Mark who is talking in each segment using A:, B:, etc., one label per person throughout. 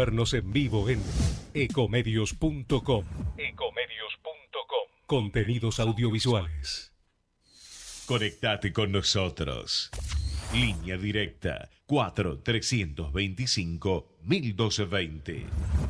A: vernos en vivo en ecomedios.com. Ecomedios.com. Contenidos audiovisuales.
B: Conectate con nosotros. Línea directa 4 325 1220.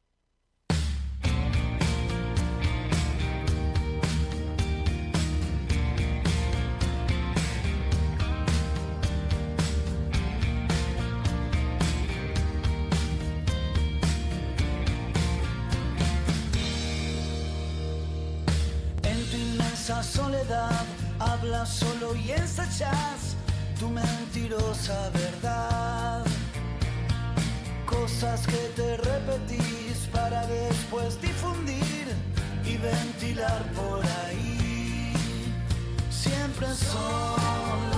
C: Soledad, hablas solo y ensayas tu mentirosa verdad. Cosas que te repetís para después difundir y ventilar por ahí. Siempre son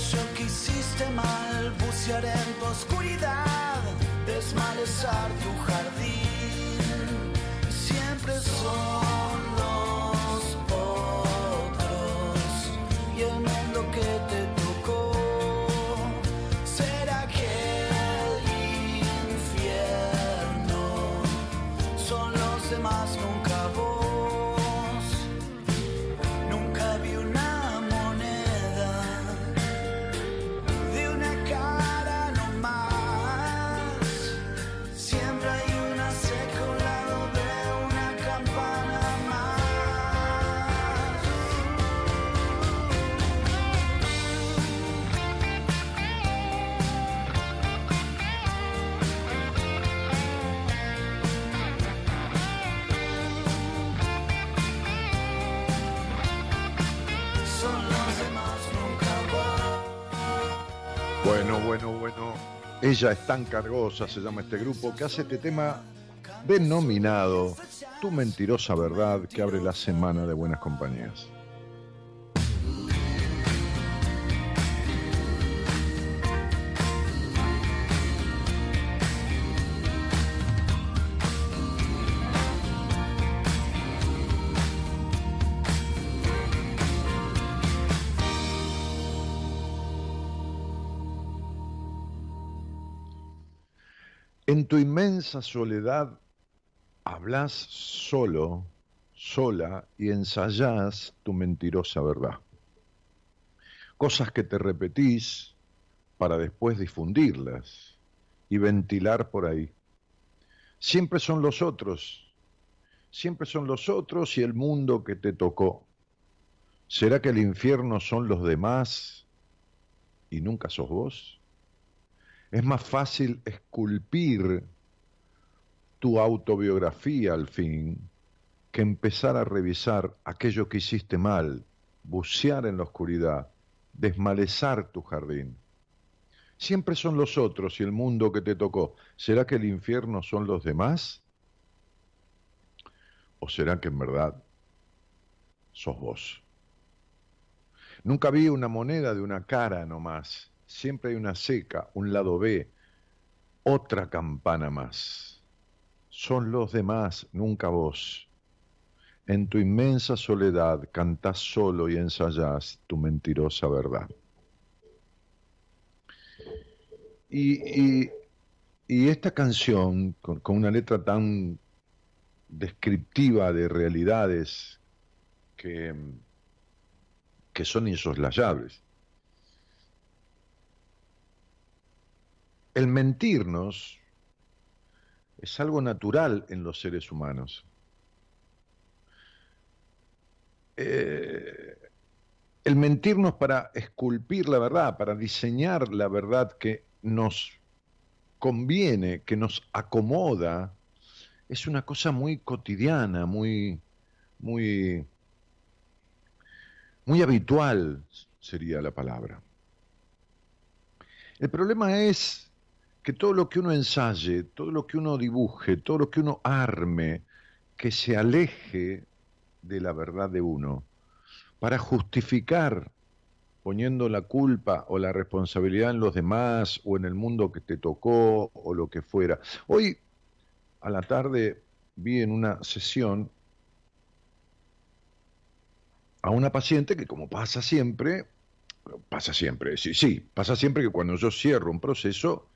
C: aquello que hiciste mal, bucear en tu oscuridad, desmalezar tu jardín. Siempre son
D: Ella es tan cargosa, se llama este grupo, que hace este tema denominado Tu mentirosa verdad que abre la semana de buenas compañías. En tu inmensa soledad hablas solo, sola y ensayás tu mentirosa verdad. Cosas que te repetís para después difundirlas y ventilar por ahí. Siempre son los otros, siempre son los otros y el mundo que te tocó. ¿Será que el infierno son los demás y nunca sos vos? Es más fácil esculpir tu autobiografía al fin que empezar a revisar aquello que hiciste mal, bucear en la oscuridad, desmalezar tu jardín. Siempre son los otros y el mundo que te tocó. ¿Será que el infierno son los demás? ¿O será que en verdad sos vos? Nunca vi una moneda de una cara nomás siempre hay una seca, un lado B, otra campana más. Son los demás, nunca vos. En tu inmensa soledad cantás solo y ensayás tu mentirosa verdad. Y, esta canción, con, una letra tan descriptiva de realidades que, que son insoslayables, El mentirnos es algo natural en los seres humanos. Eh, el mentirnos para esculpir la verdad, para diseñar la verdad que nos conviene, que nos acomoda, es una cosa muy cotidiana, muy, muy, muy habitual sería la palabra. El problema es que todo lo que uno ensaye, todo lo que uno dibuje, todo lo que uno arme, que se aleje de la verdad de uno, para justificar poniendo la culpa o la responsabilidad en los demás o en el mundo que te tocó o lo que fuera. Hoy a la tarde vi en una sesión a una paciente que como pasa siempre, pasa siempre, sí, sí, pasa siempre que cuando yo cierro un proceso,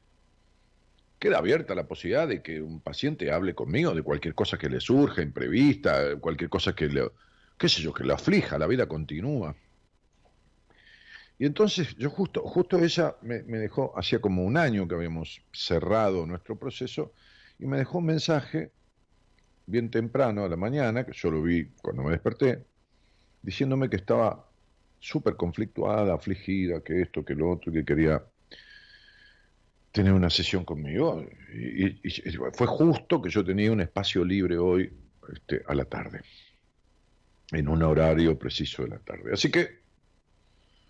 D: queda abierta la posibilidad de que un paciente hable conmigo de cualquier cosa que le surja, imprevista, cualquier cosa que le, qué sé yo, que le aflija, la vida continúa. Y entonces yo justo, justo ella me, dejó, hacía como un año que habíamos cerrado nuestro proceso, y me dejó un mensaje bien temprano a la mañana, que yo lo vi cuando me desperté, diciéndome que estaba súper conflictuada, afligida, que esto, que lo otro, que quería tener una sesión conmigo. Y, fue justo que yo tenía un espacio libre hoy este, a la tarde en un horario preciso de la tarde. Así que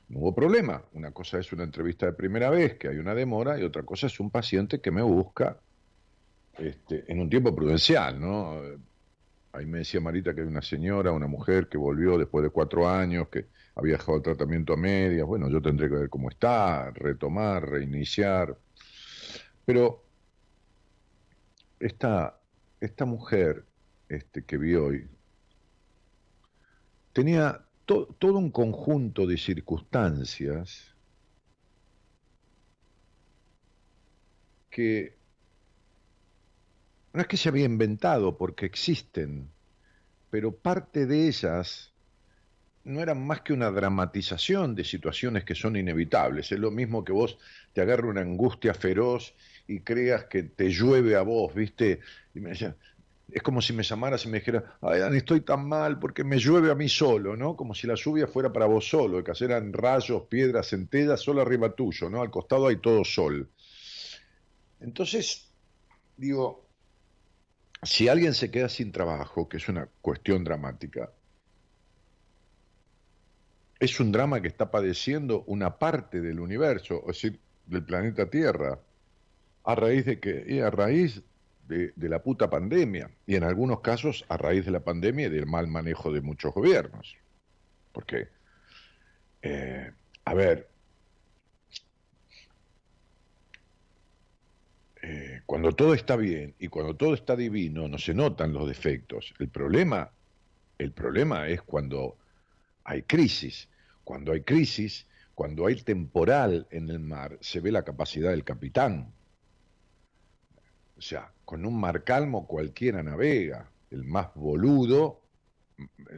D: no hubo problema. Una cosa es una entrevista de primera vez, que hay una demora, y otra cosa es un paciente que me busca este, en un tiempo prudencial, ¿no? Ahí me decía Marita que hay una señora, una mujer que volvió después de cuatro años, que había dejado el tratamiento a medias. Bueno, yo tendré que ver cómo está, retomar, reiniciar. Pero esta, esta mujer este, que vi hoy, tenía todo un conjunto de circunstancias que no es que se había inventado porque existen, pero parte de ellas no eran más que una dramatización de situaciones que son inevitables. Es lo mismo que vos te agarre una angustia feroz y creas que te llueve a vos, ¿viste? Es como si me llamaras y me dijera, ay, Dani, estoy tan mal porque me llueve a mí solo, ¿no? Como si la lluvia fuera para vos solo, que cayeran rayos, piedras, centellas, solo arriba tuyo, ¿no? Al costado hay todo sol. Entonces, digo, si alguien se queda sin trabajo, que es una cuestión dramática, es un drama que está padeciendo una parte del universo, es decir, del planeta Tierra, a raíz de que, a raíz de, la puta pandemia, y en algunos casos a raíz de la pandemia y del mal manejo de muchos gobiernos. Porque, eh, a ver, eh, cuando todo está bien y cuando todo está divino, no se notan los defectos. El problema, el problema es cuando hay crisis. Cuando hay crisis, cuando hay temporal en el mar, se ve la capacidad del capitán. Sea, con un mar calmo cualquiera navega, el más boludo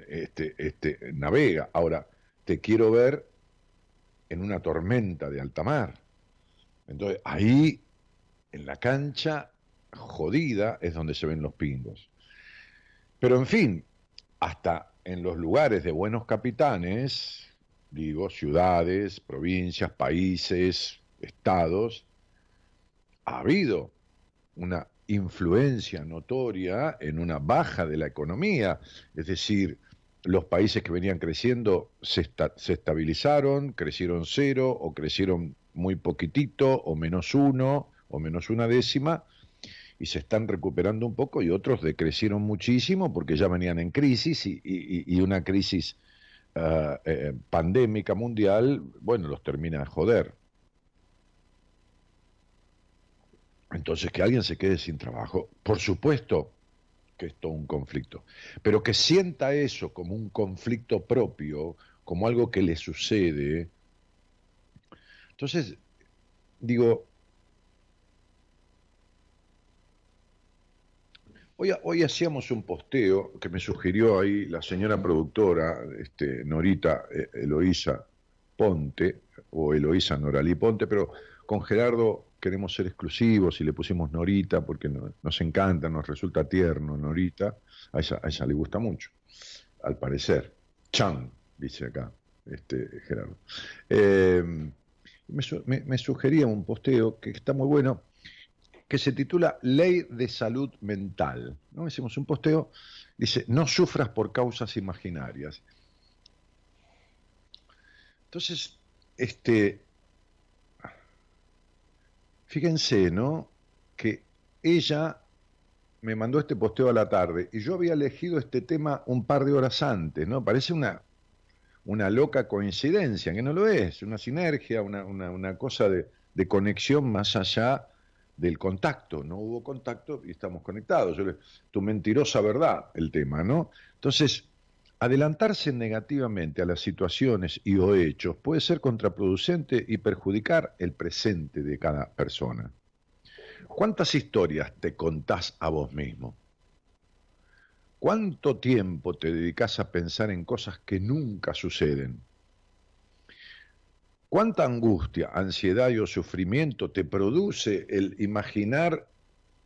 D: este, este, navega. Ahora, te quiero ver en una tormenta de alta mar. Entonces, ahí, en la cancha jodida, es donde se ven los pingos. Pero en fin, hasta en los lugares de buenos capitanes, digo, ciudades, provincias, países, estados, ha habido una influencia notoria en una baja de la economía, es decir, los países que venían creciendo se, se estabilizaron, crecieron cero o crecieron muy poquitito o menos uno o menos una décima y se están recuperando un poco y otros decrecieron muchísimo porque ya venían en crisis y, una crisis ah, eh, pandémica mundial, bueno, los termina de joder. Entonces, que alguien se quede sin trabajo, por supuesto que es todo un conflicto, pero que sienta eso como un conflicto propio, como algo que le sucede. Entonces, digo, hoy, hacíamos un posteo que me sugirió ahí la señora productora, este, Norita eh, Eloísa Ponte, o Eloísa Noralí Ponte, pero con Gerardo queremos ser exclusivos y le pusimos Norita porque nos encanta, nos resulta tierno Norita, a ella, a ella le gusta mucho, al parecer. Chan, dice acá. este, Gerardo. Eh, me, sugería un posteo que está muy bueno, que se titula Ley de Salud Mental. ¿no? Hicimos un posteo, dice, no sufras por causas imaginarias. Entonces, este, fíjense, ¿no? Que ella me mandó este posteo a la tarde y yo había elegido este tema un par de horas antes, ¿no? Parece una, una loca coincidencia, que no lo es, una sinergia, una, una, cosa de, de, conexión más allá del contacto. No hubo contacto y estamos conectados. tu mentirosa verdad, el tema, ¿no? Entonces, adelantarse negativamente a las situaciones y o hechos puede ser contraproducente y perjudicar el presente de cada persona. ¿Cuántas historias te contás a vos mismo? ¿Cuánto tiempo te dedicas a pensar en cosas que nunca suceden? ¿Cuánta angustia, ansiedad o sufrimiento te produce el imaginar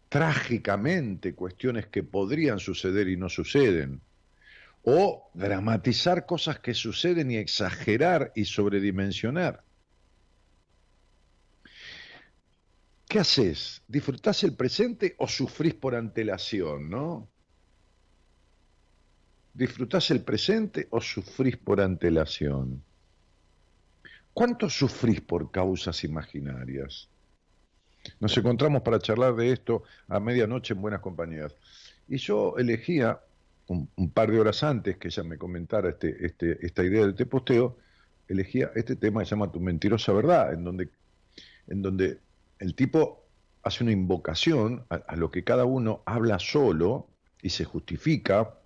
D: trágicamente cuestiones que podrían suceder y no suceden? O dramatizar cosas que suceden y exagerar y sobredimensionar. ¿Qué haces? ¿Disfrutás el presente o sufrís por antelación, no? ¿Disfrutás el presente o sufrís por antelación? ¿Cuánto sufrís por causas imaginarias? Nos encontramos para charlar de esto a medianoche en buenas compañías. Y yo elegía, un, par de horas antes que ella me comentara este, este, esta idea de este posteo, elegía este tema que se llama Tu mentirosa verdad, en donde, en donde el tipo hace una invocación a, lo que cada uno habla solo y se justifica,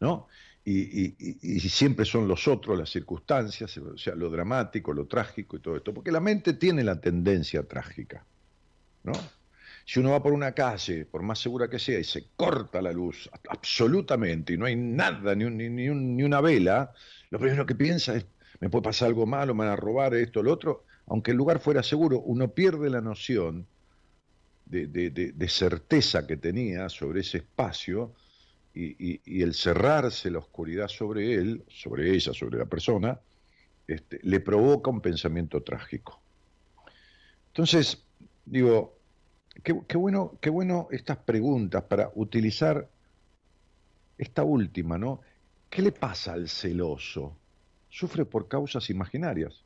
D: ¿no? Y, siempre son los otros, las circunstancias, o sea, lo dramático, lo trágico y todo esto, porque la mente tiene la tendencia trágica, ¿no? Si uno va por una calle, por más segura que sea, y se corta la luz absolutamente y no hay nada, ni, ni, ni una vela, lo primero que piensa es, me puede pasar algo malo, me van a robar esto, lo otro, aunque el lugar fuera seguro, uno pierde la noción de, certeza que tenía sobre ese espacio y, el cerrarse la oscuridad sobre él, sobre ella, sobre la persona, este, le provoca un pensamiento trágico. Entonces, digo, qué, bueno, qué bueno estas preguntas para utilizar esta última, ¿no? ¿Qué le pasa al celoso? Sufre por causas imaginarias.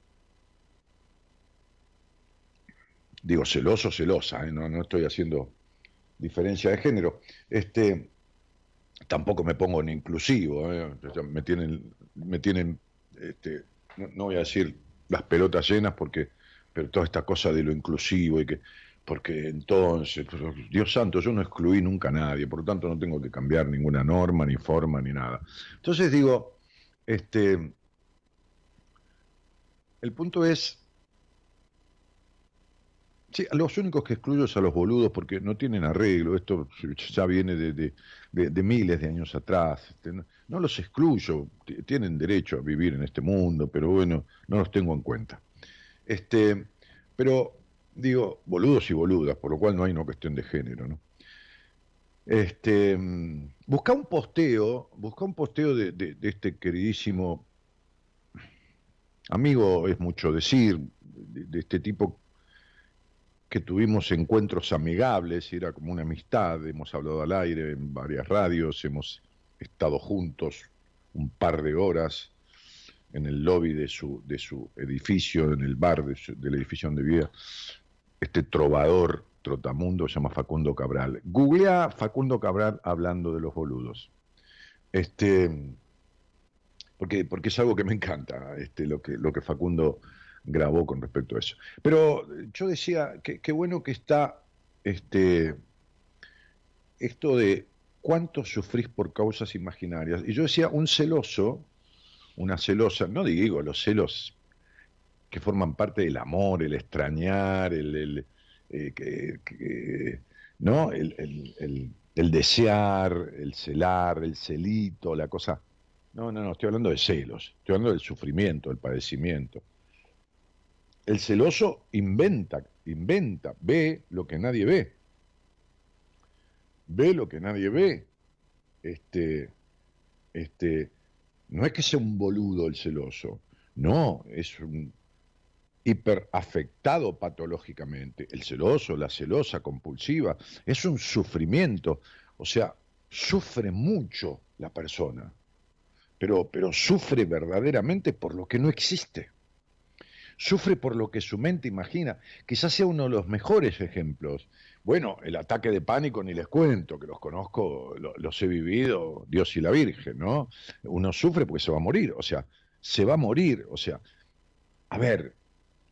D: digo celoso, celosa, ¿eh? no, no estoy haciendo diferencia de género. Este, tampoco me pongo en inclusivo, ¿eh? me tienen, me tienen este, no, voy a decir las pelotas llenas porque, pero toda esta cosa de lo inclusivo y que, porque entonces, Dios santo, yo no excluí nunca a nadie, por lo tanto no tengo que cambiar ninguna norma, ni forma, ni nada. Entonces digo, este, el punto es Sí, los únicos que excluyo es a los boludos porque no tienen arreglo. Esto ya viene de, de, miles de años atrás. Este, no, los excluyo, tienen derecho a vivir en este mundo, pero bueno, no los tengo en cuenta. Este, pero digo, boludos y boludas, por lo cual no hay una cuestión de género, ¿no? Este, busca un posteo, busca un posteo de, de, este queridísimo amigo, es mucho decir, de, este tipo que tuvimos encuentros amigables, era como una amistad, hemos hablado al aire en varias radios, hemos estado juntos un par de horas en el lobby de su, de su edificio, en el bar del edificio donde vivía, este trovador trotamundo se llama Facundo Cabral. Googlea Facundo Cabral hablando de los boludos. Este, porque, porque es algo que me encanta, este, lo, que, lo que Facundo grabó con respecto a eso. Pero yo decía, qué bueno que está este, esto de cuánto sufrís por causas imaginarias. Y yo decía, un celoso, una celosa, no digo los celos que forman parte del amor, el extrañar, el, eh, ¿no? El, el, desear, el celar, el celito, la cosa. No, no, no, estoy hablando de celos, estoy hablando del sufrimiento, del padecimiento. El celoso inventa, inventa, ve lo que nadie ve. Ve lo que nadie ve. Este, este, no es que sea un boludo el celoso, no, es un hiperafectado patológicamente. El celoso, la celosa compulsiva, es un sufrimiento, o sea, sufre mucho la persona, pero, pero sufre verdaderamente por lo que no existe. Sufre por lo que su mente imagina. Quizás sea uno de los mejores ejemplos. Bueno, el ataque de pánico ni les cuento, que los conozco, los he vivido, Dios y la Virgen, ¿no? Uno sufre porque se va a morir, o sea, se va a morir, o sea, a ver,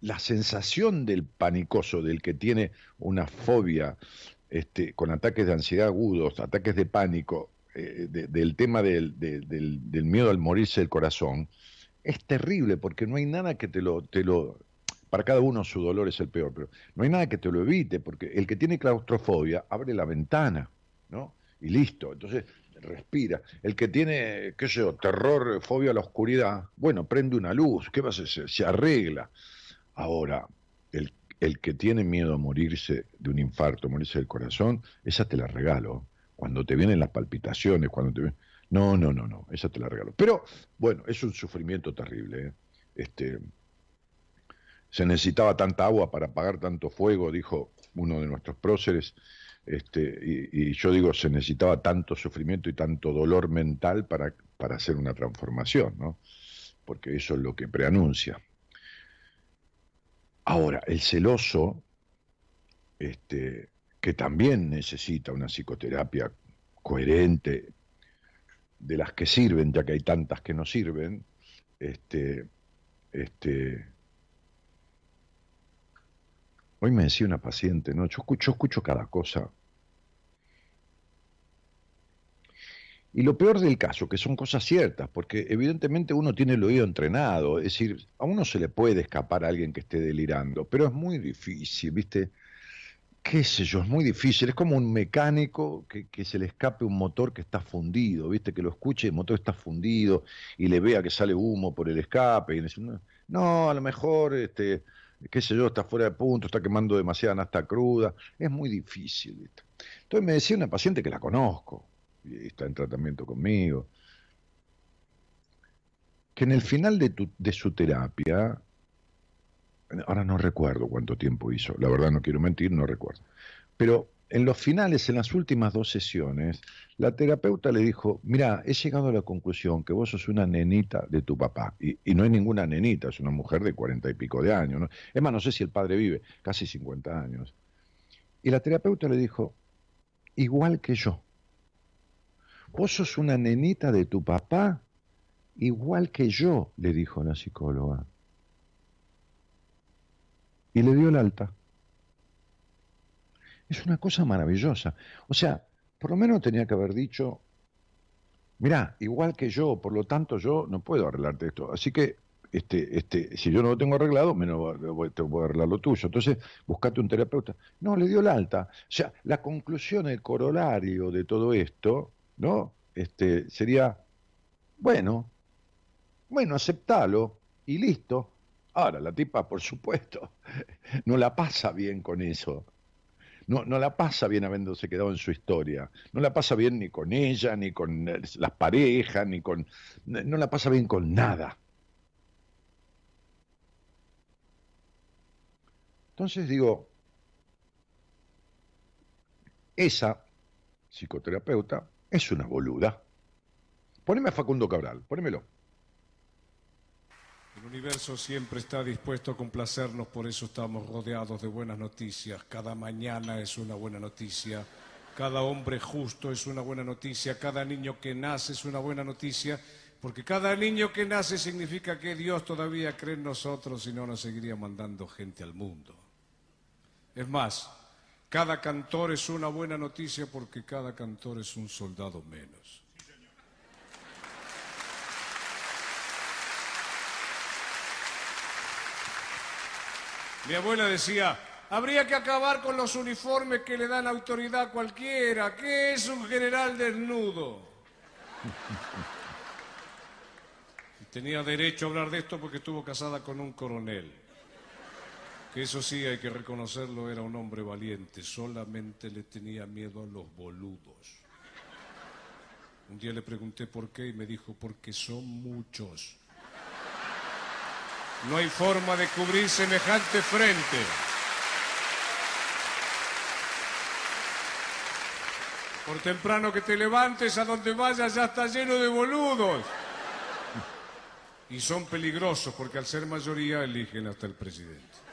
D: la sensación del panicoso, del que tiene una fobia este, con ataques de ansiedad agudos, ataques de pánico, eh, del tema del, del, miedo al morirse del corazón, es terrible porque no hay nada que te lo, te lo, para cada uno su dolor es el peor, pero no hay nada que te lo evite, porque el que tiene claustrofobia abre la ventana, ¿no? Y listo, entonces respira. El que tiene, qué sé yo, terror, fobia a la oscuridad, bueno, prende una luz, ¿qué va a? Se, arregla. Ahora, el, el, que tiene miedo a morirse de un infarto, morirse del corazón, esa te la regalo. Cuando te vienen las palpitaciones, cuando te no, no, no, no, esa te la regalo. Pero bueno, es un sufrimiento terrible. ¿eh? Este, se necesitaba tanta agua para apagar tanto fuego, dijo uno de nuestros próceres. Este, y, yo digo, se necesitaba tanto sufrimiento y tanto dolor mental para, para hacer una transformación, ¿no? Porque eso es lo que preanuncia. Ahora, el celoso, este, que también necesita una psicoterapia coherente, de las que sirven, ya que hay tantas que no sirven, este, este, hoy me decía una paciente, ¿no? Yo escucho, escucho cada cosa. Y lo peor del caso, que son cosas ciertas, porque evidentemente uno tiene el oído entrenado, es decir, a uno se le puede escapar a alguien que esté delirando, pero es muy difícil, ¿viste? qué sé yo, es muy difícil. Es como un mecánico que, se le escape un motor que está fundido, ¿viste? Que lo escuche, el motor está fundido y le vea que sale humo por el escape. Y dice, no, a lo mejor, este, qué sé yo, está fuera de punto, está quemando demasiada nasta cruda. Es muy difícil, ¿viste? Entonces me decía una paciente que la conozco está en tratamiento conmigo, que en el final de, de su terapia ahora no recuerdo cuánto tiempo hizo, la verdad no quiero mentir, no recuerdo. Pero en los finales, en las últimas dos sesiones, la terapeuta le dijo, mira, he llegado a la conclusión que vos sos una nenita de tu papá. Y, no es ninguna nenita, es una mujer de cuarenta y pico de años. ¿no? Es más, no sé si el padre vive, casi cincuenta años. Y la terapeuta le dijo, igual que yo. Vos sos una nenita de tu papá, igual que yo, le dijo la psicóloga y le dio el alta. Es una cosa maravillosa. O sea, por lo menos tenía que haber dicho, mirá, igual que yo, por lo tanto yo no puedo arreglarte esto. Así que, este, este, si yo no lo tengo arreglado, menos te voy a arreglar lo tuyo. Entonces, buscate un terapeuta. No, le dio el alta. O sea, la conclusión, el corolario de todo esto, ¿no? Este, sería, bueno, bueno, aceptalo y listo. Ahora, la tipa, por supuesto, no la pasa bien con eso. No, no la pasa bien habiéndose quedado en su historia. No la pasa bien ni con ella, ni con eh, las parejas, ni con... No la pasa bien con nada. Entonces digo, esa psicoterapeuta es una boluda. Poneme a Facundo Cabral, ponémelo.
E: El universo siempre está dispuesto a complacernos, por eso estamos rodeados de buenas noticias. Cada mañana es una buena noticia, cada hombre justo es una buena noticia, cada niño que nace es una buena noticia, porque cada niño que nace significa que Dios todavía cree en nosotros y no nos seguiría mandando gente al mundo. Es más, cada cantor es una buena noticia porque cada cantor es un soldado menos. Mi abuela decía, habría que acabar con los uniformes que le dan autoridad a cualquiera. ¿Qué es un general desnudo? Tenía derecho a hablar de esto porque estuvo casada con un coronel. Que eso sí, hay que reconocerlo, era un hombre valiente. Solamente le tenía miedo a los boludos. Un día le pregunté por qué y me dijo, porque son muchos. No hay forma de cubrir semejante frente. Por temprano que te levantes, a donde vayas ya está lleno de boludos. Y son peligrosos porque al ser mayoría eligen hasta el presidente.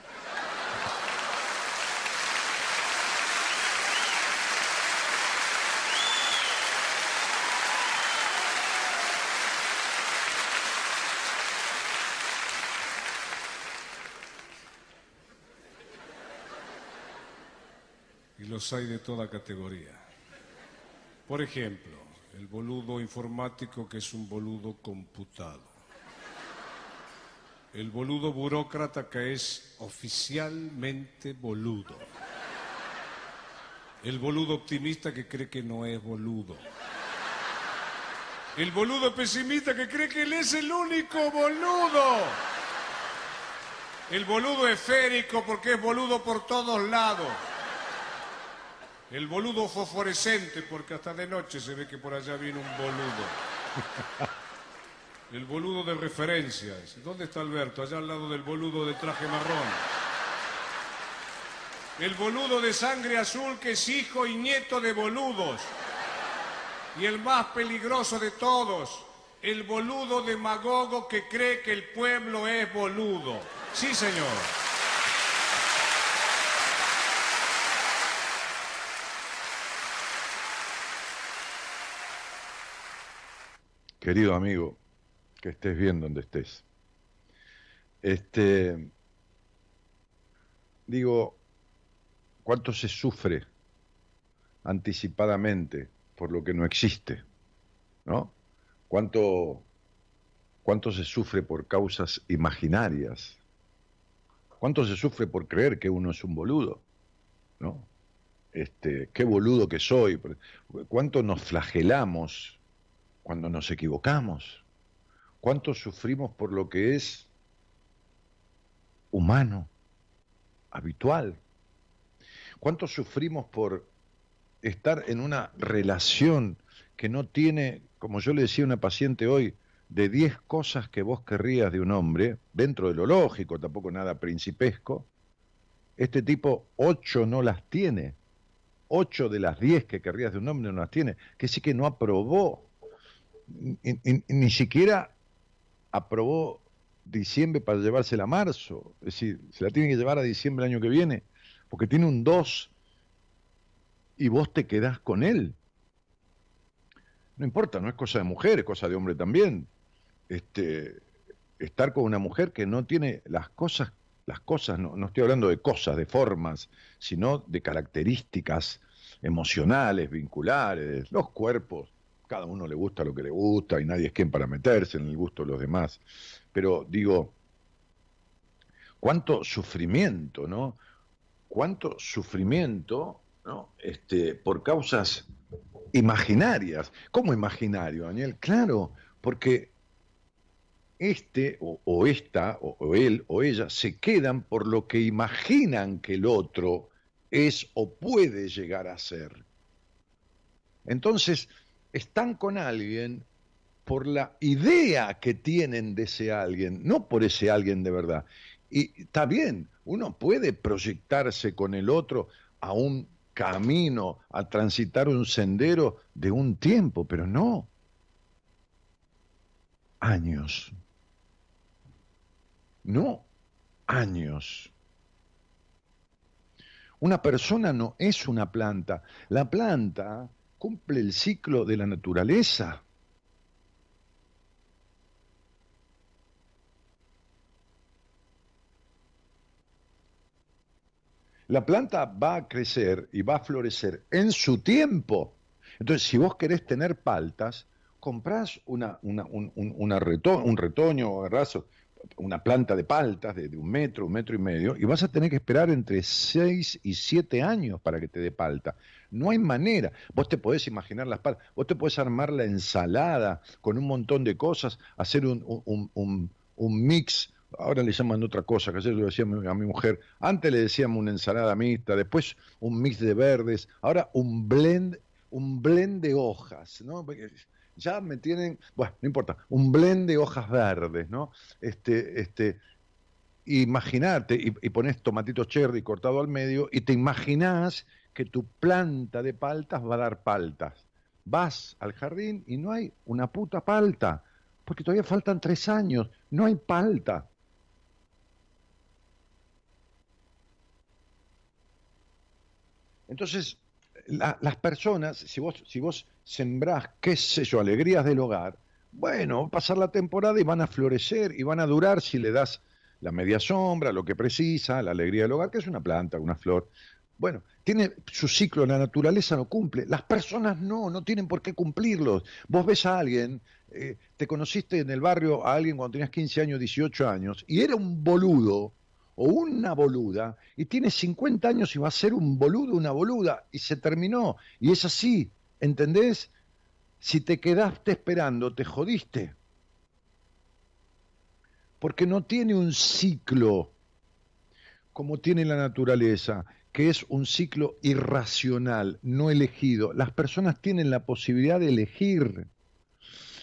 E: Y los hay de toda categoría. Por ejemplo, el boludo informático que es un boludo computado. El boludo burócrata que es oficialmente boludo. El boludo optimista que cree que no es boludo. El boludo pesimista que cree que él es el único boludo. El boludo esférico porque es boludo por todos lados. El boludo fosforescente porque hasta de noche se ve que por allá viene un boludo. El boludo de referencias. ¿Dónde está Alberto? Allá al lado del boludo de traje marrón. El boludo de sangre azul que es hijo y nieto de boludos. Y el más peligroso de todos, el boludo demagogo que cree que el pueblo es boludo. Sí, señor.
D: Querido amigo, que estés bien donde estés. Este, digo, ¿cuánto se sufre anticipadamente por lo que no existe? ¿No? ¿Cuánto, cuánto se sufre por causas imaginarias? ¿Cuánto se sufre por creer que uno es un boludo? ¿No? Este, qué boludo que soy. ¿Cuánto nos flagelamos cuando nos equivocamos? ¿Cuánto sufrimos por lo que es humano, habitual? ¿Cuánto sufrimos por estar en una relación que no tiene, como yo le decía a una paciente hoy, de 10 cosas que vos querrías de un hombre, dentro de lo lógico, tampoco nada principesco, este tipo 8 no las tiene. 8 de las 10 que querrías de un hombre no las tiene. Que sí que no aprobó. Ni, siquiera aprobó diciembre para llevársela a marzo. Es decir, se la tiene que llevar a diciembre el año que viene. Porque tiene un 2 y vos te quedás con él. No importa, no es cosa de mujer, es cosa de hombre también. Este, estar con una mujer que no tiene las cosas, las cosas, no, no estoy hablando de cosas, de formas, sino de características emocionales, vinculares, los cuerpos. Cada uno le gusta lo que le gusta y nadie es quien para meterse en el gusto de los demás. Pero digo, cuánto sufrimiento, ¿no? Cuánto sufrimiento, ¿no? Este, por causas imaginarias. ¿Cómo imaginario, Daniel? Claro, porque este o, esta o, él o ella se quedan por lo que imaginan que el otro es o puede llegar a ser. Entonces, están con alguien por la idea que tienen de ese alguien, no por ese alguien de verdad. Y está bien, uno puede proyectarse con el otro a un camino, a transitar un sendero de un tiempo, pero no años. No años. Una persona no es una planta. La planta cumple el ciclo de la naturaleza. La planta va a crecer y va a florecer en su tiempo. Entonces, si vos querés tener paltas, comprás una, un, un, una reto, un retoño, agarrás una planta de paltas de, un metro, un metro y medio, y vas a tener que esperar entre seis y siete años para que te dé palta. No hay manera. Vos te podés imaginar las paltas, vos te podés armar la ensalada con un montón de cosas, hacer un, un, un, un mix ahora le llaman otra cosa, que ayer le decía a mi mujer, antes le decíamos una ensalada mixta, después un mix de verdes, ahora un blend, un blend de hojas, ¿no? Ya me tienen, bueno, no importa, un blend de hojas verdes, ¿no? Este, este, imaginarte, y, y pones tomatito cherry cortado al medio, y te imaginás que tu planta de paltas va a dar paltas. Vas al jardín y no hay una puta palta, porque todavía faltan tres años, no hay palta. Entonces, las personas, si vos, si vos sembrás, qué sé yo, alegrías del hogar, bueno, pasar la temporada y van a florecer y van a durar si le das la media sombra, lo que precisa, la alegría del hogar, que es una planta, una flor. Bueno, tiene su ciclo, la naturaleza no cumple. Las personas no, no tienen por qué cumplirlos. Vos ves a alguien, eh, te conociste en el barrio a alguien cuando tenías 15 años, 18 años, y era un boludo, o una boluda y tiene 50 años y va a ser un boludo, una boluda y se terminó. Y es así, ¿entendés? Si te quedaste esperando, te jodiste. Porque no tiene un ciclo como tiene la naturaleza, que es un ciclo irracional, no elegido. Las personas tienen la posibilidad de elegir.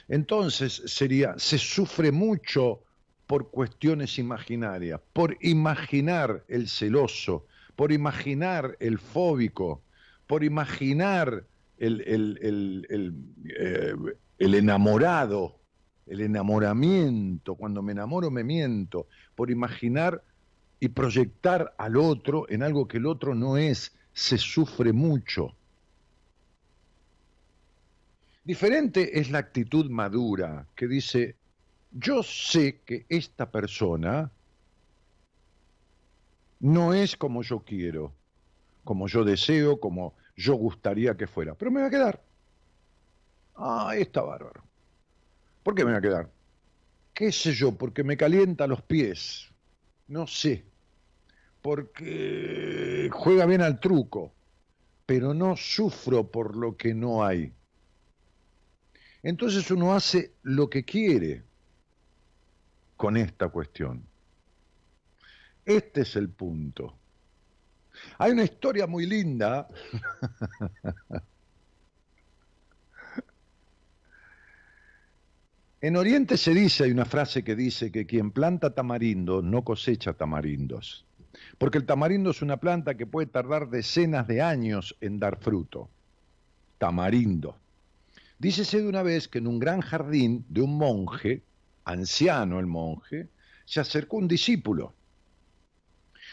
D: Entonces sería, se sufre mucho por cuestiones imaginarias, por imaginar el celoso, por imaginar el fóbico, por imaginar el, eh, el, enamorado, el enamoramiento, cuando me enamoro me miento, por imaginar y proyectar al otro en algo que el otro no es, se sufre mucho. Diferente es la actitud madura que dice, yo sé que esta persona no es como yo quiero, como yo deseo, como yo gustaría que fuera, pero me va a quedar. Ah, está bárbaro. ¿Por qué me va a quedar? ¿Qué sé yo? Porque me calienta los pies. No sé. Porque juega bien al truco. Pero no sufro por lo que no hay. Entonces uno hace lo que quiere con esta cuestión. Este es el punto. Hay una historia muy linda. en Oriente se dice, hay una frase que dice que quien planta tamarindo no cosecha tamarindos, porque el tamarindo es una planta que puede tardar decenas de años en dar fruto. Tamarindo. Dícese de una vez que en un gran jardín de un monje anciano el monje, se acercó un discípulo.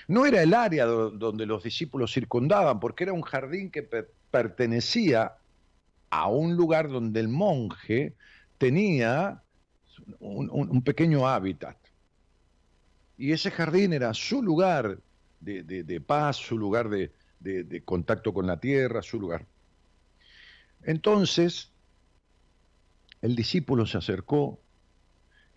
D: No era el área donde los discípulos circundaban, porque era un jardín que pertenecía a un lugar donde el monje tenía un, pequeño hábitat. Y ese jardín era su lugar de, paz, su lugar de, contacto con la tierra, su lugar. Entonces, el discípulo se acercó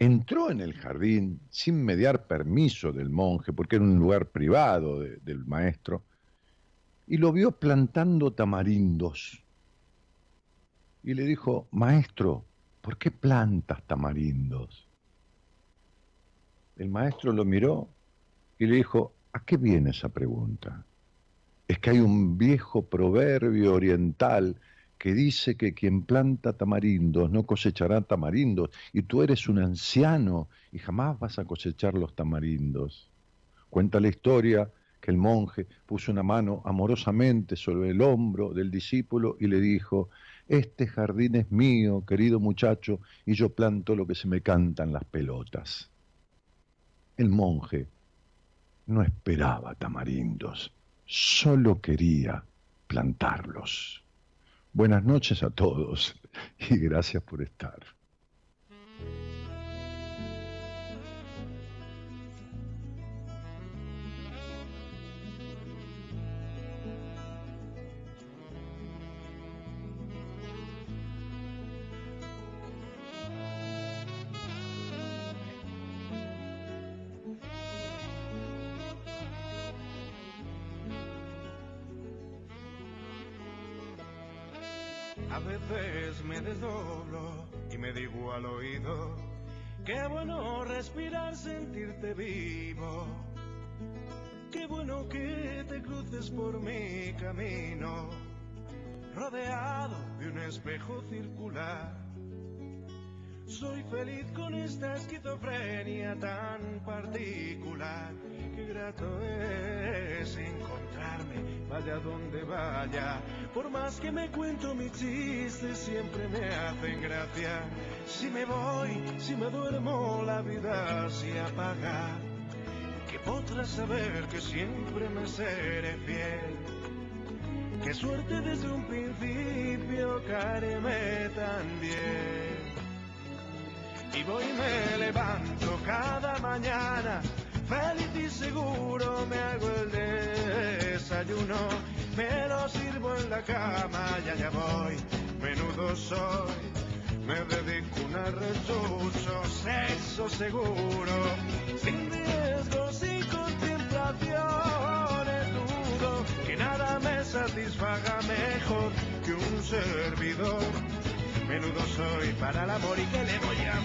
D: entró en el jardín sin mediar permiso del monje, porque era un lugar privado del maestro, y lo vio plantando tamarindos. Y le dijo, maestro, ¿por qué plantas tamarindos? El maestro lo miró y le dijo, ¿a qué viene esa pregunta? Es que hay un viejo proverbio oriental que dice que quien planta tamarindos no cosechará tamarindos, y tú eres un anciano y jamás vas a cosechar los tamarindos. Cuenta la historia que el monje puso una mano amorosamente sobre el hombro del discípulo y le dijo, este jardín es mío, querido muchacho, y yo planto lo que se me cantan las pelotas. El monje no esperaba tamarindos, solo quería plantarlos. Buenas noches a todos y gracias por estar.
F: Feliz con esta esquizofrenia tan particular. Qué grato es encontrarme, vaya donde vaya. Por más que me cuento mis chistes, siempre me hacen gracia. Si me voy, si me duermo, la vida se apaga. Que podrás saber que siempre me seré fiel. Qué suerte desde un principio, caerme tan bien. Y voy y me levanto cada mañana, feliz y seguro me hago el desayuno, me lo sirvo en la cama, ya ya voy, menudo soy, me dedico un arrechucho, sexo seguro, sin riesgo, sin contemplaciones, dudo que nada me satisfaga mejor que un servidor. Menudo soy para el amor y qué le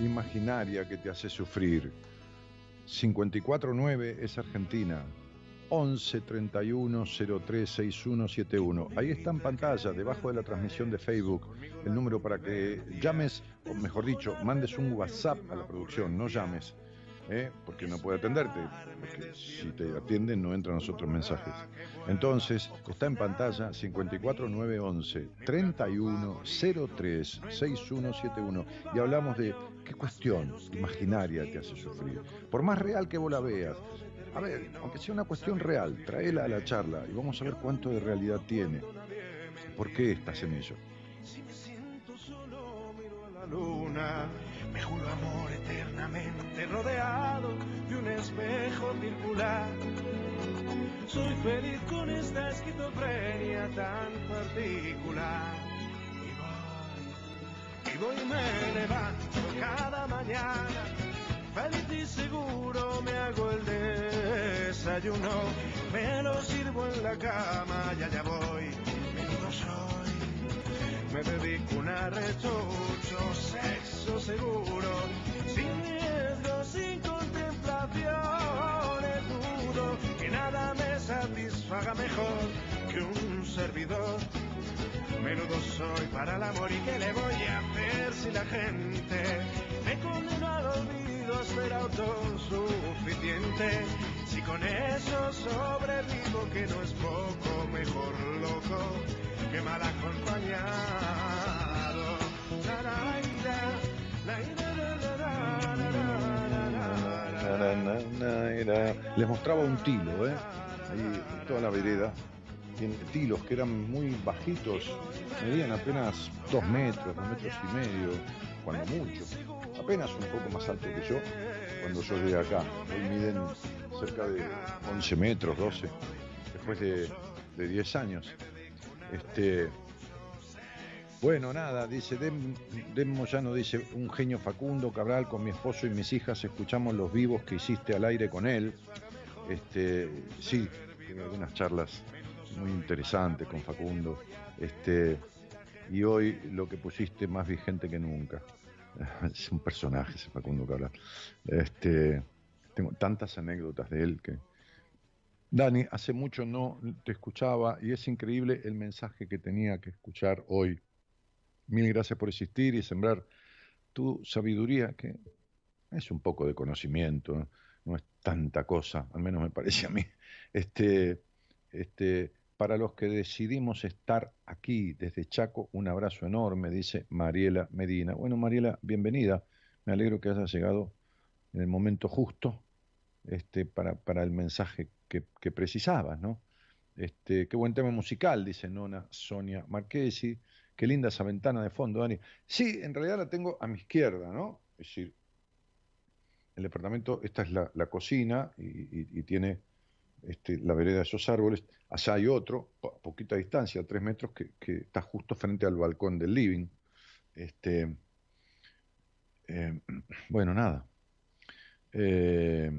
D: imaginaria que te hace sufrir? 549 es Argentina. 11 31 03 6171. Ahí está en pantalla, debajo de la transmisión de Facebook, el número para que llames, o mejor dicho, mandes un WhatsApp a la producción, no llames, ¿eh? porque no puede atenderte, porque si te atienden no entran los otros mensajes. Entonces, está en pantalla 54911 31 03 6171 y hablamos de qué cuestión imaginaria te hace sufrir. Por más real que vos la veas, a ver, aunque sea una cuestión real, tráela a la charla y vamos a ver cuánto de realidad tiene. ¿Por qué estás en ello?
F: Si me siento solo, miro a la luna. Me juro amor eternamente rodeado de un espejo circular. Soy feliz con esta esquizofrenia tan particular. Y voy, y voy y me levanto cada mañana. Feliz y seguro me hago el desayuno. Me lo sirvo en la cama, ya ya voy. Menudo soy. Me dedico un arrechucho, sexo seguro, sin riesgo, sin contemplaciones, dudo que nada me satisfaga mejor que un servidor. Menudo soy para el amor y qué le voy a hacer si la gente me condena al olvido a ser autosuficiente. Si con eso sobrevivo que no es poco, mejor loco que mal acompañado. La.
D: Les mostraba un tilo, ¿eh? Ahí toda la vereda. Tilos que eran muy bajitos, medían apenas dos metros, dos metros y medio, cuando mucho. Apenas un poco más alto que yo cuando yo llegué acá. Hoy miden cerca de 11 metros, 12, después de, de 10 años. Este, bueno, nada, dice Dem, Dem Moyano, dice, un genio Facundo Cabral, con mi esposo y mis hijas escuchamos los vivos que hiciste al aire con él. Este, sí, algunas charlas muy interesantes con Facundo. Este, y hoy lo que pusiste más vigente que nunca. Es un personaje ese Facundo Cabral. Este, tengo tantas anécdotas de él que, Dani, hace mucho no te escuchaba y es increíble el mensaje que tenía que escuchar hoy. Mil gracias por existir y sembrar tu sabiduría, que es un poco de conocimiento, no, es tanta cosa, al menos me parece a mí. Este, este, para los que decidimos estar aquí desde Chaco, un abrazo enorme, dice Mariela Medina. Bueno, Mariela, bienvenida. Me alegro que hayas llegado en el momento justo este, para, para el mensaje que, que precisabas, ¿no? Este, qué buen tema musical, dice Nona Sonia Marquesi. Qué linda esa ventana de fondo, Dani. Sí, en realidad la tengo a mi izquierda, ¿no? Es decir, el departamento, esta es la, cocina y, tiene este, la vereda de esos árboles. Allá hay otro, a poquita distancia, a tres metros, que, está justo frente al balcón del living. Este, Eh, bueno, nada. Eh,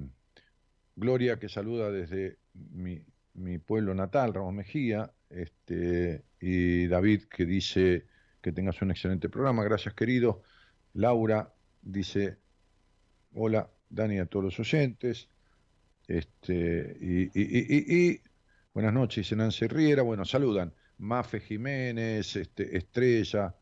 D: Gloria que saluda desde mi, mi pueblo natal, Ramos Mejía, este, y David que dice que tengas un excelente programa, gracias querido. Laura dice, hola Dani a todos los oyentes, este, y, y- y- y- buenas noches, dice Nancy Riera, bueno, saludan, Mafe Jiménez, este, Estrella,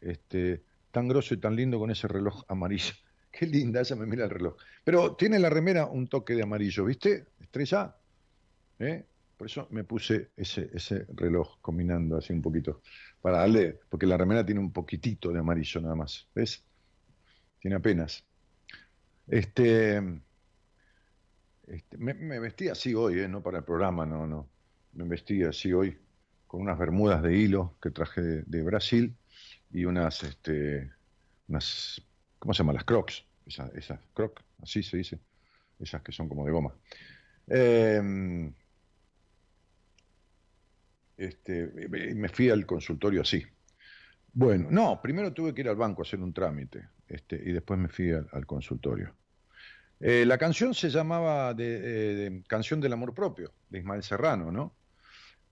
D: este, tan grosso y tan lindo con ese reloj amarillo. Qué linda, ella me mira el reloj. Pero tiene la remera un toque de amarillo, ¿viste? Estrella. ¿Eh? Por eso me puse ese, ese reloj combinando así un poquito. Para darle, porque la remera tiene un poquitito de amarillo nada más. ¿Ves? Tiene apenas. Este, este, me, vestí así hoy, ¿eh? no para el programa, no, no. Me vestí así hoy con unas bermudas de hilo que traje de, Brasil y unas, este, unas, ¿cómo se llama? Las crocs, esas, esas crocs, así se dice, esas que son como de goma. Eh, este, me fui al consultorio así. Bueno, no, primero tuve que ir al banco a hacer un trámite este, y después me fui al, consultorio. Eh, la canción se llamaba eh, de Canción del Amor Propio, de Ismael Serrano, ¿no?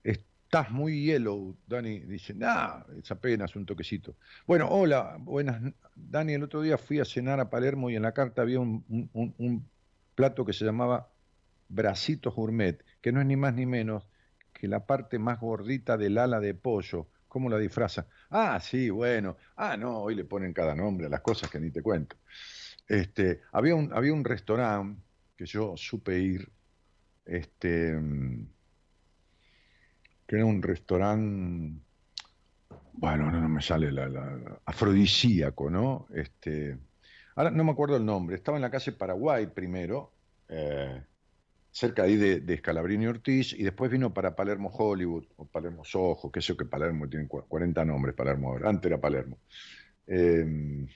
D: Estás muy yellow, Dani dice, nah, es apenas un toquecito. Bueno, hola, buenas, Dani, el otro día fui a cenar a Palermo y en la carta había un- un plato que se llamaba Bracitos Gourmet, que no es ni más ni menos que la parte más gordita del ala de pollo. ¿Cómo la disfraza? Ah, sí, bueno. Ah, no, hoy le ponen cada nombre a las cosas que ni te cuento. Este, había un, había un restaurante que yo supe ir, este, que era un restaurante, bueno, no, no me sale la- la- afrodisíaco, ¿no? Este, ahora no me acuerdo el nombre, estaba en la calle Paraguay primero, eh, cerca ahí de, de Scalabrini Ortiz, y después vino para Palermo Hollywood, o Palermo Soho, qué sé yo que Palermo tiene cua- 40 nombres, Palermo ahora, antes era Palermo. Eh,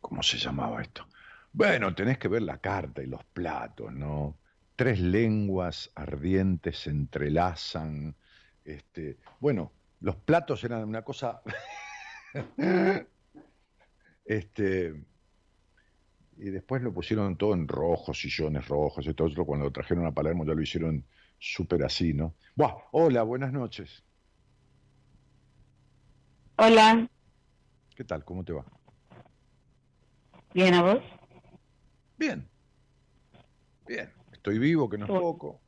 D: ¿Cómo se llamaba esto? Bueno, tenés que ver la carta y los platos, ¿no? Tres lenguas ardientes se entrelazan. Este, bueno, los platos eran una cosa. este, y después lo pusieron todo en rojo, sillones rojos y todo eso. Cuando lo trajeron a Palermo ya lo hicieron súper así, ¿no? Buah, hola, buenas noches.
G: Hola,
D: ¿Qué tal? ¿Cómo te va?
G: bien a vos.
D: Bien. Bien. Estoy vivo, que no es poco.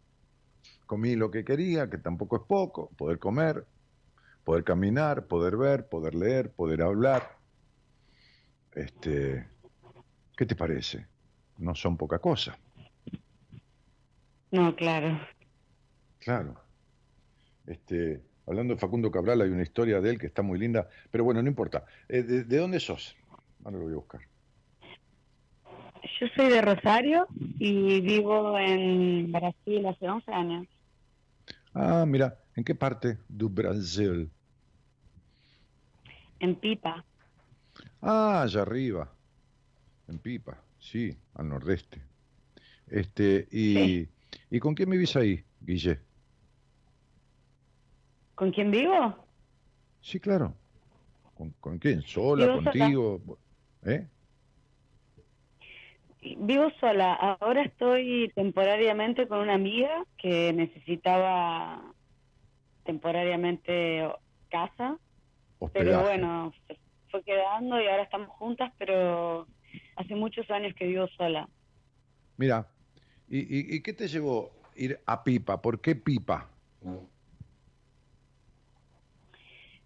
D: Comí lo que quería, que tampoco es poco. Poder comer, poder caminar, poder ver, poder leer, poder hablar. Este, ¿qué te parece? No son poca cosa.
G: No, claro.
D: Claro. Este, hablando de Facundo Cabral, hay una historia de él que está muy linda, pero bueno, no importa. Eh, ¿de, de dónde sos? Ahora lo voy a buscar.
G: Yo soy de Rosario y vivo en Brasil hace 11 años.
D: Ah, mira, ¿en qué parte do Brasil?
G: En Pipa.
D: Ah, allá arriba, en Pipa, sí, al nordeste. Este, y,
G: Sí.
D: ¿y con quién vivís ahí, Guille?
G: ¿Con quién vivo?
D: Sí, claro. ¿Con, con quién? ¿Sola, contigo? ¿Eh?
G: Vivo sola. Ahora estoy temporariamente con una amiga que necesitaba temporariamente casa, pero bueno, fue quedando y ahora estamos juntas, pero hace muchos años que vivo sola.
D: Mira, ¿y, y, y qué te llevó ir a Pipa? ¿Por qué Pipa?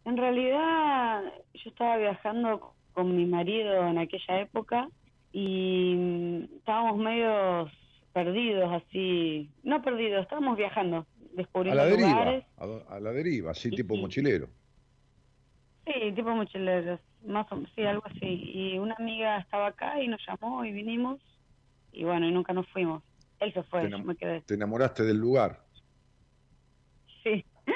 G: En realidad, yo estaba viajando con mi marido en aquella época y mm, estábamos medios perdidos, así, no perdidos, estábamos viajando,
D: A
G: descubriendo
D: la deriva,
G: lugares.
D: a, a la deriva, así
G: Sí,
D: tipo mochilero.
G: Sí, tipo mochileros, más o sí, algo así. Y una amiga estaba acá y nos llamó y vinimos y bueno, y nunca nos fuimos. Él se fue, yo me quedé.
D: Te enamoraste del lugar.
G: Sí,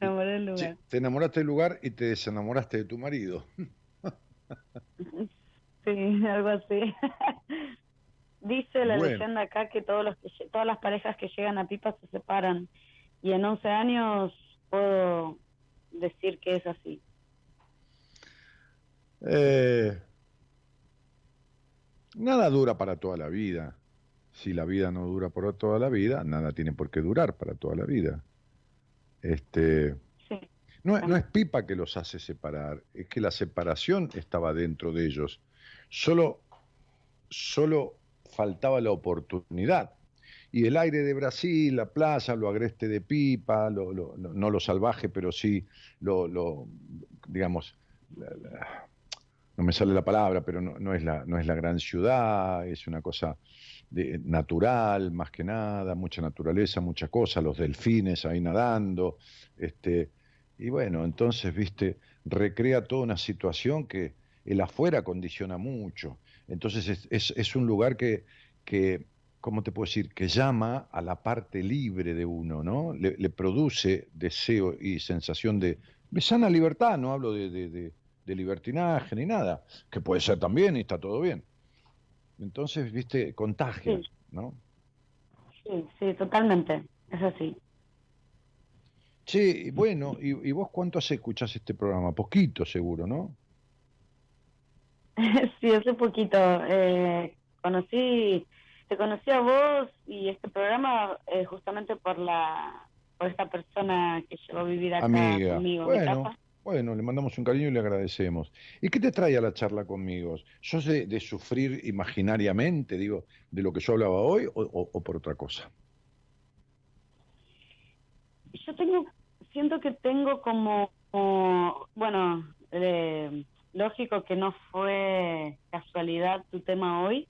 G: me enamoré del
D: Sí,
G: lugar.
D: te enamoraste del lugar y te desenamoraste de tu marido.
G: Sí, algo así. Dice la
D: Bueno.
G: leyenda acá que todos los que todas las parejas que llegan a Pipa se separan y en 11 años puedo decir que es así.
D: Eh, Nada dura para toda la vida. Si la vida no dura por toda la vida, nada tiene por qué durar para toda la vida. Este, no, no, es pipa que los hace separar, es que la separación estaba dentro de ellos. Solo, solo faltaba la oportunidad. Y el aire de Brasil, la playa, lo agreste de pipa, lo, no lo salvaje, pero sí lo, lo digamos, no me sale la palabra, pero no, no, es la, no es la gran ciudad, es una cosa de, natural, más que nada, mucha naturaleza, mucha cosa, los delfines ahí nadando, este, y bueno, entonces, viste, recrea toda una situación que el afuera condiciona mucho. Entonces es, es, un lugar que, que, ¿cómo te puedo decir? Que llama a la parte libre de uno, ¿no? Le, produce deseo y sensación de, sana libertad, no hablo de, de libertinaje ni nada, que puede ser también y está todo bien. Entonces, viste, contagia, ¿no?
G: Sí, sí, totalmente, es así.
D: Sí, bueno, ¿y, vos cuánto hace escuchás este programa? Poquito, seguro, ¿no?
G: sí, hace poquito. Eh, conocí, te conocí a vos y este programa eh, justamente por la por esta persona que llegó a vivir acá conmigo.
D: Bueno, bueno, le mandamos un cariño y le agradecemos. ¿Y qué te trae a la charla conmigo? ¿Sos de, sufrir imaginariamente, digo, de lo que yo hablaba hoy o, por otra cosa?
G: Yo tengo, siento que tengo como, bueno, eh, lógico que no fue casualidad tu tema hoy,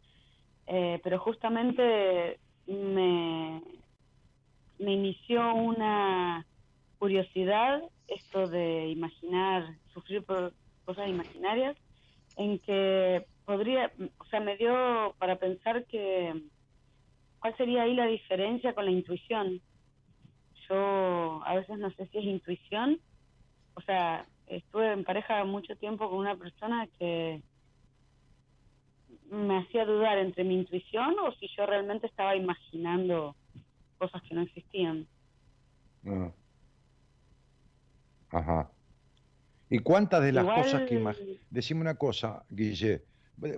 G: eh, pero justamente me, me inició una curiosidad esto de imaginar, sufrir por cosas imaginarias, en que podría, o sea, me dio para pensar que cuál sería ahí la diferencia con la intuición. Yo a veces no sé si es intuición, o sea, estuve en pareja mucho tiempo con una persona que me hacía dudar entre mi intuición o si yo realmente estaba imaginando cosas que no existían.
D: Ah. Ajá. ¿Y cuántas de las cosas que imaginas? Decime una cosa, Guille.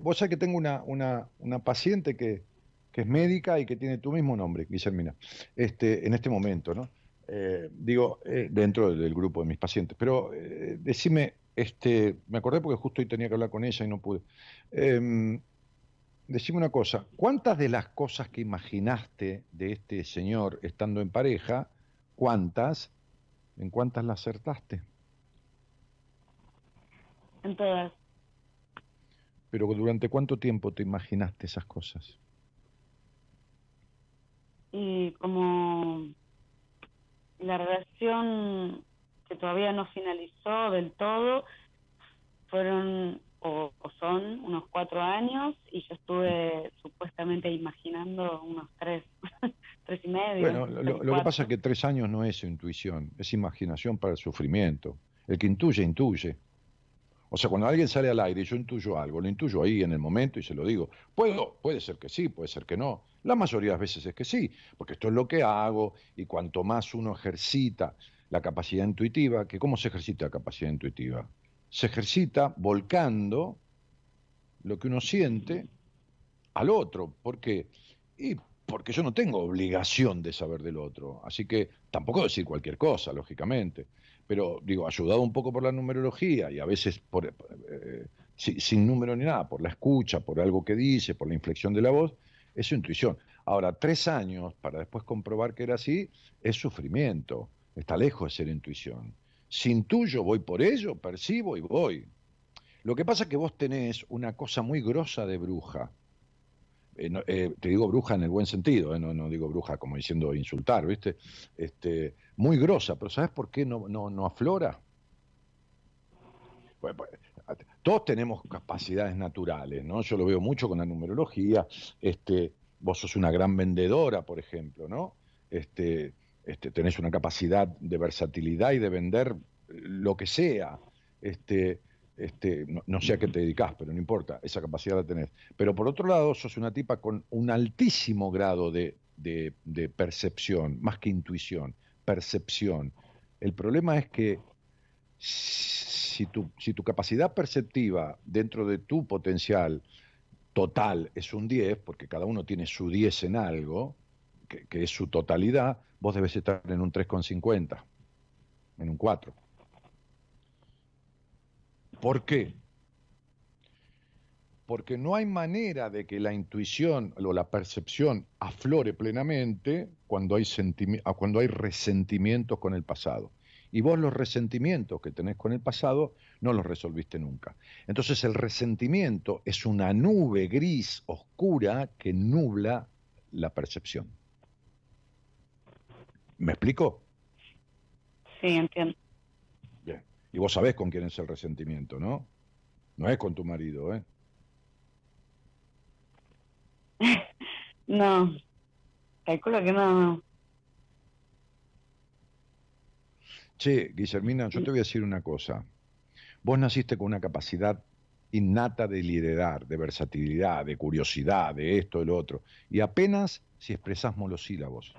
D: Vos sabés que tengo una, una, una paciente que, que, es médica y que tiene tu mismo nombre, Guillermina, este, en este momento, ¿no? Eh, digo, eh, dentro del grupo de mis pacientes. Pero eh, decime, este, me acordé porque justo hoy tenía que hablar con ella y no pude. Em, decime una cosa, ¿cuántas de las cosas que imaginaste de este señor estando en pareja, cuántas ¿En cuántas las acertaste?
G: En todas.
D: Pero durante cuánto tiempo te imaginaste esas cosas?
G: Y como la relación que todavía no finalizó del todo, fueron o, son unos cuatro años y yo estuve supuestamente imaginando unos tres. tres y medio.
D: Bueno, lo, que pasa es que tres años no es intuición, es imaginación para el sufrimiento. El que intuye, intuye. O sea, cuando alguien sale al aire y yo intuyo algo, lo intuyo ahí en el momento y se lo digo. Puedo, puede ser que sí, puede ser que no. La mayoría de las veces es que sí, porque esto es lo que hago y cuanto más uno ejercita la capacidad intuitiva, que ¿cómo se ejercita la capacidad intuitiva? Se ejercita volcando lo que uno siente al otro. ¿Por qué? Y porque yo no tengo obligación de saber del otro. Así que tampoco decir cualquier cosa, lógicamente. Pero digo, ayudado un poco por la numerología y a veces por, eh, sin, número ni nada, por la escucha, por algo que dice, por la inflexión de la voz, es su intuición. Ahora, tres años para después comprobar que era así, es sufrimiento. Está lejos de ser intuición. Sin tuyo voy por ello, percibo y voy. Lo que pasa es que vos tenés una cosa muy grosa de bruja eh, eh, te digo bruja en el buen sentido, eh, no, digo bruja como diciendo insultar, ¿viste? Este, muy grosa, pero ¿sabes por qué no, no, aflora? Pues, pues, todos tenemos capacidades naturales, ¿no? Yo lo veo mucho con la numerología, este, vos sos una gran vendedora, por ejemplo, ¿no? Este, este, tenés una capacidad de versatilidad y de vender lo que sea. Este, este, no, sé a qué te dedicas, pero no importa, esa capacidad la tenés. Pero por otro lado, sos una tipa con un altísimo grado de, percepción, más que intuición, percepción. El problema es que si tu, si tu capacidad perceptiva dentro de tu potencial total es un 10, porque cada uno tiene su 10 en algo, que, es su totalidad, vos debes estar en un 3,50, en un 4. ¿Por qué? Porque no hay manera de que la intuición o la percepción aflore plenamente cuando hay, ah, cuando hay resentimientos con el pasado. Y vos los resentimientos que tenés con el pasado no los resolviste nunca. Entonces el resentimiento es una nube gris oscura que nubla la percepción. ¿Me explico?
G: Sí, entiendo.
D: Bien. Y vos sabés con quién es el resentimiento, ¿no? No es con tu marido, ¿eh?
G: No, calculo que no.
D: Che, Guillermina, yo te voy a decir una cosa. Vos naciste con una capacidad innata de liderar, de versatilidad, de curiosidad, de esto, de lo otro. Y apenas si expresás monosílabos.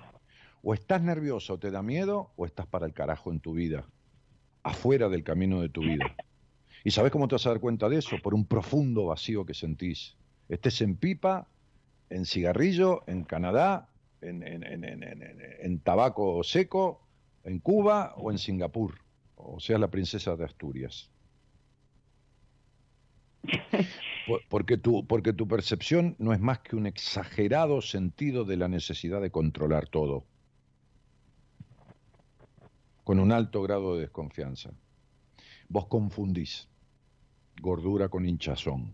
D: O estás nervioso te da miedo, o estás para el carajo en tu vida, afuera del camino de tu vida. ¿Y sabés cómo te vas a dar cuenta de eso? Por un profundo vacío que sentís. Estés en pipa, en cigarrillo, en Canadá, en, en- en- en- tabaco seco, en Cuba o en Singapur. O seas la princesa de Asturias. Por- Porque tu, porque tu percepción no es más que un exagerado sentido de la necesidad de controlar todo, con un alto grado de desconfianza. Vos confundís gordura con hinchazón.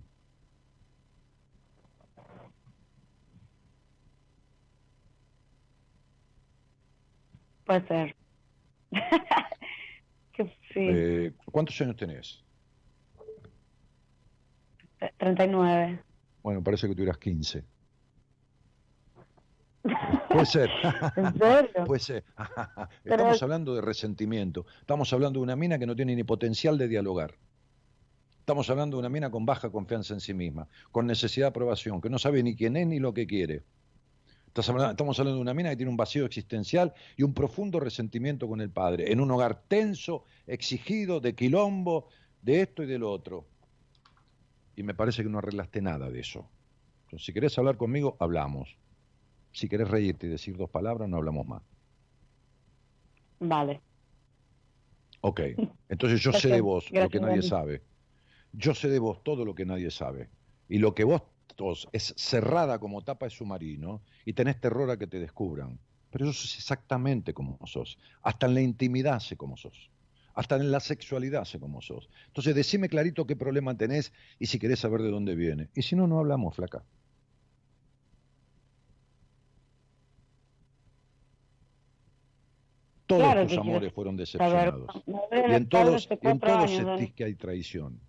G: Puede ser. sí,
D: Eh, ¿Cuántos años tenés?
G: 39.
D: Bueno, parece que tuvieras 15. Puede ser.
G: ¿En serio?
D: Puede ser.
G: Pero-
D: Estamos hablando de resentimiento. Estamos hablando de una mina que no tiene ni potencial de dialogar. Estamos hablando de una mina con baja confianza en sí misma, con necesidad de aprobación, que no sabe ni quién es ni lo que quiere. Hablando- Estamos hablando de una mina que tiene un vacío existencial y un profundo resentimiento con el padre, en un hogar tenso, exigido, de quilombo, de esto y de lo otro. Y me parece que no arreglaste nada de eso. Entonces, si querés hablar conmigo, hablamos. Si querés reírte y decir dos palabras, no hablamos más.
G: Vale.
D: Ok, entonces yo sé de
G: Gracias,
D: vos lo que nadie sabe. Yo sé de vos todo lo que nadie sabe. Y lo que vos sos es cerrada como tapa de submarino y tenés terror a que te descubran. Pero eso es exactamente como sos. Hasta en la intimidad sé cómo sos. Hasta en la sexualidad sé cómo sos. Entonces decime clarito qué problema tenés y si querés saber de dónde viene. Y si no, no hablamos, flaca. Todos
G: Claro
D: tus amores fueron decepcionados. Y en todos, en todos
G: años,
D: sentís que hay traición.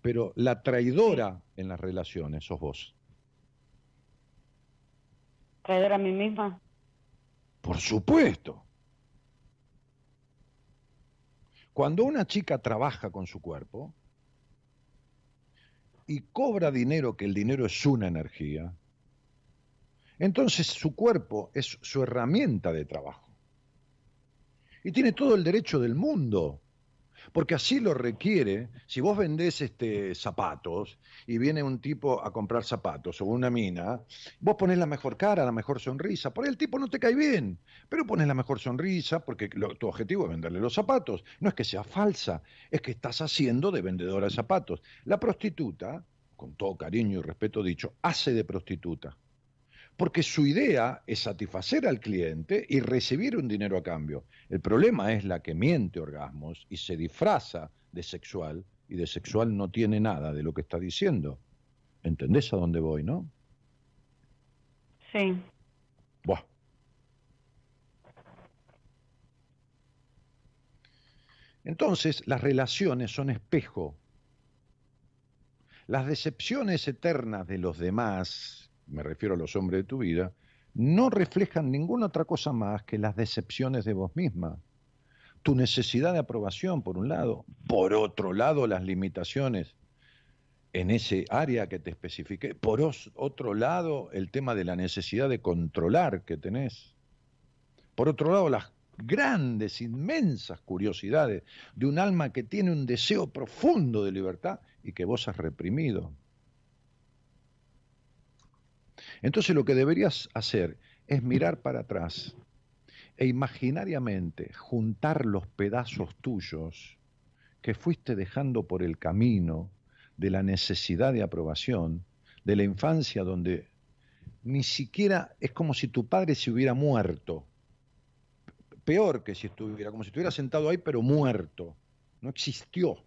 D: Pero la traidora en las relaciones sos vos.
G: Traidora a mí misma.
D: Por supuesto. Cuando una chica trabaja con su cuerpo y cobra dinero, que el dinero es una energía, entonces su cuerpo es su herramienta de trabajo. Y tiene todo el derecho del mundo, porque así lo requiere. Si vos vendés este, zapatos y viene un tipo a comprar zapatos o una mina, vos ponés la mejor cara, la mejor sonrisa. Por ahí el tipo no te cae bien, pero pones la mejor sonrisa porque tu objetivo es venderle los zapatos. No es que sea falsa, es que estás haciendo de vendedora de zapatos. La prostituta, con todo cariño y respeto dicho, hace de prostituta. Porque su idea es satisfacer al cliente y recibir un dinero a cambio. El problema es la que miente orgasmos y se disfraza de sexual y de sexual no tiene nada de lo que está diciendo. ¿Entendés a dónde voy, no?
G: Sí.
D: Buah. Entonces, las relaciones son espejo. Las decepciones eternas de los demás, me refiero a los hombres de tu vida, no reflejan ninguna otra cosa más que las decepciones de vos misma. Tu necesidad de aprobación, por un lado. Por otro lado, las limitaciones en ese área que te especifiqué. Por otro lado, el tema de la necesidad de controlar que tenés. Por otro lado, las grandes, inmensas curiosidades de un alma que tiene un deseo profundo de libertad y que vos has reprimido. Entonces lo que deberías hacer es mirar para atrás e imaginariamente juntar los pedazos tuyos que fuiste dejando por el camino de la necesidad de aprobación, de la infancia donde ni siquiera es como si tu padre se hubiera muerto. Peor que si estuviera, como si estuviera sentado ahí pero muerto. No existió.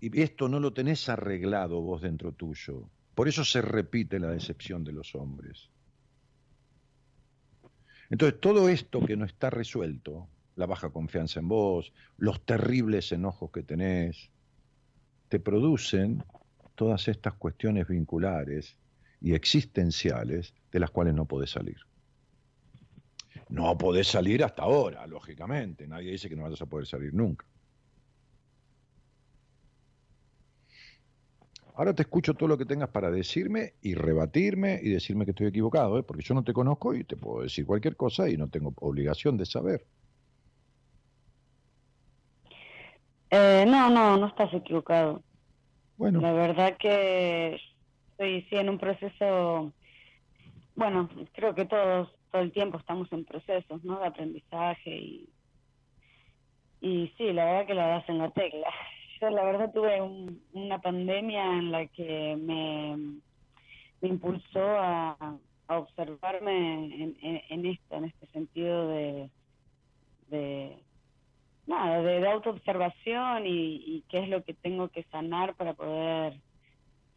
D: Y esto no lo tenés arreglado vos dentro tuyo. Por eso se repite la decepción de los hombres. Entonces, todo esto que no está resuelto, la baja confianza en vos, los terribles enojos que tenés, te producen todas estas cuestiones vinculares y existenciales de las cuales no podés salir. No podés salir hasta ahora, lógicamente. Nadie dice que no vas a poder salir nunca. Ahora te escucho todo lo que tengas para decirme y rebatirme y decirme que estoy equivocado, ¿eh? porque yo no te conozco y te puedo decir cualquier cosa y no tengo obligación de saber.
G: Eh, no, no, no estás equivocado.
D: Bueno.
G: La verdad que estoy sí en un proceso, bueno, creo que todos todo el tiempo estamos en procesos, ¿no? De aprendizaje y y sí, la verdad que la das en la tecla. Yo la verdad tuve una pandemia en la que me, me impulsó a, a observarme en, en, esto, en este sentido de, de nada, de, autoobservación y, y qué es lo que tengo que sanar para poder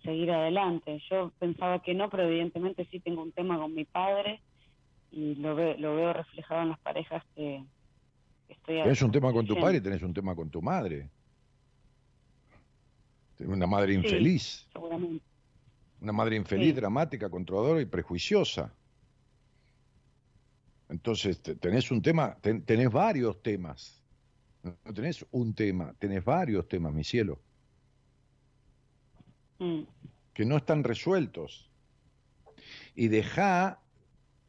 G: seguir adelante. Yo pensaba que no, pero evidentemente sí tengo un tema con mi padre y lo, ve, lo veo reflejado en las parejas que, estoy
D: Tienes un tema con tu padre y tenés un tema con tu madre. Una madre infeliz.
G: seguramente.
D: Una madre infeliz, dramática, controladora y prejuiciosa. Entonces, tenés un tema, tenés varios temas. No tenés un tema, tenés varios temas, mi cielo.
G: Mm.
D: Que no están resueltos. Y deja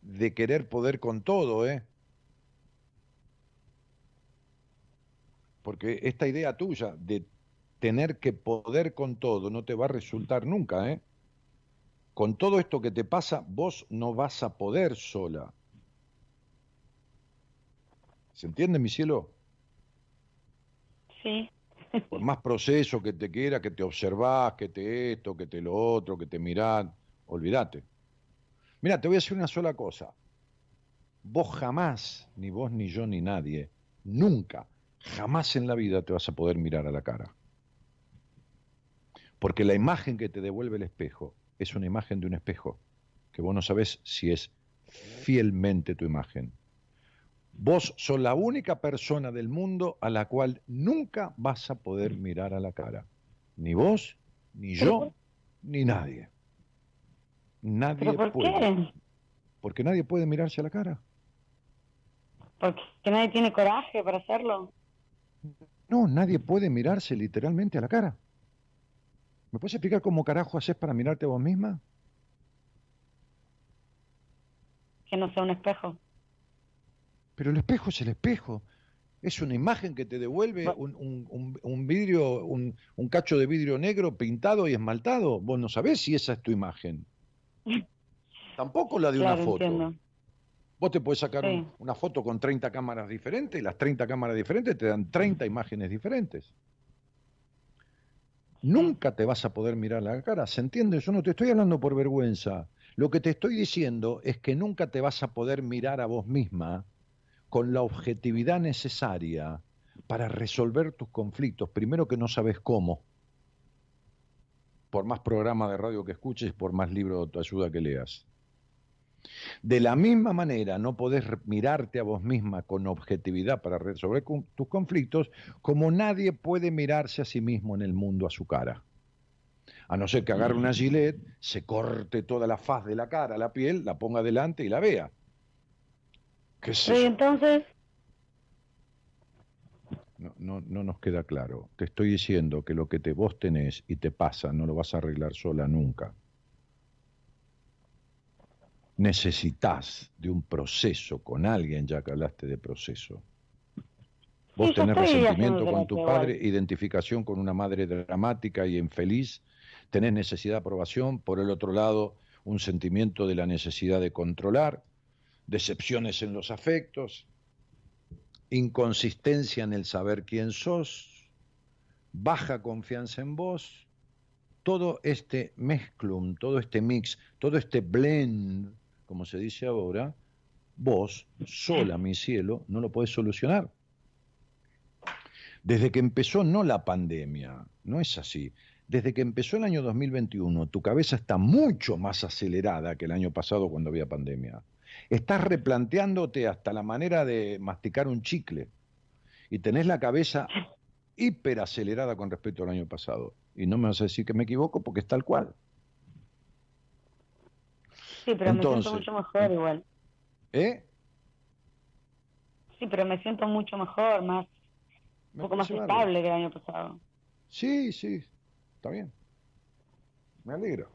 D: de querer poder con todo, ¿eh? Porque esta idea tuya de tener que poder con todo no te va a resultar nunca, ¿eh? Con todo esto que te pasa, vos no vas a poder sola. ¿Se entiende, mi cielo?
G: Sí.
D: Por más proceso que te quiera, que te observás, que te esto, que te lo otro, que te mirás, olvídate. Mira, te voy a decir una sola cosa. Vos jamás, ni vos ni yo ni nadie, nunca, jamás en la vida te vas a poder mirar a la cara. Porque la imagen que te devuelve el espejo es una imagen de un espejo, que vos no sabés si es fielmente tu imagen. Vos sos la única persona del mundo a la cual nunca vas a poder mirar a la cara. Ni vos, ni yo, ni nadie. Nadie
G: por
D: puede.
G: qué?
D: Porque nadie puede mirarse a la cara.
G: Porque nadie tiene coraje para hacerlo.
D: No, nadie puede mirarse literalmente a la cara. ¿Me puedes explicar cómo carajo haces para mirarte a vos misma?
G: Que no sea un espejo.
D: Pero el espejo es el espejo. Es una imagen que te devuelve un, un- un- un vidrio, un, cacho de vidrio negro pintado y esmaltado. Vos no sabés si esa es tu imagen. Tampoco la de una foto.
G: entiendo.
D: Vos te puedes sacar
G: Sí.
D: una foto con 30 cámaras diferentes y las 30 cámaras diferentes te dan 30 imágenes diferentes. Nunca te vas a poder mirar la cara, ¿se entiende? Yo no te estoy hablando por vergüenza. Lo que te estoy diciendo es que nunca te vas a poder mirar a vos misma con la objetividad necesaria para resolver tus conflictos. Primero que no sabes cómo. Por más programa de radio que escuches, por más libro de autoayuda que leas. De la misma manera, no podés mirarte a vos misma con objetividad para resolver tus conflictos, como nadie puede mirarse a sí mismo en el mundo a su cara. A no ser que agarre una gilet, se corte toda la faz de la cara, la piel, la ponga delante y la vea. ¿Qué yo?
G: entonces,
D: No, no, no nos queda claro. Te estoy diciendo que lo que te vos tenés y te pasa no lo vas a arreglar sola nunca. Necesitas de un proceso con alguien, ya que hablaste de proceso. Vos
G: Sí,
D: tenés resentimiento con tu padre,
G: igual.
D: identificación con una madre dramática y infeliz, tenés necesidad de aprobación, por el otro lado, un sentimiento de la necesidad de controlar, decepciones en los afectos, inconsistencia en el saber quién sos, baja confianza en vos, todo este mezclum, todo este mix, todo este blend, como se dice ahora, vos, sola, mi cielo, no lo podés solucionar. Desde que empezó no la pandemia, no es así. Desde que empezó el año 2021, tu cabeza está mucho más acelerada que el año pasado cuando había pandemia. Estás replanteándote hasta la manera de masticar un chicle y tenés la cabeza hiperacelerada con respecto al año pasado. Y no me vas a decir que me equivoco porque es tal cual.
G: Sí, pero me siento mucho mejor igual.
D: ¿Eh?
G: Sí, pero me siento mucho mejor, más un poco más estable que el año pasado.
D: Sí, sí, está bien. Me alegro.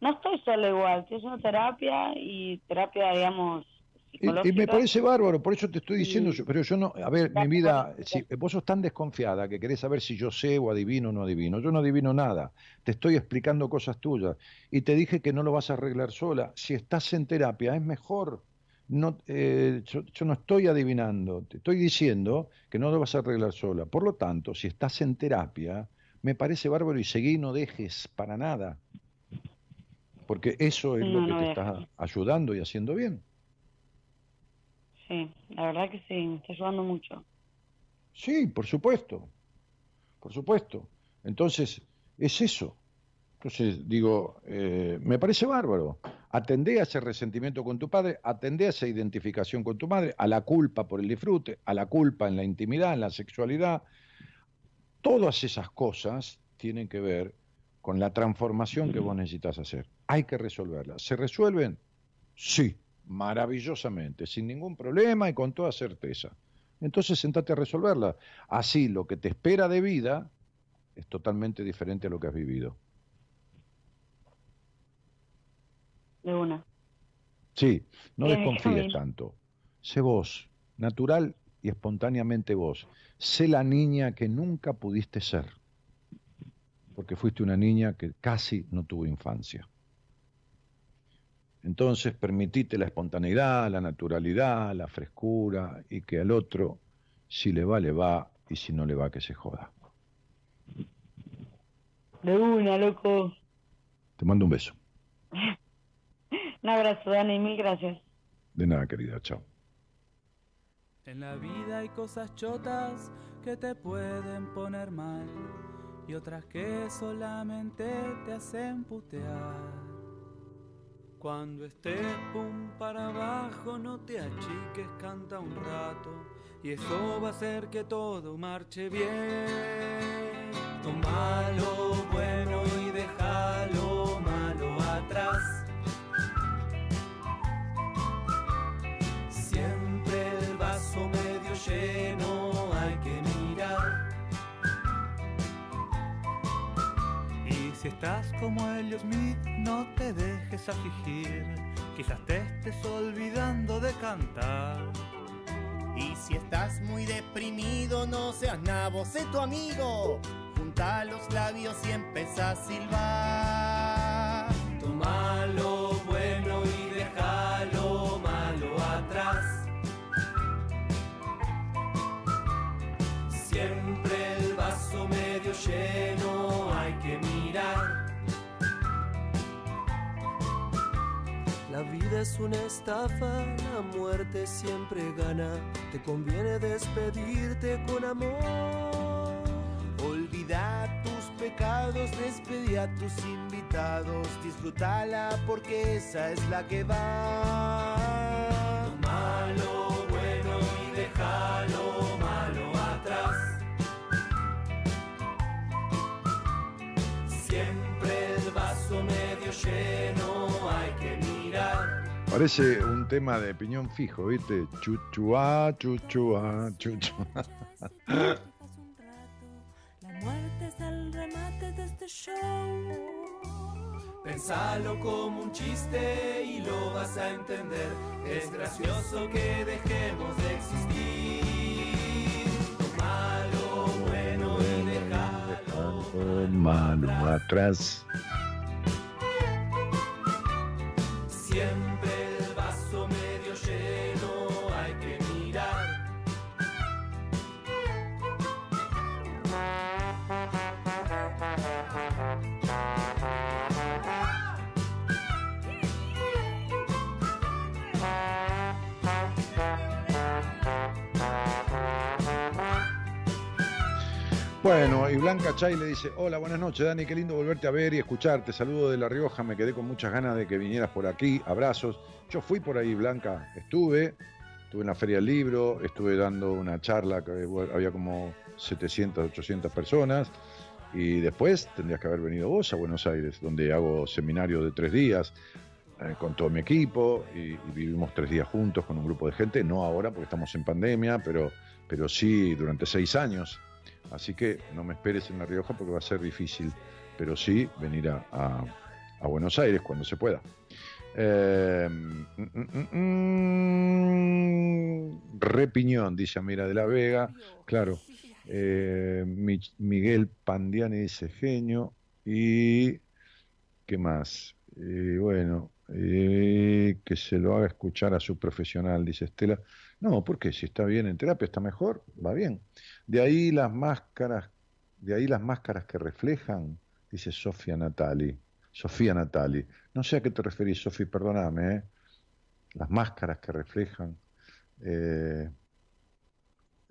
G: No estoy sola igual, estoy haciendo terapia y terapia, digamos,
D: Y, me parece bárbaro, por eso te estoy diciendo, yo- pero yo no, a ver, mi vida, si vos sos tan desconfiada que querés saber si yo sé o adivino o no adivino, yo no adivino nada, te estoy explicando cosas tuyas y te dije que no lo vas a arreglar sola, si estás en terapia es mejor, no, eh, yo, yo no estoy adivinando, te estoy diciendo que no lo vas a arreglar sola, por lo tanto, si estás en terapia, me parece bárbaro y seguí, no dejes para nada, porque eso es lo que
G: no
D: te está ayudando y haciendo bien.
G: Sí, la verdad que sí, me está ayudando mucho.
D: Sí, por supuesto, por supuesto. Entonces, es eso. Entonces, digo, eh, me parece bárbaro. Atendé a ese resentimiento con tu padre, atendé a esa identificación con tu madre, a la culpa por el disfrute, a la culpa en la intimidad, en la sexualidad. Todas esas cosas tienen que ver con la transformación que vos necesitas hacer. Hay que resolverlas. ¿Se resuelven? Sí, maravillosamente, sin ningún problema y con toda certeza. Entonces sentate a resolverla. Así lo que te espera de vida es totalmente diferente a lo que has vivido.
G: De una.
D: Sí, no
G: Bien,
D: desconfíes tanto. Sé vos, natural y espontáneamente vos. Sé la niña que nunca pudiste ser. Porque fuiste una niña que casi no tuvo infancia. Entonces permitite la espontaneidad, la naturalidad, la frescura y que al otro, si le va, le va y si no le va, que se joda.
G: De una, loco.
D: Te mando un beso.
G: Un abrazo, Dani, mil gracias.
D: De nada, querida. Chao.
H: En la vida hay cosas chotas que te pueden poner mal y otras que solamente te hacen putear. Cuando estés pum para abajo no te achiques, canta un rato y eso va a hacer que todo marche bien. Toma estás como Elliot Smith, no te dejes afligir. Quizás te estés olvidando de cantar.
I: Y si estás muy deprimido, no seas nabo, sé tu amigo. Junta los labios y empieza a silbar.
H: Toma
J: es una estafa, la muerte siempre gana. Te conviene despedirte con amor.
I: Olvida tus pecados, despedí a tus invitados. Disfrútala porque esa es la que va.
D: Parece un tema de piñón fijo, ¿viste? Chuchuá, chuchuá, chuchuá.
K: La muerte es el remate de este show.
H: Pensalo como un chiste y lo vas a entender. Es gracioso que dejemos de existir. Lo bueno y déjalo
D: mano atrás.
C: Siempre
D: Bueno, y Blanca Chay le dice, hola, buenas noches, Dani, qué lindo volverte a ver y escucharte. Saludo de La Rioja, me quedé con muchas ganas de que vinieras por aquí. Abrazos. Yo fui por ahí, Blanca, estuve, estuve en la Feria del Libro, estuve dando una charla, que había como 700, 800 personas. Y después tendrías que haber venido vos a Buenos Aires, donde hago seminario de tres días eh, con todo mi equipo y, vivimos tres días juntos con un grupo de gente, no ahora porque estamos en pandemia, pero, pero sí durante seis años. Así que no me esperes en La Rioja porque va a ser difícil, pero sí venir a, a- Buenos Aires cuando se pueda. Eh, mm, Repiñón, dice Amira de la Vega. Claro. Eh, Mi- Miguel Pandiani dice genio. Y. ¿Qué más? Eh, bueno, eh, que se lo haga escuchar a su profesional, dice Estela. No, porque si está bien en terapia, está mejor, va bien. De ahí las máscaras, de ahí las máscaras que reflejan, dice Sofía Natali. Sofía Natali. No sé a qué te referís, Sofía, perdóname. Las máscaras que reflejan. eh,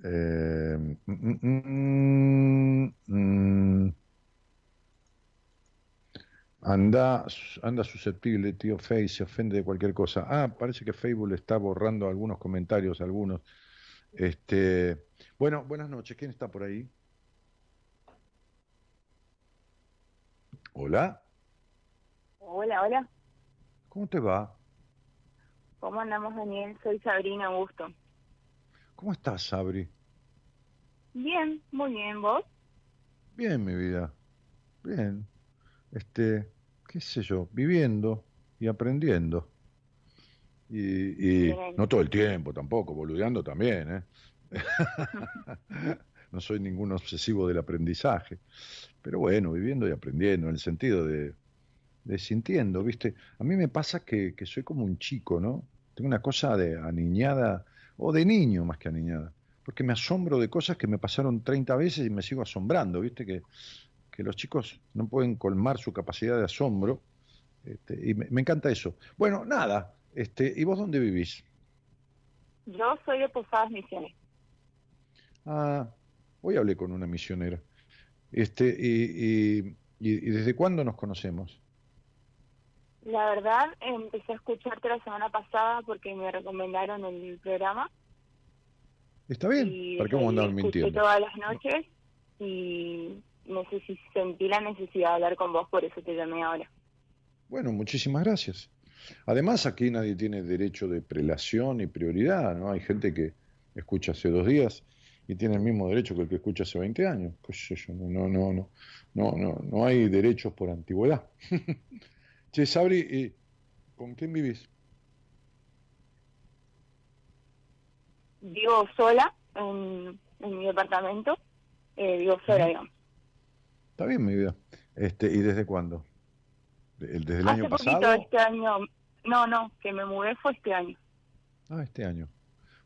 D: eh, mm, mm, mm. Anda, anda susceptible, tío Face, se ofende de cualquier cosa. Ah, parece que Facebook le está borrando algunos comentarios, algunos. Este, bueno, buenas noches. ¿Quién está por ahí? Hola,
L: Hola, hola.
D: ¿cómo te va?
L: ¿Cómo andamos, Daniel? Soy Sabrina Augusto.
D: ¿Cómo estás, Sabri?
L: Bien, muy bien. ¿Vos?
D: Bien, mi vida. Bien. Este, qué sé yo, viviendo y aprendiendo. Y, y no todo el tiempo tampoco, boludeando también, ¿eh? no soy ningún obsesivo del aprendizaje. Pero bueno, viviendo y aprendiendo, en el sentido de, de sintiendo, ¿viste? A mí me pasa que, que soy como un chico, ¿no? Tengo una cosa de aniñada, o de niño más que aniñada, porque me asombro de cosas que me pasaron 30 veces y me sigo asombrando, ¿viste? Que, que los chicos no pueden colmar su capacidad de asombro, este, y me, me encanta eso. Bueno, nada, este, ¿y vos dónde vivís?
L: Yo soy de Posadas Misiones.
D: Ah, hoy hablé con una misionera. Este, y, y- y- y desde cuándo nos conocemos?
L: La verdad, empecé a escucharte la semana pasada porque me recomendaron el programa.
D: Está bien,
L: Y
D: ¿para qué vamos a andar mintiendo?
L: todas las noches y necesi- sentí la necesidad de hablar con vos, por eso te llamé ahora.
D: Bueno, muchísimas gracias. Además, aquí nadie tiene derecho de prelación y prioridad, ¿no? Hay gente que escucha hace dos días y tiene el mismo derecho que el que escucha hace 20 años. ¿Qué sé yo? No, no, no, no, no, no, no hay derechos por antigüedad. che, Sabri, ¿y ¿con quién vivís?
L: Vivo sola en, en mi departamento. Eh, vivo sola, digamos.
D: Está bien, mi vida. Este, ¿y desde cuándo? ¿El- ¿Desde el
L: Hace
D: año
L: poquito,
D: pasado?
L: este año. No, no, que me mudé fue este año.
D: Ah, este año.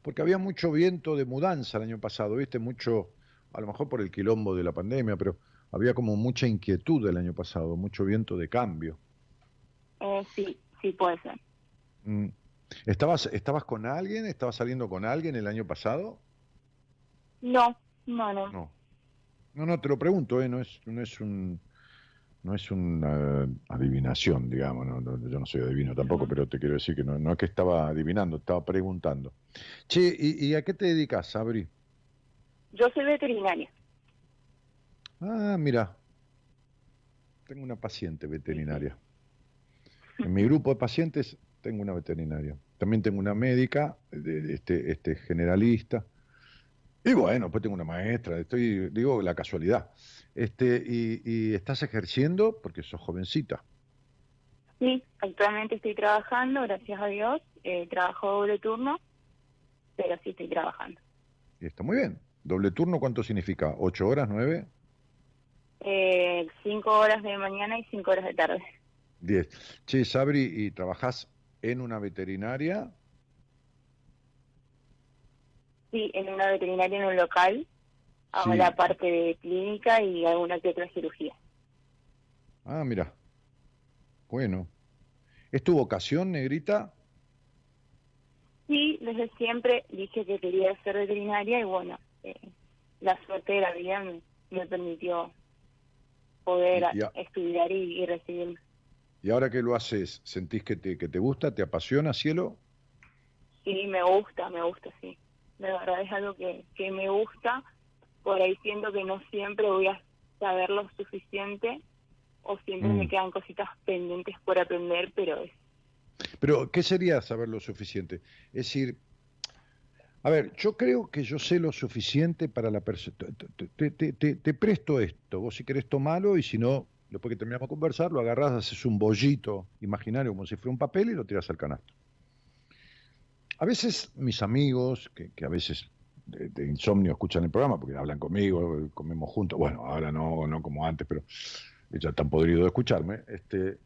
D: Porque había mucho viento de mudanza el año pasado, ¿viste? Mucho, a lo mejor por el quilombo de la pandemia, pero había como mucha inquietud el año pasado, mucho viento de cambio.
L: Eh, sí, sí puede ser.
D: Mm. ¿Estabas, ¿Estabas con alguien? ¿Estabas saliendo con alguien el año pasado?
L: No, no, no.
D: No. No, no, te lo pregunto, ¿eh? No es, no es un... No es una adivinación, digamos, no, no, yo no soy adivino tampoco, pero te quiero decir que no, no es que estaba adivinando, estaba preguntando. Che, ¿y, y a qué te dedicas, Sabri?
L: Yo soy veterinaria.
D: Ah, mira, tengo una paciente veterinaria. En mi grupo de pacientes tengo una veterinaria. También tengo una médica, este, este generalista. Y bueno, pues tengo una maestra, estoy, digo, la casualidad. Este, y, y estás ejerciendo porque sos jovencita.
L: Sí, actualmente estoy trabajando, gracias a Dios. Eh, trabajo doble turno, pero sí estoy trabajando.
D: Y está muy bien. Doble turno, ¿cuánto significa? ¿Ocho horas, nueve?
L: Eh, cinco horas de mañana y cinco horas de tarde.
D: 10. Che, Sabri, ¿y trabajás en una veterinaria?
L: Sí, en una veterinaria en un local. Hago
D: Sí.
L: la parte de clínica y alguna que otra cirugía.
D: Ah, mira. Bueno. ¿Es tu vocación, negrita?
L: Sí, desde siempre dije que quería ser veterinaria y bueno, eh, la suerte de la vida me, me permitió poder
D: Y- y a-
L: estudiar y, y recibirme.
D: ¿Y ahora que lo haces, sentís que te, que te gusta, te apasiona, cielo?
L: Sí, me gusta, me gusta, sí. De verdad es algo que, que me gusta. Por ahí siento que no siempre voy a saber lo suficiente o siempre
D: Mm.
L: me quedan cositas pendientes por aprender, pero es
D: Pero, ¿qué sería saber lo suficiente? Es decir, a ver, yo creo que yo sé lo suficiente para la persona. Te, te- te- te- te presto esto, vos si querés tomalo y si no, después que terminamos de conversar, lo agarrás, haces un bollito imaginario como si fuera un papel y lo tiras al canasto. A veces mis amigos, que, a veces de, insomnio escuchan el programa porque hablan conmigo, comemos juntos, bueno, ahora no, no como antes, pero ya están podridos de escucharme, este,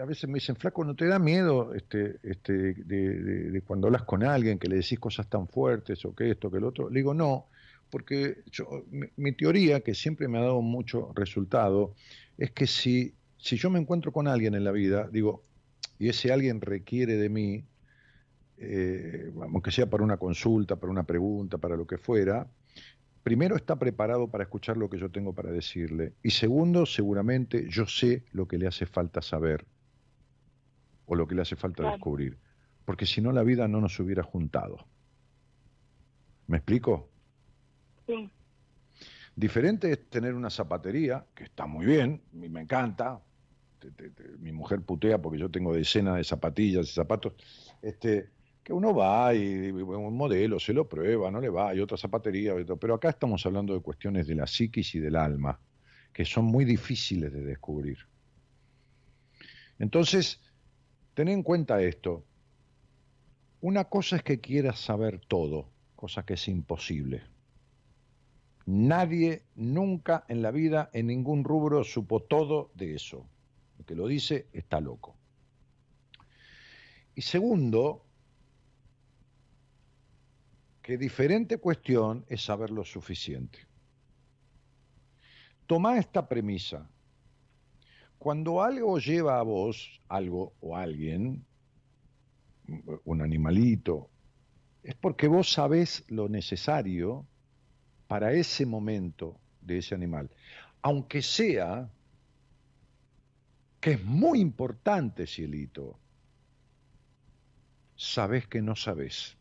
D: a veces me dicen, flaco, ¿no te da miedo este, este, de, de- de cuando hablas con alguien que le decís cosas tan fuertes o que esto, que el otro? Le digo, no, porque yo, mi teoría, que siempre me ha dado mucho resultado, es que si, si yo me encuentro con alguien en la vida, digo, y ese alguien requiere de mí, eh, aunque sea para una consulta, para una pregunta, para lo que fuera, primero está preparado para escuchar lo que yo tengo para decirle. Y segundo, seguramente yo sé lo que le hace falta saber o lo que le hace falta
L: Claro.
D: descubrir. Porque si no, la vida no nos hubiera juntado. ¿Me explico?
L: sí,
D: Diferente es tener una zapatería, que está muy bien, me encanta. Mi mujer putea porque yo tengo decenas de zapatillas y zapatos. Este, que uno va y, un modelo se lo prueba, no le va, hay otra zapatería, pero acá estamos hablando de cuestiones de la psiquis y del alma, que son muy difíciles de descubrir. Entonces, ten en cuenta esto. Una cosa es que quieras saber todo, cosa que es imposible. Nadie nunca en la vida, en ningún rubro, supo todo de eso. El que lo dice está loco. Y segundo, que diferente cuestión es saber lo suficiente. Toma esta premisa. Cuando algo lleva a vos, algo o alguien, un animalito, es porque vos sabés lo necesario para ese momento de ese animal. Aunque sea que es muy importante, cielito, sabés que no sabés.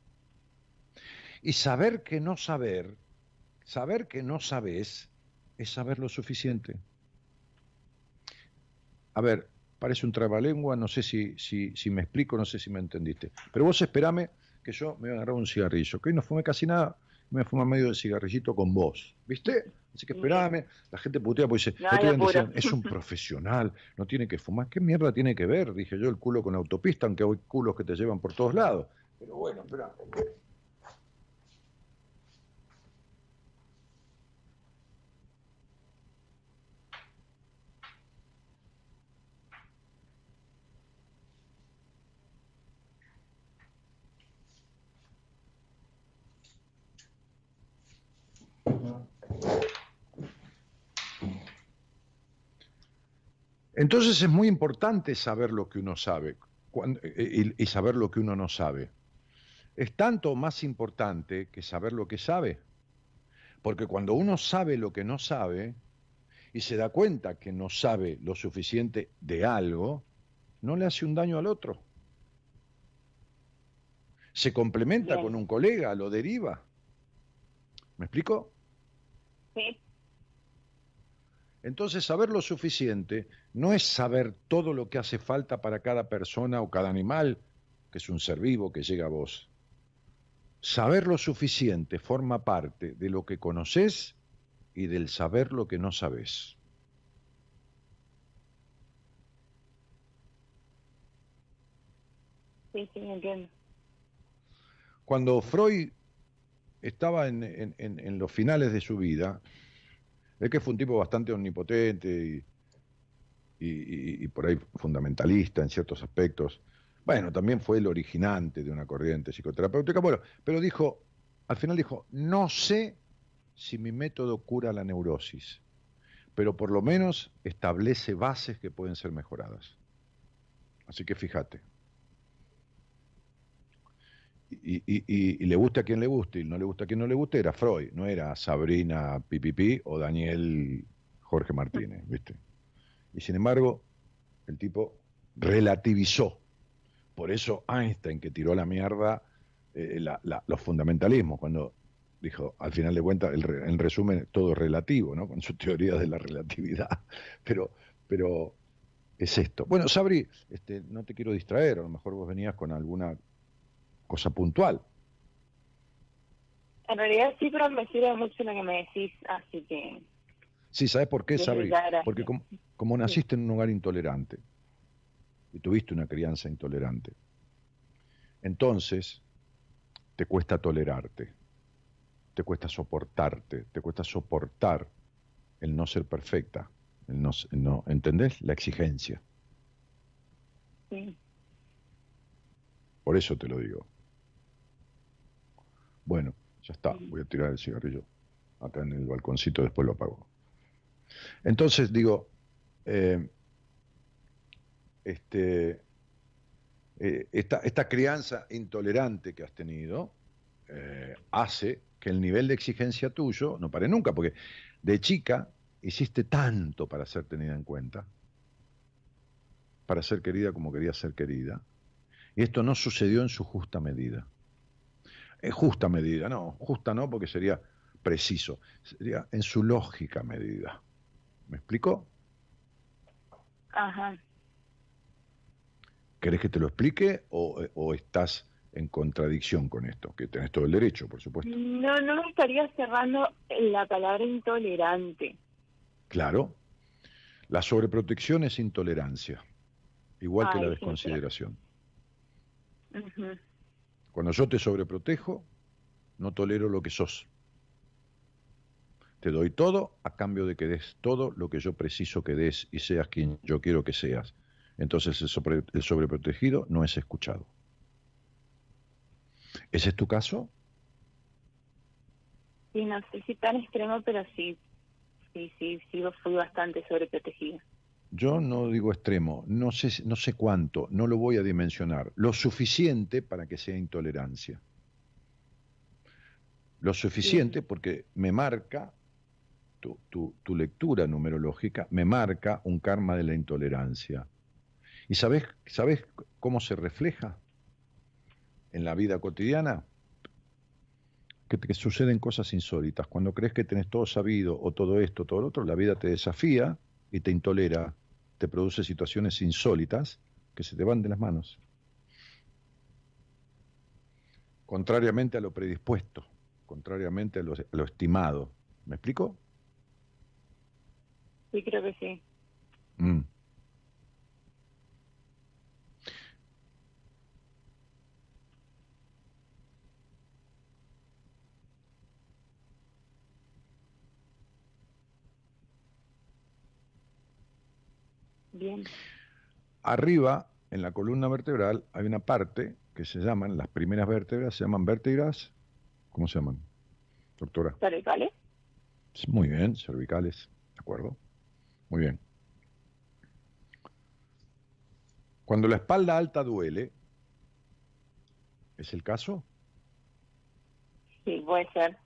D: Y saber que no saber, saber que no sabés, es saber lo suficiente. A ver, parece un trabalengua, no sé si, si, si me explico, no sé si me entendiste. Pero vos esperame que yo me voy a agarrar un cigarrillo, que hoy no fumé casi nada, me fumé medio de cigarrillito con vos, ¿viste? Así que esperame, la gente putea porque dice,
L: No
D: decían, es un profesional, no tiene que fumar. ¿Qué mierda tiene que ver? Dije yo, el culo con autopista, aunque hay culos que te llevan por todos lados. Pero bueno, espera. Entonces es muy importante saber lo que uno sabe cuando- y, y saber lo que uno no sabe. Es tanto más importante que saber lo que sabe. Porque cuando uno sabe lo que no sabe y se da cuenta que no sabe lo suficiente de algo, no le hace un daño al otro. Se complementa
L: Bien.
D: con un colega, lo deriva. ¿Me explico?
L: sí,
D: Entonces, saber lo suficiente no es saber todo lo que hace falta para cada persona o cada animal, que es un ser vivo que llega a vos. Saber lo suficiente forma parte de lo que conoces y del saber lo que no sabes.
L: sí, sí, entiendo.
D: Cuando Freud estaba en, en- en- en los finales de su vida, Es que fue un tipo bastante omnipotente y, y- y por ahí fundamentalista en ciertos aspectos. Bueno, también fue el originante de una corriente psicoterapéutica. Bueno, pero dijo, al final dijo, no sé si mi método cura la neurosis, pero por lo menos establece bases que pueden ser mejoradas. Así que fíjate. Y, y- y- y le guste a quien le guste y no le gusta a quien no le guste, era Freud, no era Sabrina Pipipi o Daniel Jorge Martínez, ¿viste? Y sin embargo, el tipo relativizó. Por eso Einstein, que tiró a la mierda eh, la- la- los fundamentalismos, cuando dijo, al final de cuentas, el en resumen, todo es relativo, ¿no? Con su teoría de la relatividad. Pero, pero es esto. Bueno, Sabri, este, no te quiero distraer, a lo mejor vos venías con alguna cosa puntual.
L: En realidad sí, pero me sirve mucho lo que me decís, así que
D: Sí, ¿sabes por qué, Sabri? Porque como, como naciste en un hogar intolerante y tuviste una crianza intolerante, entonces te cuesta tolerarte, te cuesta soportarte, te cuesta soportar el no ser perfecta, el no, el no ¿entendés? La exigencia.
L: sí.
D: Por eso te lo digo. Bueno, ya está, voy a tirar el cigarrillo acá en el balconcito, después lo apago. Entonces digo, eh, este, eh, esta, crianza intolerante que has tenido eh, hace que el nivel de exigencia tuyo no pare nunca, porque de chica hiciste tanto para ser tenida en cuenta, para ser querida como querías ser querida, y esto no sucedió en su justa medida. En justa medida, no, justa no, porque sería preciso, sería en su lógica medida. ¿Me explico?
L: Ajá.
D: ¿Querés que te lo explique o, o estás en contradicción con esto? Que tenés todo el derecho, por supuesto.
L: No, no me estaría cerrando la palabra intolerante.
D: Claro. La sobreprotección es intolerancia, igual que la
L: sí,
D: desconsideración.
L: Ujú.
D: Cuando yo te sobreprotejo, no tolero lo que sos. Te doy todo a cambio de que des todo lo que yo preciso que des y seas quien yo quiero que seas. Entonces el, sobre- el sobreprotegido no es escuchado. ¿Ese es tu caso?
L: Sí, no sé si tan extremo, pero sí, sí, sí, sí, fui bastante sobreprotegida.
D: Yo no digo extremo, no sé, no sé cuánto, no lo voy a dimensionar. Lo suficiente para que sea intolerancia. Lo suficiente porque me marca, tu, tu- tu lectura numerológica, me marca un karma de la intolerancia. ¿Y sabes, sabes cómo se refleja en la vida cotidiana? Que te suceden cosas insólitas. Cuando crees que tenés todo sabido o todo esto, todo lo otro, la vida te desafía y te intolera, te produce situaciones insólitas que se te van de las manos. Contrariamente a lo predispuesto, contrariamente a lo estimado. ¿Me explico?
L: Sí, creo que sí.
D: Mm.
L: Bien.
D: Arriba, en la columna vertebral, hay una parte que se llaman, las primeras vértebras, se llaman vértebras, ¿cómo se llaman? Doctora.
L: ¿Cervicales?
D: Muy bien, cervicales, ¿de acuerdo? Muy bien. Cuando la espalda alta duele, ¿es el caso?
L: Sí, puede ser.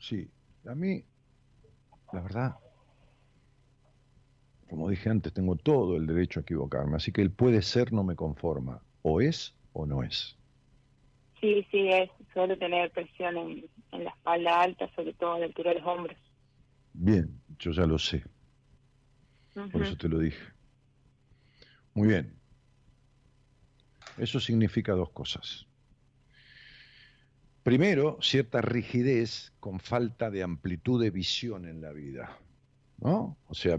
D: Sí. A mí, la verdad, como dije antes, tengo todo el derecho a equivocarme, así que el puede ser no me conforma. O es o no es.
L: Sí, sí, es. Suelo tener presión en, en la espalda alta, sobre todo a la altura de los hombros.
D: Bien, yo ya lo sé, por eso te lo dije. Muy bien. Eso significa dos cosas. Primero, cierta rigidez con falta de amplitud de visión en la vida. ¿No? O sea,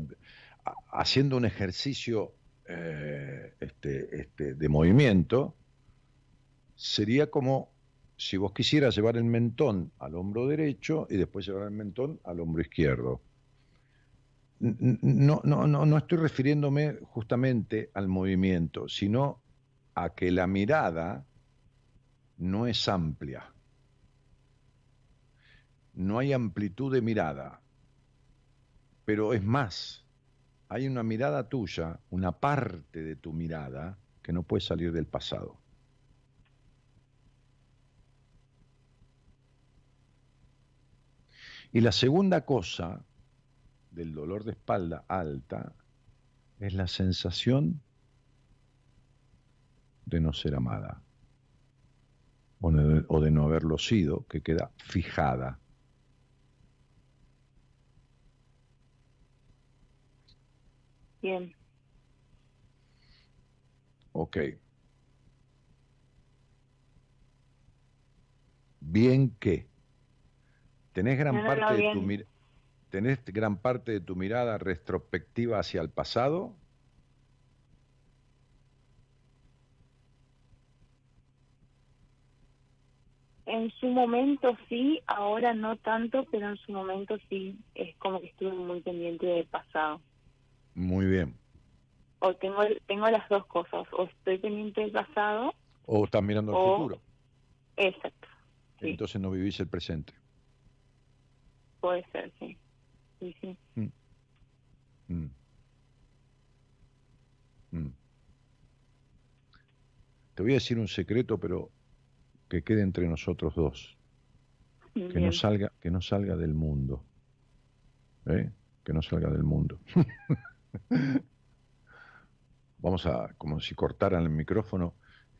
D: haciendo un ejercicio eh, este, este, de movimiento, sería como si vos quisieras llevar el mentón al hombro derecho y después llevar el mentón al hombro izquierdo. No, no, no, no estoy refiriéndome justamente al movimiento, sino a que la mirada no es amplia. No hay amplitud de mirada. Pero es más, hay una mirada tuya, una parte de tu mirada que no puede salir del pasado. Y la segunda cosa del dolor de espalda alta es la sensación de no ser amada o de, o de no haberlo sido, que queda fijada.
L: Bien.
D: Ok. Bien que tenés gran
L: No, no,
D: parte
L: no,
D: de tu
L: bien.
D: Tenés gran parte de tu mirada retrospectiva hacia el pasado.
L: En su momento sí, ahora no tanto, pero en su momento sí, es como que estuve muy pendiente del pasado.
D: Muy bien.
L: O tengo tengo las dos cosas, o estoy pendiente del pasado,
D: O estás mirando al
L: O-
D: futuro.
L: exacto, sí.
D: Entonces no vivís el presente.
L: puede ser, sí. Sí, sí.
D: Mm. Mm. Te voy a decir un secreto, pero que quede entre nosotros dos. Que no salga, que no salga del mundo. ¿Eh? Que no salga del mundo. Vamos a, como si cortaran el micrófono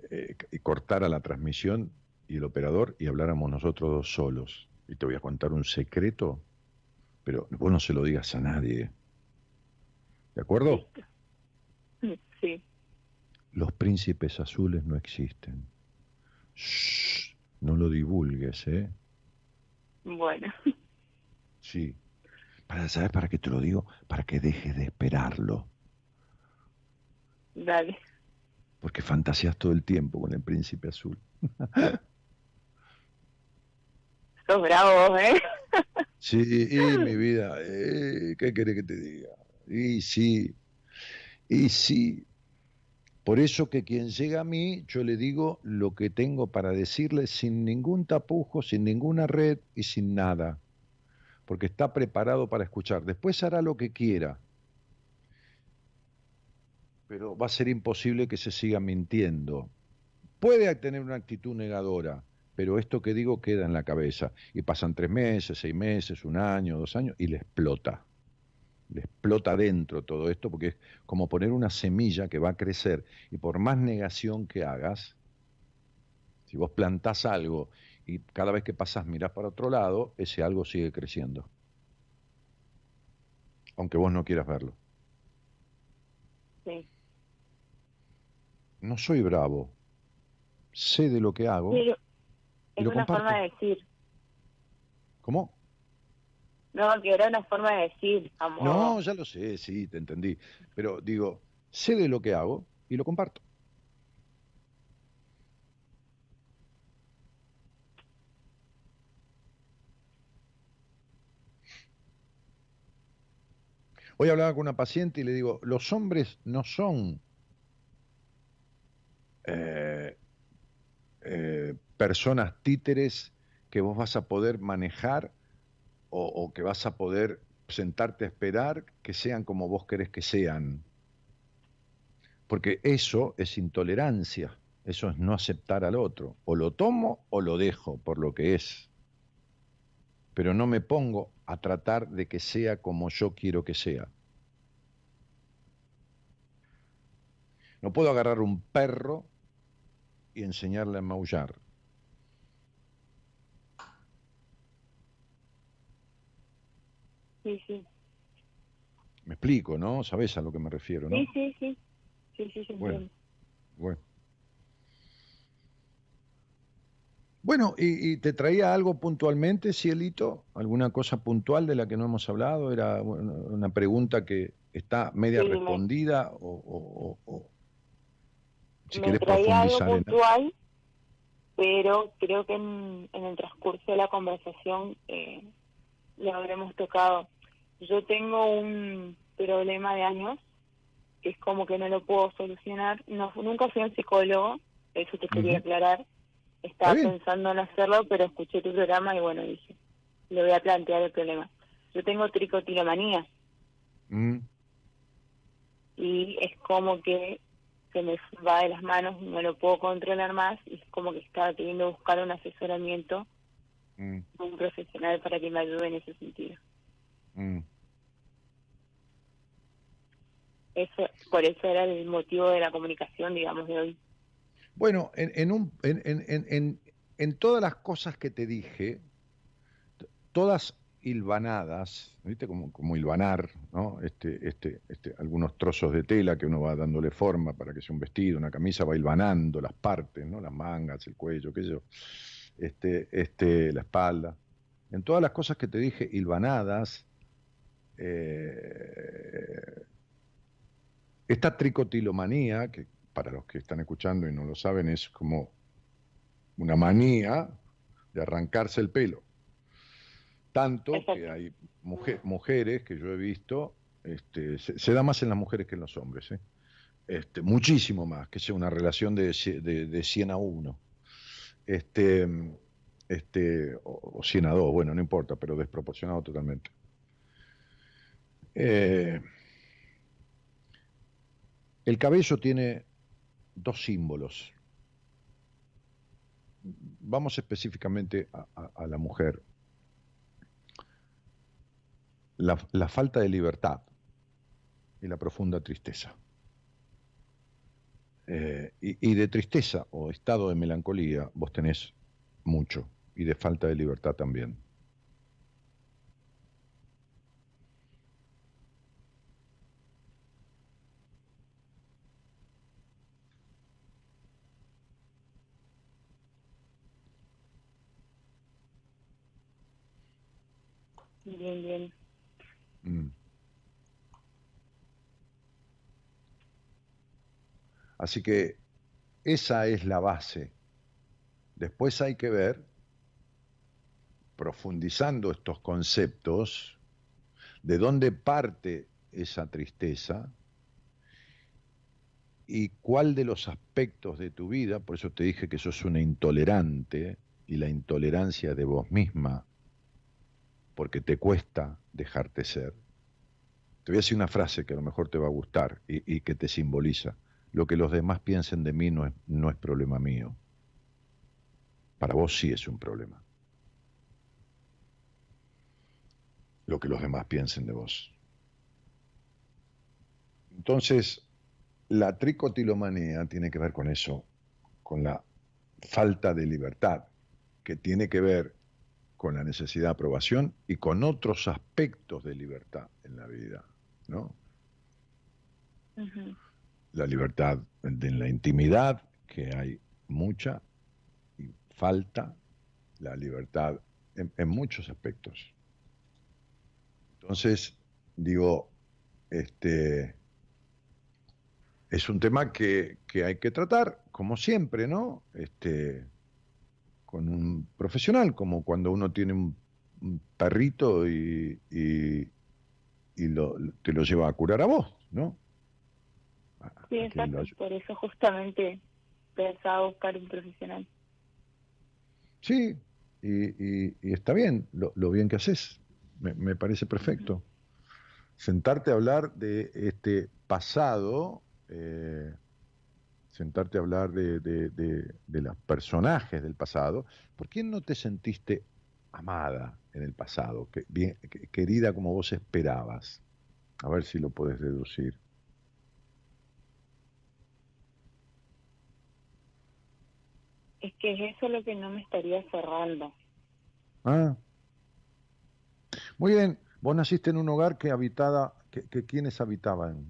D: eh, y cortara la transmisión y el operador y habláramos nosotros dos solos. Y te voy a contar un secreto, pero vos no se lo digas a nadie. ¿De acuerdo?
L: Sí,
D: Los príncipes azules no existen. Shh, no lo divulgues, ¿eh?
L: bueno,
D: Sí. Para saber para qué te lo digo, para que dejes de esperarlo,
L: dale.
D: porque fantaseas todo el tiempo con el príncipe azul.
L: Sos bravo, ¿eh?
D: Sí, y mi vida, eh, ¿qué querés que te diga? Y sí, y sí. Por eso que quien llega a mí, yo le digo lo que tengo para decirle sin ningún tapujo, sin ninguna red y sin nada. Porque está preparado para escuchar. Después hará lo que quiera. Pero va a ser imposible que se siga mintiendo. Puede tener una actitud negadora, pero esto que digo queda en la cabeza. Y pasan tres meses, seis meses, un año, dos años, y le explota. Le explota dentro todo esto, porque es como poner una semilla que va a crecer. Y por más negación que hagas, si vos plantás algo y cada vez que pasás mirás para otro lado, ese algo sigue creciendo. Aunque vos no quieras verlo.
L: Sí.
D: No soy bravo. Sé de lo que hago.
L: Pero es una
D: comparto.
L: forma de decir.
D: ¿Cómo?
L: No, que era una forma de decir, amor.
D: No, ya lo sé, sí, te entendí. Pero digo, sé de lo que hago y lo comparto. Hoy hablaba con una paciente y le digo, los hombres no son eh, eh, personas títeres que vos vas a poder manejar o, que vas a poder sentarte a esperar que sean como vos querés que sean. Porque eso es intolerancia, eso es no aceptar al otro. O lo tomo o lo dejo por lo que es. Pero no me pongo a tratar de que sea como yo quiero que sea. No puedo agarrar un perro y enseñarle a maullar.
L: Sí, sí.
D: Me explico, ¿no? Sabes a lo que me refiero, ¿no?
L: Sí, sí, sí. Sí, sí, sí.
D: Bueno. Bueno. Bueno, ¿y, y te traía algo puntualmente, Cielito? ¿Alguna cosa puntual de la que no hemos hablado? ¿Era bueno, una pregunta que está media
L: Sí, me-
D: respondida? O, o- o- o- si
L: Me traía algo
D: en
L: puntual, pero creo que en, en el transcurso de la conversación eh, lo habremos tocado. Yo tengo un problema de años que es como que no lo puedo solucionar. No, nunca fui a un psicólogo, eso te quería aclarar. Estaba pensando en hacerlo, pero escuché tu programa y bueno, dije, le voy a plantear el problema. Yo tengo tricotilomanía
D: Mm,
L: y es como que se me va de las manos, no lo puedo controlar más y es como que estaba queriendo buscar un asesoramiento
D: mm,
L: un profesional para que me ayude en ese sentido.
D: Mm.
L: Eso, por eso era el motivo de la comunicación, digamos, de hoy.
D: Bueno, en, en, un, en, en, en, en- en todas las cosas que te dije, todas hilvanadas, ¿viste? Como, como hilvanar, ¿no? Este, este, este, algunos trozos de tela que uno va dándole forma para que sea un vestido, una camisa, va hilvanando las partes, ¿no? Las mangas, el cuello, qué sé yo, este, este, la espalda. En todas las cosas que te dije hilvanadas, eh, esta tricotilomanía, que para los que están escuchando y no lo saben, es como una manía de arrancarse el pelo. Tanto que hay muje- mujeres que yo he visto, este, se, se da más en las mujeres que en los hombres, ¿eh? este, muchísimo más, que sea una relación de, de, de 100 a 1. Este, este, o, o 100 a 2, bueno, no importa, pero desproporcionado totalmente. Eh, el cabello tiene dos símbolos. Vamos específicamente a, la mujer. La, la falta de libertad y la profunda tristeza. Eh, y, y de tristeza o estado de melancolía vos tenés mucho y de falta de libertad también.
L: Bien, bien.
D: Mm. Así que esa es la base. Después hay que ver, profundizando estos conceptos, de dónde parte esa tristeza y cuál de los aspectos de tu vida, por eso te dije que sos una intolerante y la intolerancia de vos misma, porque te cuesta dejarte ser. Te voy a decir una frase que a lo mejor te va a gustar y, que te simboliza. Lo que los demás piensen de mí no es problema mío. Para vos sí es un problema. Lo que los demás piensen de vos. Entonces, la tricotilomanía tiene que ver con eso, con la falta de libertad, que tiene que ver con la necesidad de aprobación y con otros aspectos de libertad en la vida, ¿no? La libertad de la intimidad, que hay mucha y falta, la libertad en, en muchos aspectos. Entonces, digo, este es un tema que, que hay que tratar, como siempre, ¿no? Este, con un profesional, como cuando uno tiene un, un perrito y, y- y lo- te lo lleva a curar a vos, ¿no?
L: Sí, exacto. Por eso justamente pensaba buscar un profesional.
D: Sí, y, y- y está bien, lo, lo bien que haces, me, me parece perfecto. Sentarte a hablar de este pasado, eh, sentarte a hablar de, de- de- de los personajes del pasado, ¿por qué no te sentiste amada en el pasado, que, bien, que- querida como vos esperabas? A ver si lo puedes deducir.
L: Es que es eso lo que no me estaría cerrando.
D: Ah. Muy bien, vos naciste en un hogar que habitada, que, que quienes habitaban.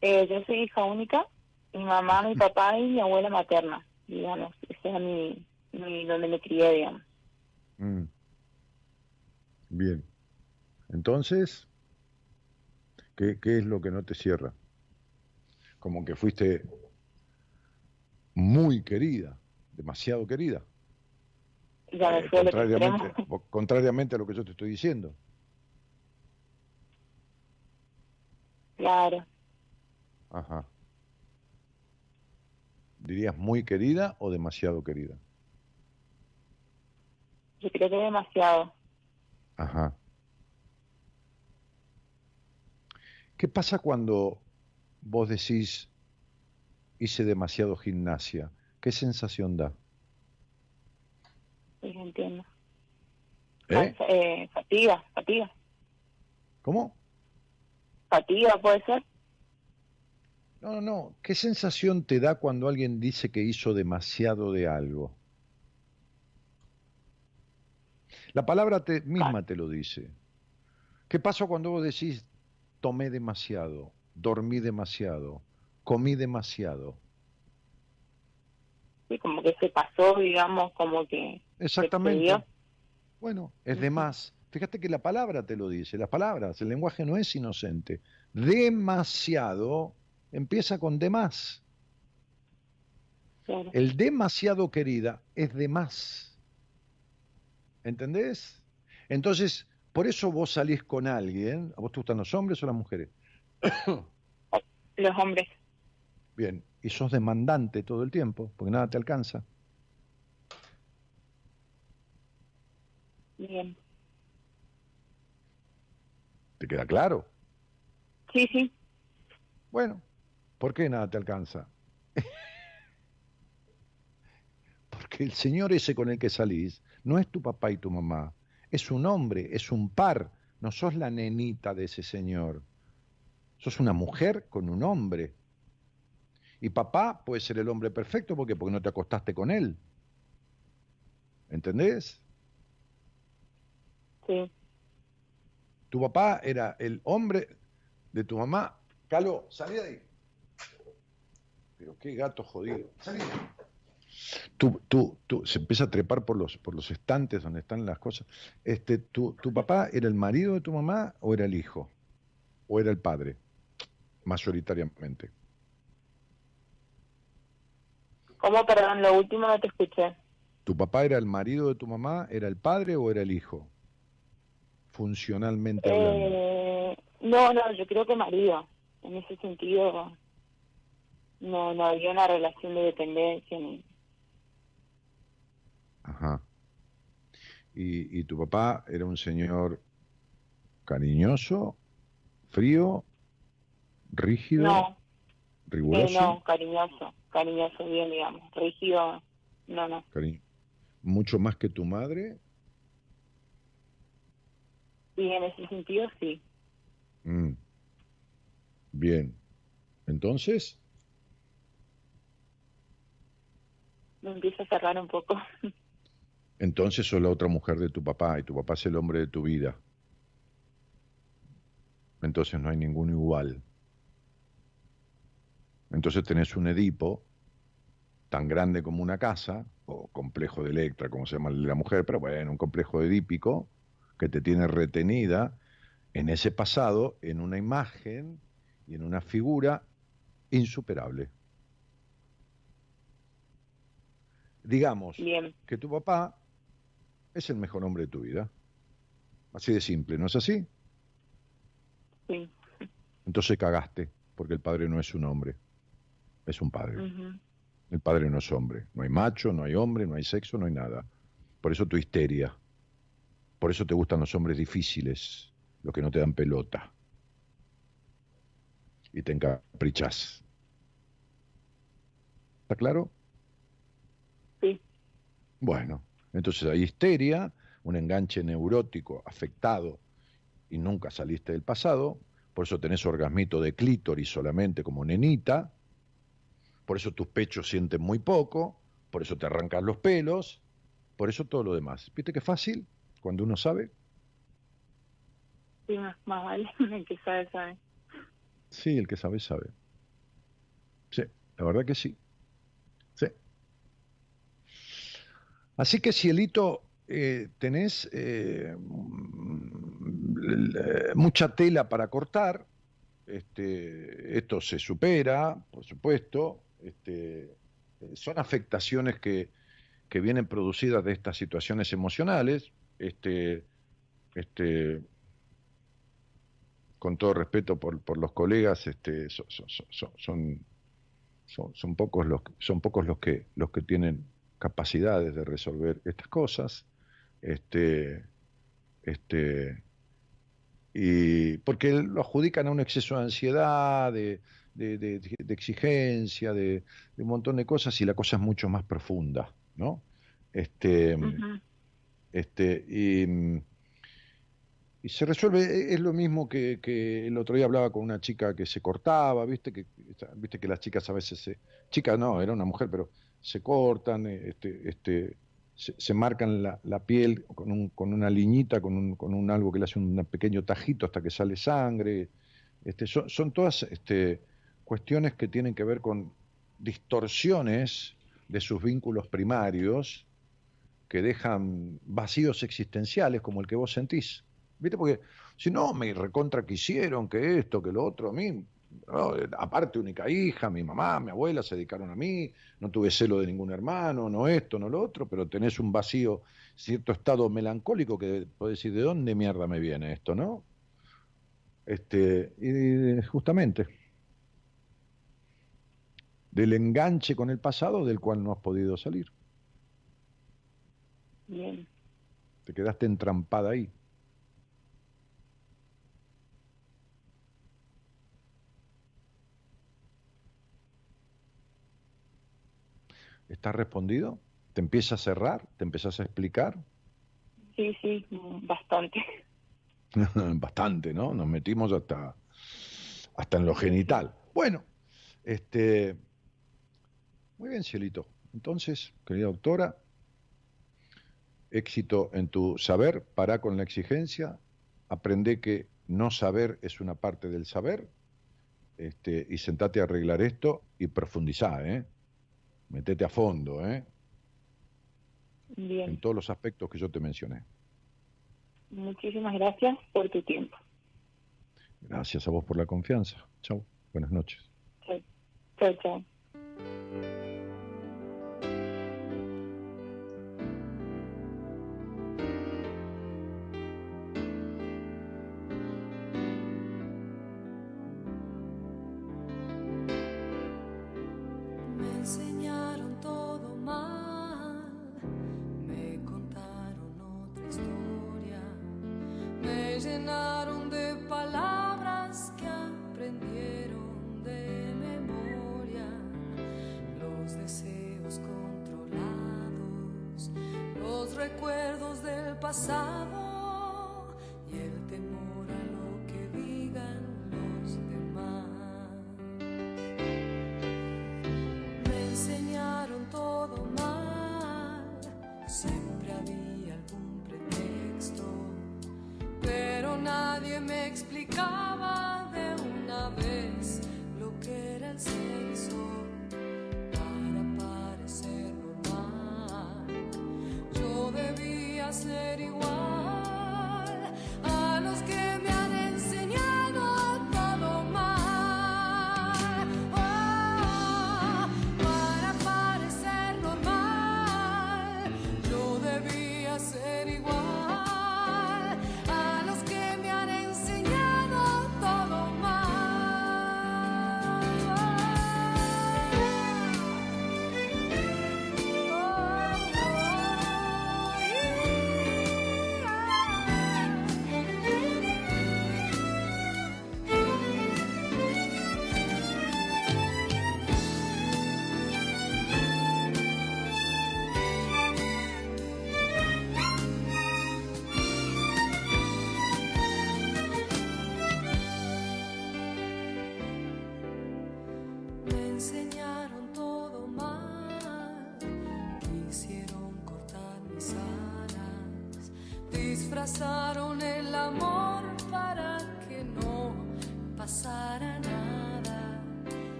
L: Eh, yo soy hija única, mi mamá, mi papá y mi abuela materna, digamos. Ese es mi, mi, donde me crié, digamos.
D: Mm. Bien. Entonces, ¿qué, qué es lo que no te cierra? Como que fuiste muy querida, demasiado querida.
L: Ya me
D: Eh, contrariamente a lo que yo te estoy diciendo.
L: Claro.
D: Ajá. ¿Dirías muy querida o demasiado querida?
L: Yo creo que demasiado.
D: Ajá. ¿Qué pasa cuando vos decís hice demasiado gimnasia? ¿Qué sensación da?
L: Sí, entiendo.
D: ¿Eh?
L: Eh, fatiga, fatiga.
D: ¿Cómo?
L: Fatiga puede ser.
D: No, no, no. ¿Qué sensación te da cuando alguien dice que hizo demasiado de algo? La palabra te, misma te lo dice. ¿Qué pasa cuando vos decís tomé demasiado, dormí demasiado, comí demasiado?
L: Sí, como que se pasó, digamos, como que...
D: Exactamente. Bueno, es de más. Fíjate que la palabra te lo dice, las palabras, el lenguaje no es inocente. Demasiado empieza con de más.
L: Claro.
D: El demasiado querida es de más. ¿Entendés? Entonces, por eso vos salís con alguien, ¿a vos te gustan los hombres o las mujeres?
L: Los hombres.
D: Bien, y sos demandante todo el tiempo, porque nada te alcanza.
L: Bien.
D: ¿Te queda claro?
L: Sí, sí.
D: Bueno, ¿por qué nada te alcanza? Porque el señor ese con el que salís no es tu papá y tu mamá, es un hombre, es un par, no sos la nenita de ese señor. Sos una mujer con un hombre. Y papá puede ser el hombre perfecto porque porque no te acostaste con él. ¿Entendés?
L: Sí.
D: Tu papá era el hombre de tu mamá. Calo, salí de ahí. Pero qué gato jodido. Tú, tú, tú, se empieza a trepar por los, por los estantes donde están las cosas. Este, tu, ¿Tu papá era el marido de tu mamá o era el hijo? ¿O era el padre? Mayoritariamente.
L: ¿Cómo, perdón? Lo último no te escuché.
D: ¿Tu papá era el marido de tu mamá? ¿Era el padre o era el hijo? Funcionalmente hablando.
L: Eh, no, no, yo creo que marido. En ese sentido, no, no había una relación de dependencia. Ni...
D: Ajá. ¿Y, y tu papá era un señor cariñoso, frío, rígido,
L: No, eh,
D: riguroso?
L: no, cariñoso, cariñoso, bien, digamos. Rígido, no, no.
D: Cari- ¿Mucho más que tu madre?
L: Y en ese sentido, sí.
D: Mm. Bien. Entonces,
L: Empieza a cerrar un poco.
D: entonces sos la otra mujer de tu papá y tu papá es el hombre de tu vida. Entonces no hay ninguno igual. Entonces tenés un Edipo tan grande como una casa, o complejo de Electra, como se llama la mujer, pero bueno, un complejo edípico que te tiene retenida en ese pasado, en una imagen y en una figura insuperable. Digamos
L: Bien.
D: que tu papá es el mejor hombre de tu vida. Así de simple, ¿no es así?
L: Sí.
D: Entonces cagaste, porque el padre no es un hombre, es un padre. El padre no es hombre. No hay macho, no hay hombre, no hay sexo, no hay nada. Por eso tu histeria. Por eso te gustan los hombres difíciles, los que no te dan pelota. Y te encaprichas. ¿Está claro? Bueno, entonces hay histeria, un enganche neurótico afectado y nunca saliste del pasado. Por eso tenés orgasmito de clítoris solamente como nenita. Por eso tus pechos sienten muy poco. Por eso te arrancan los pelos. Por eso todo lo demás. ¿Viste qué fácil? Cuando uno sabe.
L: Sí, más, más vale. El que sabe, sabe.
D: Sí, el que sabe, sabe. Sí, la verdad que sí. Sí. Así que, Cielito, eh, tenés eh, mm, mucha tela para cortar. Este, esto se supera, por supuesto. Este, eh, son afectaciones que, vienen producidas de estas situaciones emocionales. Este, este, con todo respeto por, por los colegas, este, son, son, son, son, pocos los son pocos los que los que tienen capacidades de resolver estas cosas. Este, este, y porque lo adjudican a un exceso de ansiedad, de, de- de- de exigencia, de, un montón de cosas, y la cosa es mucho más profunda, ¿no? Este, este, y, y se resuelve, e- es lo mismo que, que el otro día hablaba con una chica que se cortaba, viste que, viste que las chicas a veces se, chica no, era una mujer, pero se cortan, eh, este, este, se, marcan la, la piel con, un, con una liñita, con un, con un algo que le hace un pequeño tajito hasta que sale sangre. Este, son, son todas este, cuestiones que tienen que ver con distorsiones de sus vínculos primarios que dejan vacíos existenciales como el que vos sentís. ¿Viste? Porque si no, me recontra quisieron que esto, que lo otro, a mí, no, aparte única hija, mi mamá, mi abuela se dedicaron a mí, no tuve celo de ningún hermano, no esto, no lo otro, pero tenés un vacío, cierto estado melancólico que podés decir, ¿de dónde mierda me viene esto, no? Este, y justamente, del enganche con el pasado del cual no has podido salir.
M: Bien.
D: Te quedaste entrampada ahí. ¿Estás respondido? ¿Te empieza a cerrar? ¿Te empezás a explicar?
M: Sí, sí, bastante.
D: Bastante, ¿no? Nos metimos hasta, hasta en lo genital. Bueno, este. Muy bien, Cielito. Entonces, querida doctora, éxito en tu saber, para con la exigencia, aprende que no saber es una parte del saber, este, y sentate a arreglar esto y profundizá, ¿eh? Metete a fondo, ¿eh?
M: Bien.
D: En todos los aspectos que yo te mencioné.
M: Muchísimas gracias por tu tiempo.
D: Gracias a vos por la confianza. Chau. Buenas noches.
M: Chao, chao. chao.
K: Debía ser igual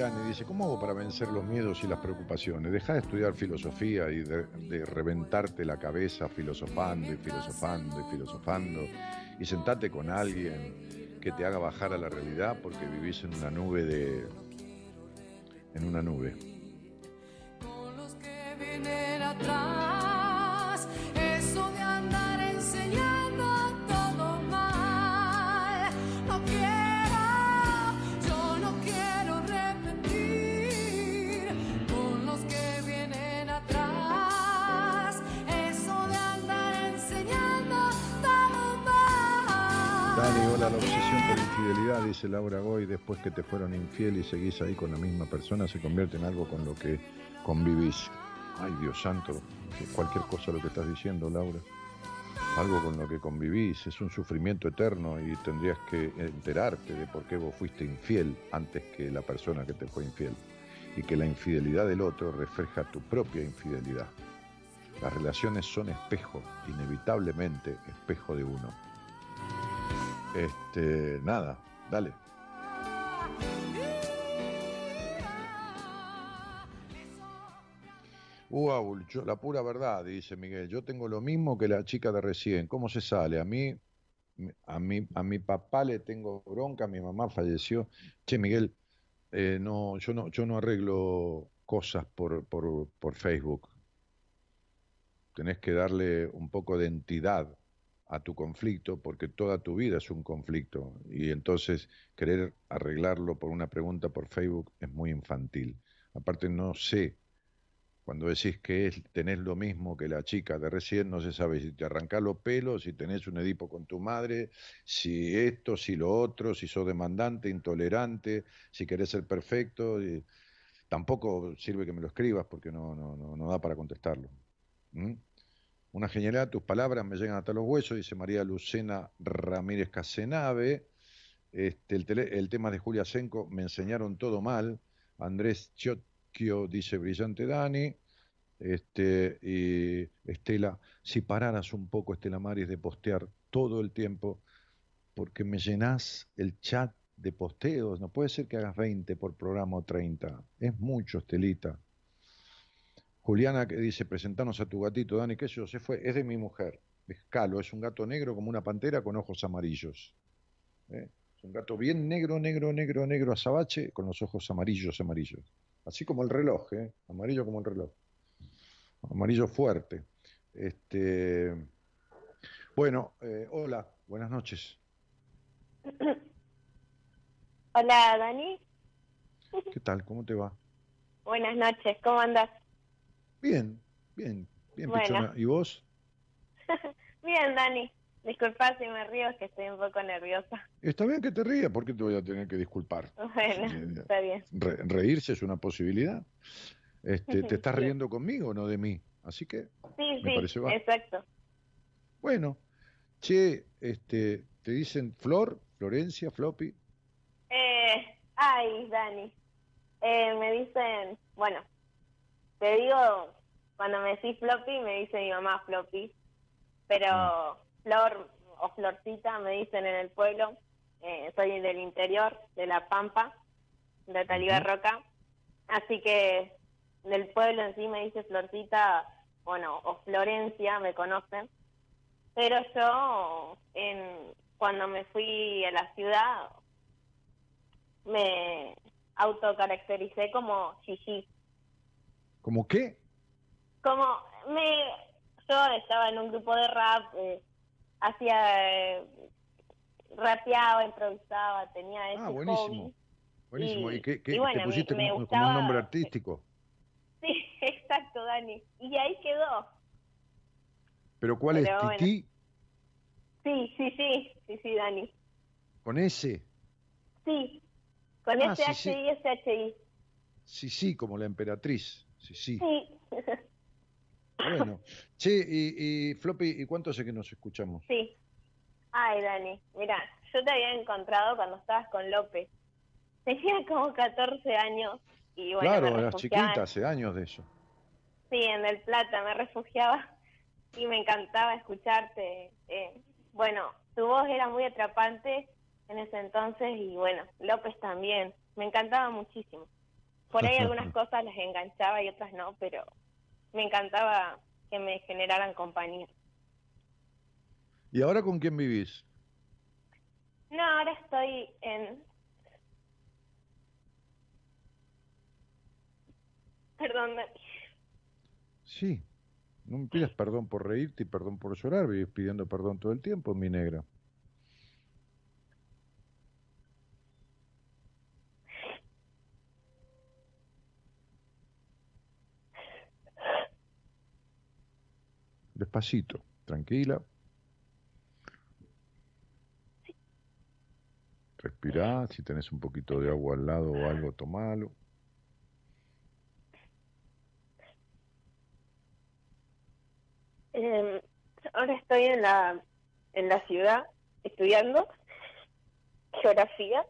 D: Pandiani dice, ¿cómo hago para vencer los miedos y las preocupaciones? Deja de estudiar filosofía y de, de reventarte la cabeza filosofando y filosofando y filosofando y sentate con alguien que te haga bajar a la realidad porque vivís en una nube de. en una nube.
K: los que vienen atrás.
D: Infidelidad, dice Laura Goy, después que te fueron infiel y seguís ahí con la misma persona, se convierte en algo con lo que convivís. Ay, Dios santo, cualquier cosa lo que estás diciendo, Laura. Algo con lo que convivís, es un sufrimiento eterno y tendrías que enterarte de por qué vos fuiste infiel antes que la persona que te fue infiel. Y que la infidelidad del otro refleja tu propia infidelidad. Las relaciones son espejo, inevitablemente espejo de uno. Este, nada, dale. Wow, yo- la pura verdad, dice Miguel. Yo tengo lo mismo que la chica de recién. ¿Cómo se sale? A mí, a mi, a mi papá le tengo bronca, mi mamá falleció. Che, Miguel, eh, no, yo no, yo no arreglo cosas por, por, por Facebook. Tenés que darle un poco de entidad a tu conflicto porque toda tu vida es un conflicto y entonces querer arreglarlo por una pregunta por Facebook es muy infantil. Aparte no sé, cuando decís que es, tenés lo mismo que la chica de recién, no se sabe si te arrancás los pelos, si tenés un Edipo con tu madre, si esto, si lo otro, si sos demandante, intolerante, si querés ser perfecto. y tampoco sirve que me lo escribas porque no, no, no, no da para contestarlo. ¿Mm? Una genialidad, tus palabras me llegan hasta los huesos, dice María Lucena Ramírez Casenave. Este, el, tema de Julia Senco, me enseñaron todo mal. Andrés Chotquio dice brillante Dani. Este, y Estela, si pararas un poco, Estela Maris, de postear todo el tiempo, porque me llenás el chat de posteos. No puede ser que hagas 20 por programa o 30. Es mucho, Estelita. Juliana que dice, presentanos a tu gatito, Dani, que eso se fue, es de mi mujer, es Calo, es un gato negro como una pantera con ojos amarillos. ¿eh? Es un gato bien negro, negro, negro, negro, azabache, con los ojos amarillos, amarillos. Así como el reloj, ¿eh? amarillo como el reloj. Amarillo fuerte. Este, bueno, eh, hola, buenas noches.
N: Hola, Dani.
D: ¿Qué tal? ¿Cómo te va?
N: Buenas noches, ¿cómo andas?
D: Bien, bien, bien,
N: Bueno.
D: Pichona. ¿Y vos?
N: Bien, Dani. Disculpa si me río, es que estoy un poco nerviosa.
D: Está bien que te rías, ¿por qué te voy a tener que disculpar?
N: Bueno, está bien.
D: Re- reírse es una posibilidad. Este, te estás
N: Sí.
D: riendo conmigo, no de mí. Así que,
N: Sí,
D: Me
N: sí,
D: parece
N: exacto.
D: bueno. Che, este, te dicen Flor, Florencia, Floppy.
N: Eh, ay, Dani. Eh, me dicen, bueno, te digo, cuando me decís floppy, me dice mi mamá floppy, pero flor o florcita me dicen en el pueblo. Eh, soy del interior, de La Pampa, de Talibá Roca, así que del pueblo en sí me dice florcita, bueno, o Florencia, me conocen. Pero yo, en, cuando me fui a la ciudad, me autocaractericé como Gigi.
D: ¿Cómo qué?
N: Como me, yo estaba en un grupo de rap, eh, hacía, eh, rapeaba, improvisaba, tenía ese
D: Ah, buenísimo.
N: hobby.
D: Buenísimo.
N: Y-
D: ¿Y, qué, qué-
N: y bueno,
D: te pusiste
N: me- me
D: como, como un nombre artístico?
N: Sí, exacto, Dani. Y ahí quedó.
D: ¿Pero cuál es?
N: Bueno.
D: ¿Tití?
N: Sí, sí, sí, sí, sí, Dani.
D: ¿Con S?
N: Sí, con
D: Ah,
N: ese
D: sí, sí.
N: HI, ese HI.
D: Sí, sí, como la emperatriz. Sí, sí.
N: Sí.
D: Bueno. Che, y, y Floppy, ¿y cuánto hace que nos escuchamos?
N: Sí. Ay, Dani, mira, yo te había encontrado cuando estabas con López. Tenía como 14 años y bueno,
D: claro,
N: me
D: eras
N: refugiaba.
D: chiquita, hace años de eso.
N: Sí, en El Plata me refugiaba y me encantaba escucharte. Eh, bueno, tu voz era muy atrapante en ese entonces y bueno, López también. Me encantaba muchísimo. Por ahí algunas cosas las enganchaba y otras no, pero me encantaba que me generaran compañía.
D: ¿Y ahora con quién vivís?
N: No, ahora estoy en... Perdón, Dani.
D: Sí. No me pidas perdón por reírte y perdón por llorar, vivís pidiendo perdón todo el tiempo, mi negra. Despacito, tranquila. Respirá, si tenés un poquito de agua al lado o algo, tomalo.
N: Eh, ahora estoy en la, en la ciudad estudiando geografía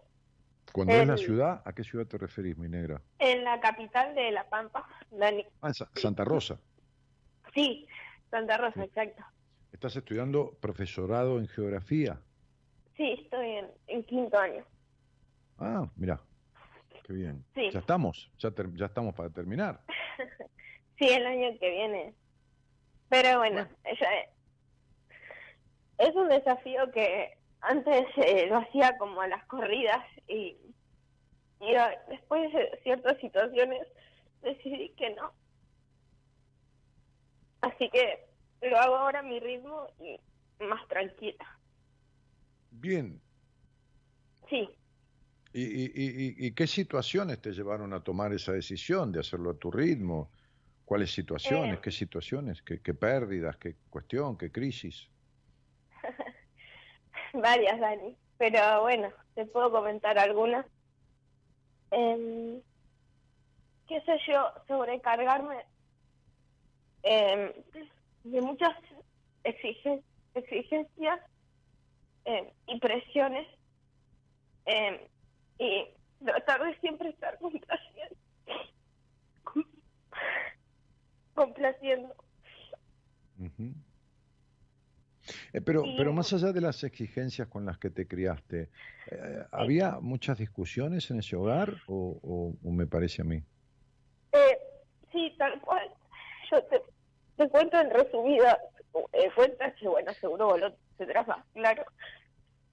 D: Cuando es la
N: El-
D: ciudad, ¿a qué ciudad te referís, mi negra?
N: en la capital de La Pampa, Dani.
D: Ah, en Sa- Santa Rosa.
N: Sí, Santa Rosa, exacto.
D: ¿Estás estudiando profesorado en geografía?
N: Sí, estoy en, en quinto año.
D: Ah, mira, qué bien.
N: Sí.
D: Ya estamos, ya, ter- ya estamos para terminar.
N: Sí, el año que viene. Pero bueno, ella- es un desafío que antes eh, lo hacía como a las corridas y, y después de ciertas situaciones decidí que no. Así que lo hago ahora a mi ritmo y más tranquila.
D: Bien.
N: Sí,
D: ¿Y, y, y- y- qué situaciones te llevaron a tomar esa decisión de hacerlo a tu ritmo? ¿Cuáles situaciones?
N: Eh.
D: ¿Qué situaciones? ¿Qué, qué pérdidas? ¿Qué cuestión? ¿Qué crisis?
N: varias, Dani. Pero bueno, te puedo comentar algunas. Em, qué sé yo, sobrecargarme em, de muchas exigen- exigencias em, y presiones em, y tratar de siempre estar complaciendo. complaciendo.
D: Eh, pero, pero más allá de las exigencias con las que te criaste, eh, ¿había muchas discusiones en ese hogar o, o- o me parece a mí?
N: Eh, sí, tal cual. Yo te, te cuento en resumida eh, cuentas que, bueno, seguro vos lo tendrás más claro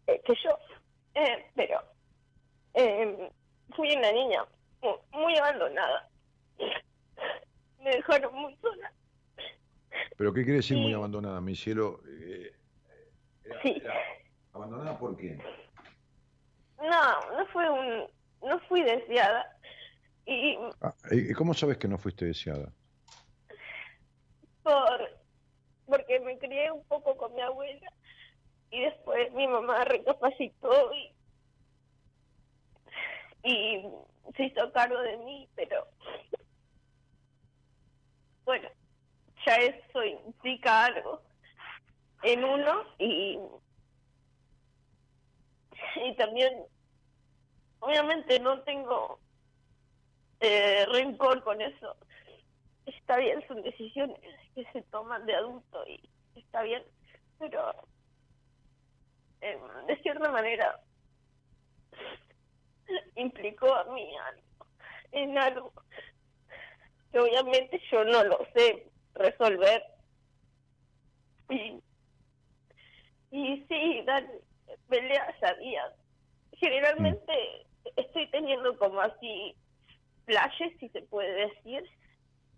N: eh, que yo. Eh, pero eh, fui una niña mu- muy abandonada. Me dejaron muy sola.
D: ¿Pero qué quiere decir muy abandonada, mi cielo? Eh,
N: Sí.
D: ¿Abandonada por quién?
N: No, no fue un... No fui deseada. Y
D: Ah, ¿y cómo sabes que no fuiste deseada?
N: Por porque me crié un poco con mi abuela y después mi mamá recapacitó y y se hizo cargo de mí pero bueno ya eso implica algo en uno y y también obviamente no tengo eh, rencor con eso está bien, son decisiones que se toman de adulto y está bien, pero em, de cierta manera implicó a mí algo, en algo que obviamente yo no lo sé resolver. Y, y sí, dan peleas a días. Generalmente estoy teniendo como así flashes, si se puede decir,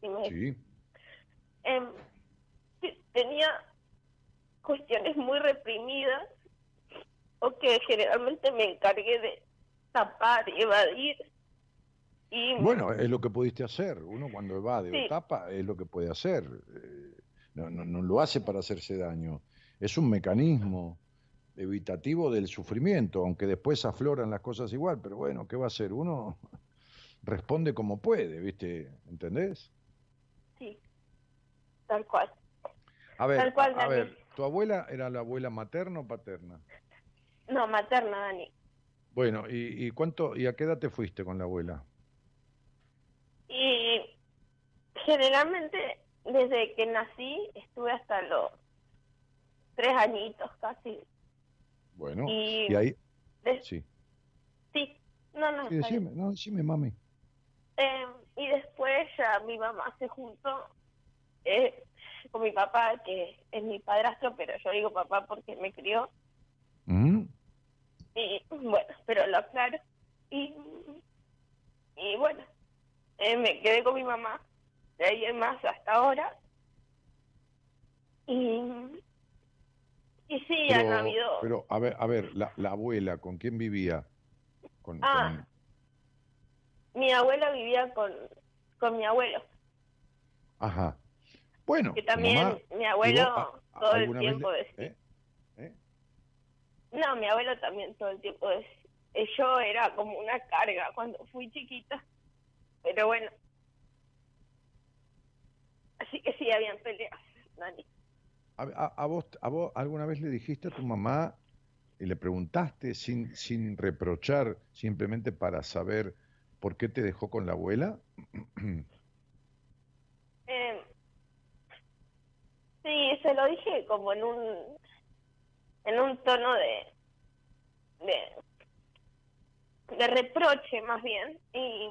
N: y me-
D: Sí.
N: em, que tenía cuestiones muy reprimidas o que generalmente me encargué de tapar y evadir y
D: Bueno, es lo que pudiste hacer. Uno cuando evade
N: Sí.
D: o tapa es lo que puede hacer. Eh, No, no, no lo hace para hacerse daño. Es un mecanismo evitativo del sufrimiento, aunque después afloran las cosas igual. Pero bueno, ¿qué va a hacer? Uno responde como puede, ¿viste? ¿Entendés?
N: Tal cual.
D: A ver,
N: Tal cual,
D: a, ver, ¿tu abuela era la abuela materna o paterna?
N: No, materna, Dani.
D: Bueno, ¿y, y cuánto y a qué edad te fuiste con la abuela?
N: Y generalmente desde que nací estuve hasta los tres añitos casi.
D: Bueno,
N: Y-
D: y ahí sí.
N: sí, no, no,
D: Sí, decime, no, decime, mami.
N: Eh, y después ya mi mamá se juntó eh, con mi papá, que es mi padrastro, pero yo digo papá porque me crió.
D: Ujú.
N: Y bueno, pero lo aclaro. Y, y bueno, eh, me quedé con mi mamá de ahí en más hasta ahora. Y, y sí, han
D: Pero,
N: habido...
D: pero, a ver, a ver, la, la abuela, ¿con quién vivía? Con,
N: Ah. Mi abuela vivía con, con mi abuelo,
D: con- Ajá. Bueno,
N: que también
D: mamá-
N: mi
D: ¿y
N: abuelo
D: vos,
N: todo el
D: vez
N: tiempo decía...
D: ¿Eh? ¿Eh?
N: No, mi abuelo también todo el tiempo decía... Yo era como una carga cuando fui chiquita, pero bueno. Así que sí, habían peleas, Dani.
D: A, a- a vos, ¿A vos alguna vez le dijiste a tu mamá y le preguntaste sin, sin reprochar, simplemente para saber por qué te dejó con la abuela?
N: Eh, sí, se lo dije como en un en un tono de de, de reproche más bien y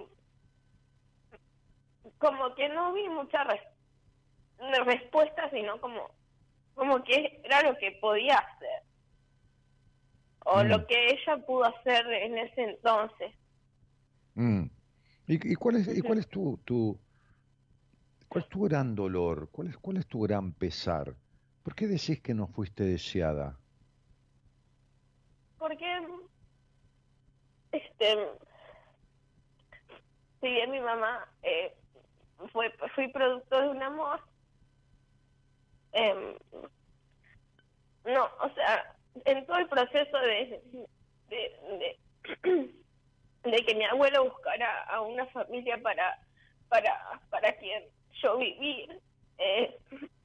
N: como que no vi mucha res- respuesta sino como como que era lo que podía hacer o
D: Mm.
N: lo que ella pudo hacer en ese entonces
D: Mm. ¿Y, y cuál es, y cuál es tu, tu, cuál es tu gran dolor? ¿Cuál es, cuál es tu gran pesar? ¿Por qué decís que no fuiste deseada?
N: porque este si bien mi mamá eh, fue fui producto de un amor em, no o sea en todo el proceso de de, de, de que mi abuelo buscara a una familia para para para quien yo vivir eh,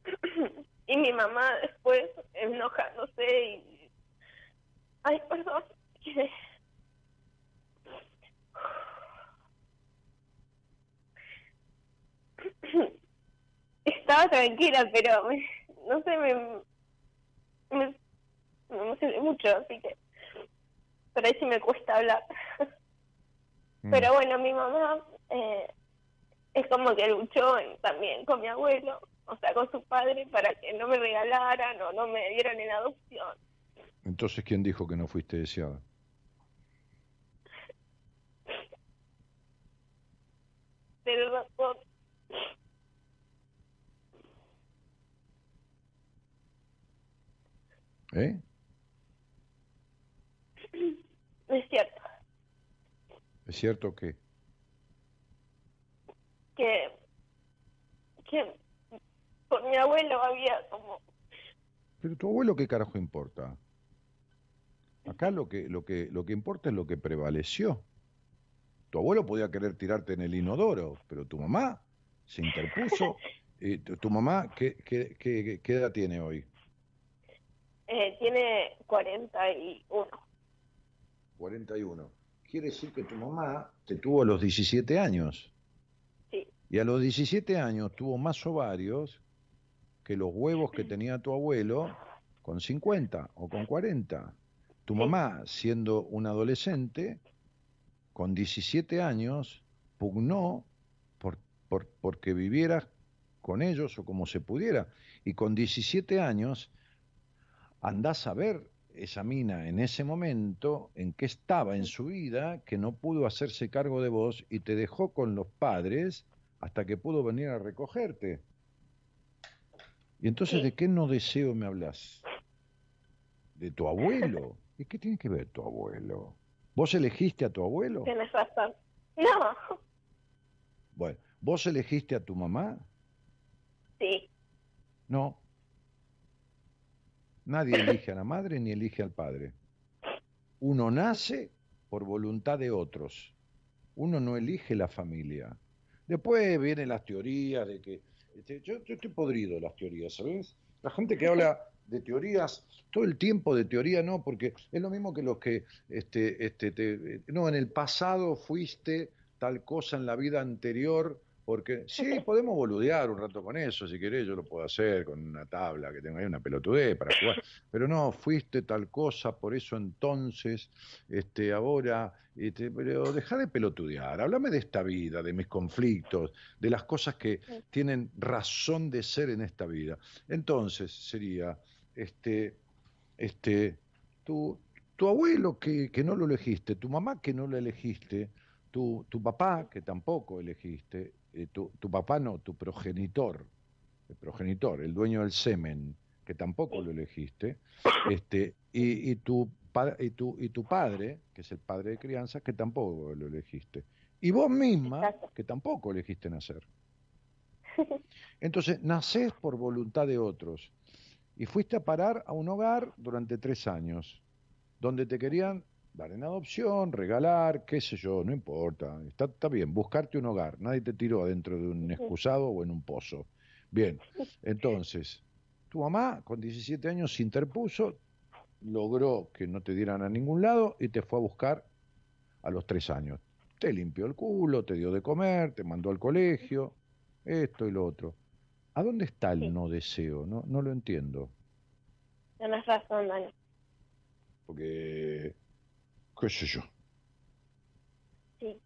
N: y mi mamá después enojándose y Ay, perdón. Estaba tranquila, pero me- no sé, me, me, me emocioné mucho, así que por ahí sí me cuesta hablar. Pero bueno, mi mamá eh, es como que luchó en- también con mi abuelo, o sea, con su padre, para que no me regalaran o no me dieran en adopción.
D: Entonces, ¿quién dijo que no fuiste deseada?
N: Razón.
D: ¿Eh?
N: Es cierto
D: ¿Es cierto que
N: que, que con mi abuelo había como
D: Pero tu abuelo, ¿qué carajo importa? Acá lo que, lo que, lo que importa es lo que prevaleció. Tu abuelo podía querer tirarte en el inodoro, pero tu mamá se interpuso. Y tu, tu mamá, ¿qué, qué, qué, qué edad tiene hoy?
N: eh, tiene 41.
D: 41. Quiere decir que tu mamá te tuvo a los 17 años. Y a los 17 años tuvo más ovarios que los huevos que tenía tu abuelo con 50 o con 40. Tu mamá, siendo una adolescente, con 17 años, pugnó por, por, porque vivieras con ellos o como se pudiera. Y con 17 años, andás a ver esa mina en ese momento en que estaba en su vida, que no pudo hacerse cargo de vos y te dejó con los padres hasta que pudo venir a recogerte. Y entonces, ¿de qué no deseo me hablas? ¿De tu abuelo? ¿Y qué tiene que ver tu abuelo? ¿Vos elegiste a tu abuelo?
N: Tienes razón. No,
D: Bueno, ¿vos elegiste a tu mamá?
N: sí.
D: No. Nadie elige a la madre ni elige al padre. Uno nace por voluntad de otros. Uno no elige la familia. Después vienen las teorías de que... este, yo, yo estoy podrido de las teorías, ¿sabes? La gente que habla de teorías, todo el tiempo de teoría no, porque es lo mismo que los que, este, este, te- no, en el pasado fuiste tal cosa en la vida anterior, porque sí, podemos boludear un rato con eso, si querés, yo lo puedo hacer con una tabla que tengo ahí, una pelotudez para jugar, pero no, fuiste tal cosa, por eso entonces, este, ahora, este, pero deja de pelotudear, háblame de esta vida, de mis conflictos, de las cosas que tienen razón de ser en esta vida. Entonces sería, este, este, tu, tu abuelo que, que no lo elegiste, tu mamá que no lo elegiste, tu, tu papá que tampoco elegiste, eh, tu, tu papá no, tu progenitor, el progenitor, el dueño del semen, que tampoco lo elegiste, este, y, y, tu, y, tu, y tu padre, que es el padre de crianza, que tampoco lo elegiste. Y vos misma, que tampoco elegiste nacer. Entonces, nacés por voluntad de otros. Y fuiste a parar a un hogar durante tres años, donde te querían dar en adopción, regalar, qué sé yo, no importa. Está, está bien, buscarte un hogar. Nadie te tiró adentro de un excusado o en un pozo. Bien, entonces, tu mamá con 17 años se interpuso, logró que no te dieran a ningún lado y te fue a buscar a los tres años. Te limpió el culo, te dio de comer, te mandó al colegio, esto y lo otro. ¿A dónde está el no deseo? No, no lo entiendo.
N: Tienes razón, Dani.
D: Porque, qué sé yo.
N: Sí.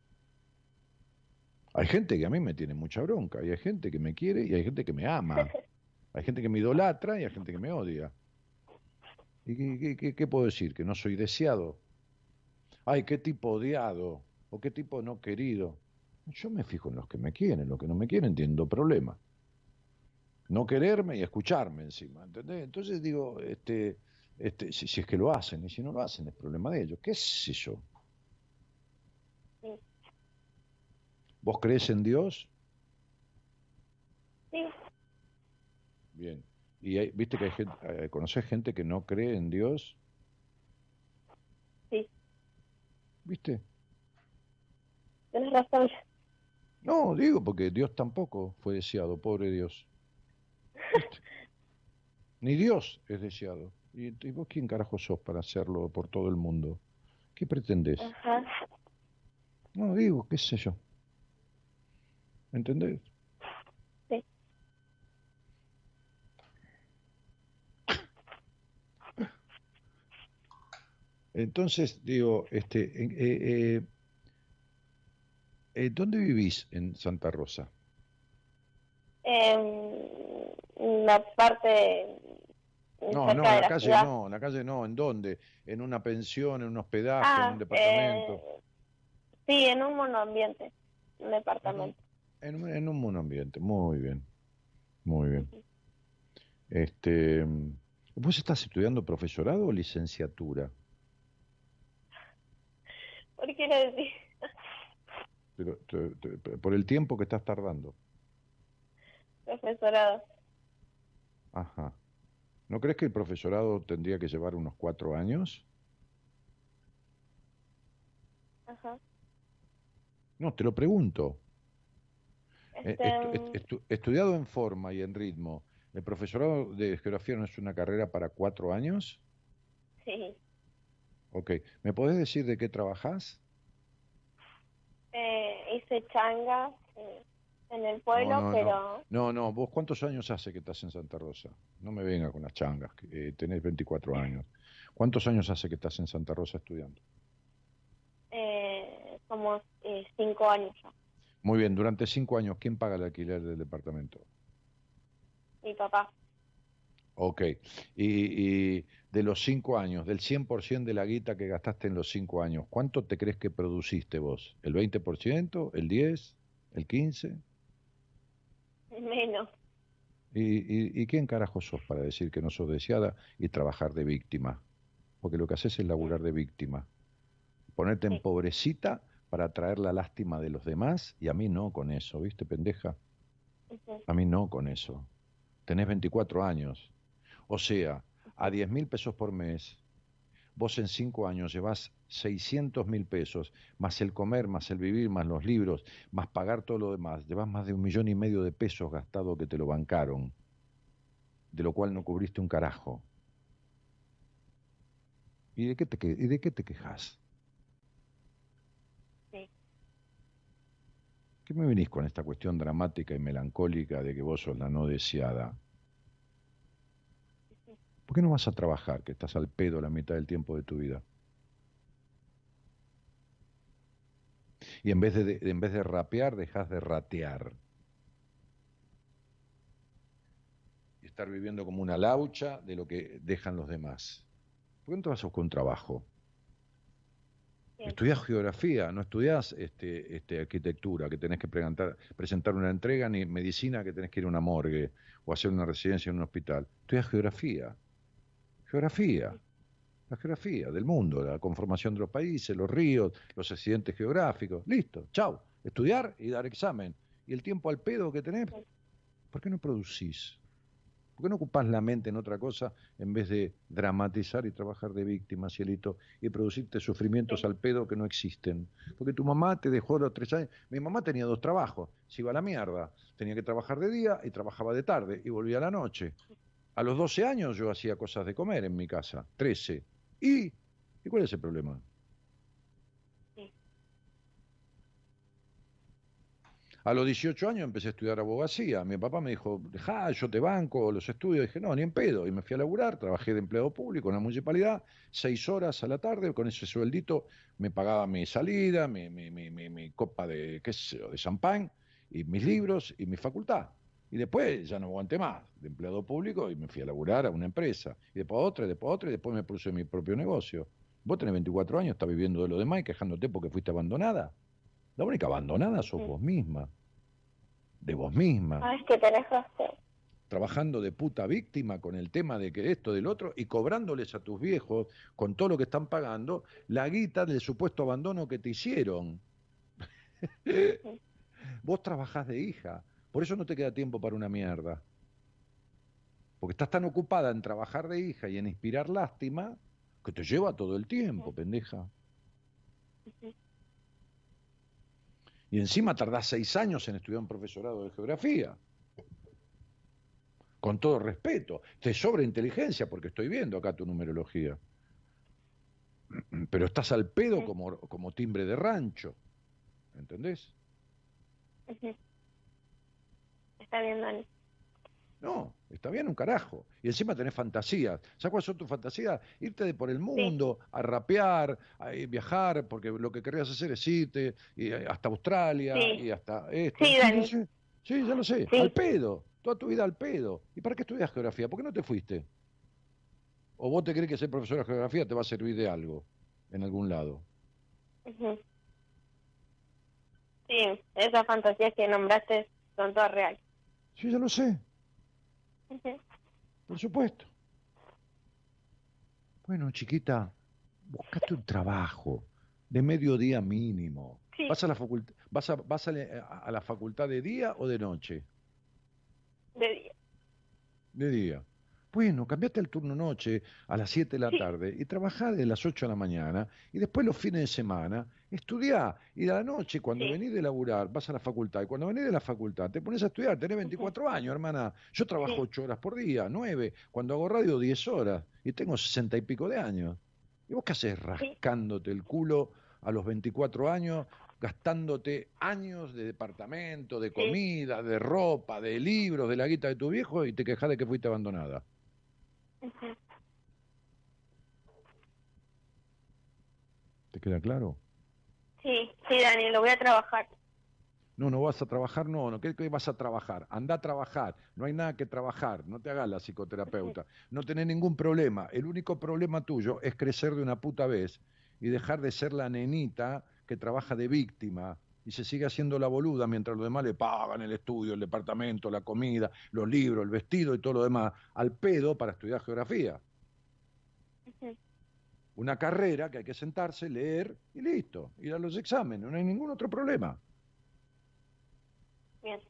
D: Hay gente que a mí me tiene mucha bronca, y hay gente que me quiere y hay gente que me ama. Hay gente que me idolatra y hay gente que me odia. ¿Y qué, qué- qué- qué puedo decir? ¿Que no soy deseado? Ay, qué tipo odiado o qué tipo no querido. Yo me fijo en los que me quieren, los que no me quieren entiendo problema. No quererme y escucharme encima, ¿entendés? Entonces digo, este, este, si, si es que lo hacen, y si no lo hacen es problema de ellos. ¿Qué sé yo?
N: Sí.
D: ¿Vos crees en Dios?
N: Sí.
D: Bien. ¿Y hay- viste que hay gente, eh, conoces gente que no cree en Dios?
N: Sí.
D: ¿Viste?
N: Tienes razón.
D: No, digo, porque Dios tampoco fue deseado, pobre Dios. Ni Dios es deseado. ¿Y, y vos quién carajo sos para hacerlo por todo el mundo? ¿Qué pretendés?
N: Ajá.
D: No, digo, qué sé yo. ¿Entendés?
N: Sí.
D: Entonces, digo, este, eh, eh, eh, ¿dónde vivís en Santa Rosa?
N: En la parte
D: No,
N: cerca
D: no,
N: de
D: en la
N: la
D: calle
N: ciudad.
D: no, en la calle no, ¿en dónde? ¿En una pensión, en un hospedaje,
N: Ah,
D: en un departamento?
N: eh, sí, en un monoambiente, un departamento.
D: En, un- en un monoambiente, muy bien, muy bien. Este, ¿vos estás estudiando profesorado o licenciatura?
N: ¿Por qué le decís?
D: Pero, te- te- por el tiempo que estás tardando.
N: Profesorado.
D: Ajá. ¿No crees que el profesorado tendría que llevar unos cuatro años?
N: Ajá.
D: No, te lo pregunto. Eh,
N: Este,
D: estu- estu- estudiado en forma y en ritmo, ¿el profesorado de geografía no es una carrera para cuatro años?
N: sí.
D: Ok. ¿Me podés decir de qué trabajás?
N: Eh, hice changa eh, en el pueblo,
D: no,
N: pero
D: No, no, vos cuántos años hace que estás en Santa Rosa? No me venga con las changas, que eh, tenés 24 años. ¿Cuántos años hace que estás en Santa Rosa estudiando?
N: eh, como eh, cinco años ya.
D: Muy bien, durante cinco años, ¿quién paga el alquiler del departamento?
N: Mi papá,
D: Ok. Y, y de los cinco años, del 100% de la guita que gastaste en los cinco años, ¿cuánto te crees que produciste vos? ¿El 20%? ¿El 10%? ¿El 15%?
N: menos.
D: ¿Y, y, y quién carajo sos para decir que no sos deseada y trabajar de víctima? Porque lo que haces es laburar de víctima. Ponerte en pobrecita para atraer la lástima de los demás y a mí no con eso, ¿viste, pendeja? A mí no con eso. Tenés 24 años. O sea, a 10 mil pesos por mes, vos en 5 años llevas 600 mil pesos, más el comer, más el vivir, más los libros, más pagar todo lo demás. Llevas más de un millón y medio de pesos gastado que te lo bancaron, de lo cual no cubriste un carajo. ¿Y de qué te, y de qué te quejas?
N: Sí.
D: ¿Qué me venís con esta cuestión dramática y melancólica de que vos sos la no deseada? ¿Por qué no vas a trabajar, que estás al pedo la mitad del tiempo de tu vida? Y en vez de, de- en vez de rapear, dejas de ratear. Y estar viviendo como una laucha de lo que dejan los demás. ¿Por qué no te vas a buscar un trabajo? estudiás geografía, no estudiás este, este, arquitectura, que tenés que presentar, presentar una entrega, ni medicina, que tenés que ir a una morgue o hacer una residencia en un hospital. Estudiás geografía. Geografía. La geografía del mundo, la conformación de los países, los ríos, los accidentes geográficos. Listo, chau. Estudiar y dar examen. ¿Y el tiempo al pedo que tenés? ¿Por qué no producís? ¿Por qué no ocupás la mente en otra cosa en vez de dramatizar y trabajar de víctima, cielito, y producirte sufrimientos al pedo que no existen? Porque tu mamá te dejó los tres años. Mi mamá tenía dos trabajos, se iba a la mierda. Tenía que trabajar de día y trabajaba de tarde y volvía a la noche. A los 12 años yo hacía cosas de comer en mi casa, 13. ¿Y? ¿Y cuál es el problema? A los 18 años empecé a estudiar abogacía. Mi papá me dijo, dejá, yo te banco los estudios. dije, no, ni en pedo. Y me fui a laburar, trabajé de empleado público en la municipalidad, seis horas a la tarde, con ese sueldito me pagaba mi salida, mi, mi, mi, mi, mi copa de, qué sé yo, de champán, y mis libros y mi facultad. Y después ya no aguanté más de empleado público y me fui a laburar a una empresa. Y después a otra, y después a otra, y después me puse mi propio negocio. Vos tenés 24 años, estás viviendo de lo demás y quejándote porque fuiste abandonada. La única abandonada sos vos misma. De vos misma.
N: Ah, es que tenés razón.
D: Trabajando de puta víctima con el tema de que esto, del otro, y cobrándoles a tus viejos, con todo lo que están pagando, la guita del supuesto abandono que te hicieron. vos trabajás de hija. Por eso no te queda tiempo para una mierda. Porque estás tan ocupada en trabajar de hija y en inspirar lástima que te lleva todo el tiempo, pendeja. Y encima tardás seis años en estudiar un profesorado de geografía. Con todo respeto. Te sobra inteligencia porque estoy viendo acá tu numerología. Pero estás al pedo como, como timbre de rancho. ¿Entendés?
N: Está bien, Dani.
D: No, está bien un carajo. Y encima tenés fantasías. ¿Sabes cuáles son tus fantasías? Irte de por el mundo, a rapear, a viajar, porque lo que querrías hacer es irte y eh, hasta Australia
N: Sí.
D: y hasta esto.
N: Sí, Dani.
D: sé. Sí, ya lo sé.
N: Sí.
D: Al pedo. Toda tu vida al pedo. ¿Y para qué estudias geografía? ¿Por qué no te fuiste? ¿O vos te crees que ser profesor de geografía te va a servir de algo en algún lado?
N: Sí, esas fantasías que nombraste son todas reales.
D: Sí, ya lo sé. Por supuesto. Bueno, chiquita, buscate un trabajo de mediodía mínimo.
N: Sí.
D: ¿Vas a la facultad, vas a, vas a, a la facultad de día o de noche?
N: De día.
D: De día. Bueno, cambiate el turno noche a las 7 de la tarde y trabajá de las 8 de la mañana y después los fines de semana estudiá y a la noche cuando venís de laburar vas a la facultad y cuando venís de la facultad te pones a estudiar, tenés 24 años, hermana. Yo trabajo
N: Sí.
D: 8 horas por día, 9, cuando hago radio 10 horas y tengo 60 y pico de años. ¿Y vos qué haces rascándote el culo a los 24 años, gastándote años de departamento, de comida, de ropa, de libros, de la guita de tu viejo y te quejas de que fuiste abandonada? ¿Te queda claro?
N: Sí, sí, Dani, lo voy a trabajar.
D: No, no vas a trabajar, no, no, ¿qué, qué vas a trabajar? Anda a trabajar, no hay nada que trabajar, no te hagas la psicoterapeuta, no tenés ningún problema, el único problema tuyo es crecer de una puta vez y dejar de ser la nenita que trabaja de víctima y se sigue haciendo la boluda mientras los demás le pagan el estudio, el departamento, la comida, los libros, el vestido y todo lo demás al pedo para estudiar geografía. Una carrera que hay que sentarse, leer y listo, ir a los exámenes, no hay ningún otro problema.
N: Bien.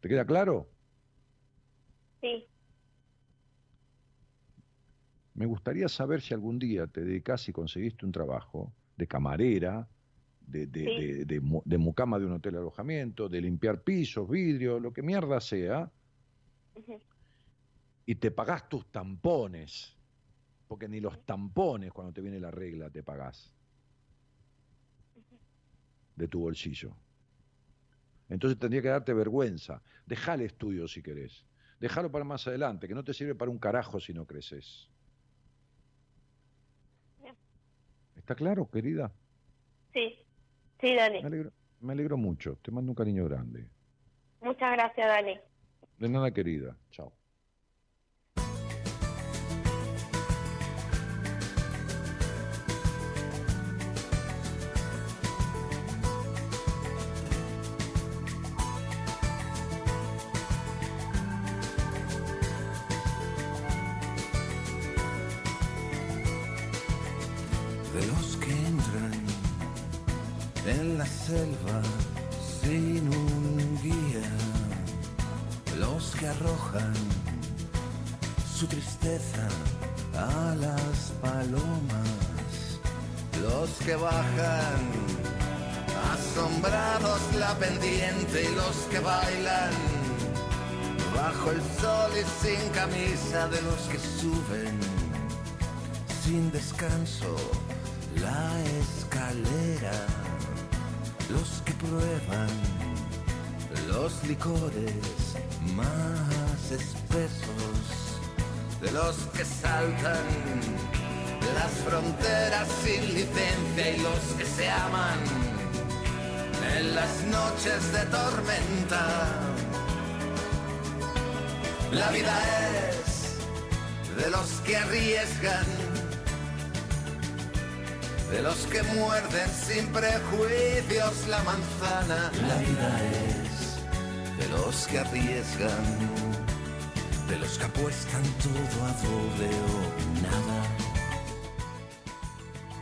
D: ¿Te queda claro?
N: Sí.
D: Me gustaría saber si algún día te dedicás y conseguiste un trabajo de camarera, de, de,
N: Sí.
D: de, de mu- de mucama de un hotel de alojamiento, de limpiar pisos, vidrio, lo que mierda sea, y te pagás tus tampones, porque ni los tampones cuando te viene la regla te pagás de tu bolsillo. Entonces tendría que darte vergüenza. Dejá el estudio si querés. Déjalo para más adelante, que no te sirve para un carajo si no creces. ¿Está claro, querida?
N: Sí, sí, Dani.
D: Me alegro, me alegro mucho. Te mando un cariño grande.
N: Muchas gracias, Dani.
D: De nada, querida. Chao.
O: Bajan. Asombrados la pendiente y los que bailan. Bajo el sol y sin camisa de los que suben. Sin descanso la escalera, los que prueban los licores más espesos, de los que saltan las fronteras sin licencia y los que se aman en las noches de tormenta. La vida es de los que arriesgan, de los que muerden sin prejuicios la manzana. La vida es de los que arriesgan, de los que apuestan todo a doble o nada.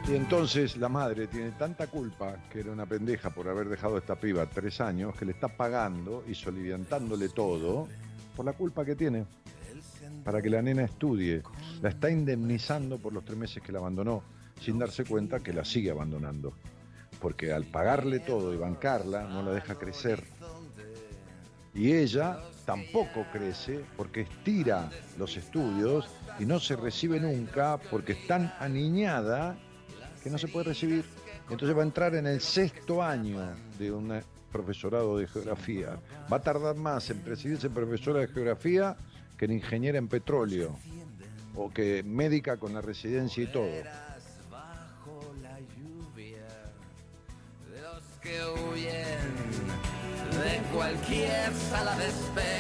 D: Y entonces la madre tiene tanta culpa, que era una pendeja por haber dejado a esta piba tres años, que le está pagando y soliviantándole todo por la culpa que tiene para que la nena estudie. La está indemnizando por los tres meses que la abandonó, sin darse cuenta que la sigue abandonando. Porque al pagarle todo y bancarla, no la deja crecer. Y ella tampoco crece porque estira los estudios y no se recibe nunca porque es tan aniñada que no se puede recibir. Entonces va a entrar en el sexto año de un profesorado de geografía. Va a tardar más en recibirse profesora de geografía que en ingeniera en petróleo o que médica con la residencia y todo.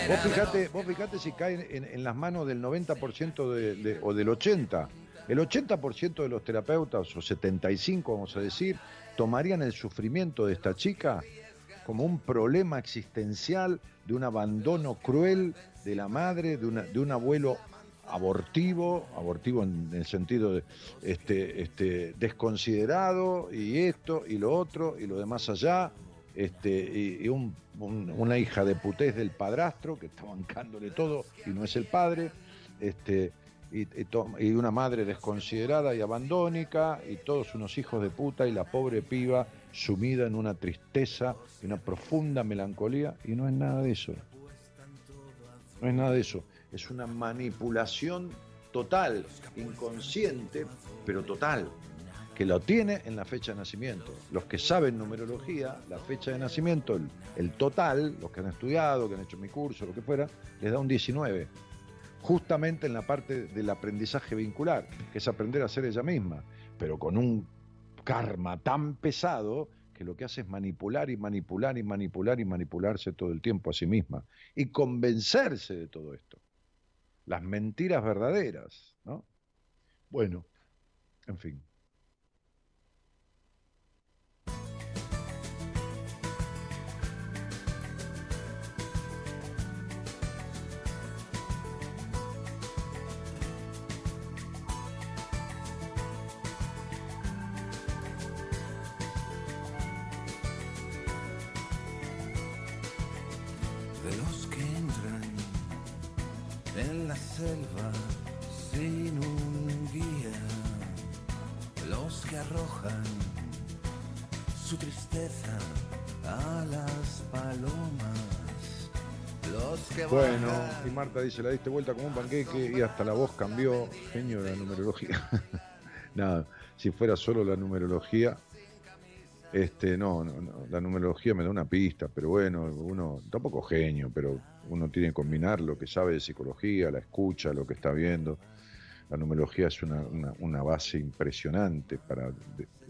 D: Vos fijate, vos fijate si cae en, en las manos del 90% de- de- o del 80%. El 80% de los terapeutas, o 75 vamos a decir, tomarían el sufrimiento de esta chica como un problema existencial de un abandono cruel de la madre, de, un abuelo abortivo, abortivo en el sentido de este, este, desconsiderado, y esto, y lo otro, y lo demás allá, este, y, y un- un- una hija de putés del padrastro que está bancándole todo y no es el padre, este, y, y una madre desconsiderada y abandónica, y todos unos hijos de puta, y la pobre piba sumida en una tristeza y una profunda melancolía, y no es nada de eso. No es nada de eso. Es una manipulación total, inconsciente, pero total, que lo tiene en la fecha de nacimiento. Los que saben numerología, la fecha de nacimiento, el, el total, los que han estudiado, que han hecho mi curso, lo que fuera, les da un 19. Justamente en la parte del aprendizaje vincular, que es aprender a ser ella misma, pero con un karma tan pesado que lo que hace es manipular y manipular y manipular y manipularse todo el tiempo a sí misma y convencerse de todo esto. Las mentiras verdaderas, ¿no? Bueno, en fin. Dice, la diste vuelta como un panqueque y hasta la voz cambió. Genio de la numerología. Nada, si fuera solo la numerología, este, no, no, no, la numerología me da una pista, pero bueno, uno, tampoco genio, pero uno tiene que combinar lo que sabe de psicología, la escucha, lo que está viendo. La numerología es una, una- base impresionante para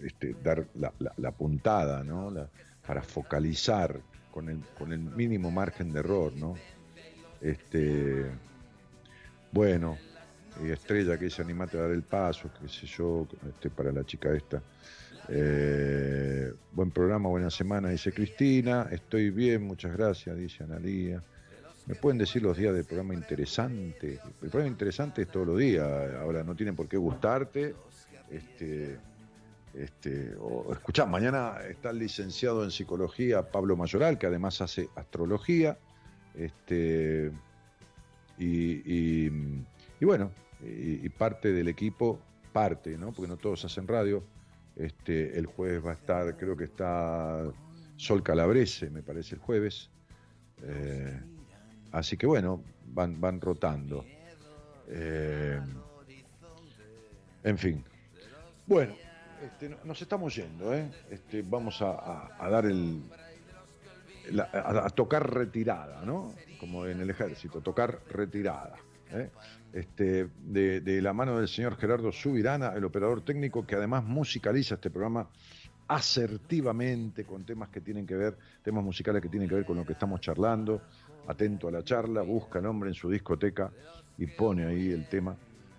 D: este, dar la, puntada, ¿no? Para focalizar con el, con el mínimo margen de error, ¿no? Este, bueno, Estrella que dice animate a dar el paso, qué sé yo, este, para la chica esta. Eh, buen programa, buena semana, dice Cristina. Estoy bien, muchas gracias, dice Analía. ¿Me pueden decir los días del programa interesante? El programa interesante es todos los días. Ahora no tienen por qué gustarte, este, Este, o escuchá, mañana está el licenciado en psicología Pablo Mayoral, que además hace astrología. Este, y, y- bueno, y, parte del equipo, parte, ¿no? Porque no todos hacen radio. Este, el jueves va a estar, creo que está Sol Calabrese, me parece, el jueves. Eh, así que bueno, van, van rotando. Eh, en fin. Bueno, este, no- nos estamos yendo, ¿eh? Este, vamos a dar el. A, tocar retirada, ¿no? Como en el ejército, tocar retirada. ¿eh? Este, de, de la mano del señor Gerardo Subirana, el operador técnico que además musicaliza este programa asertivamente con temas que tienen que ver, temas musicales que tienen que ver con lo que estamos charlando, atento a la charla, busca nombre en su discoteca y pone ahí el tema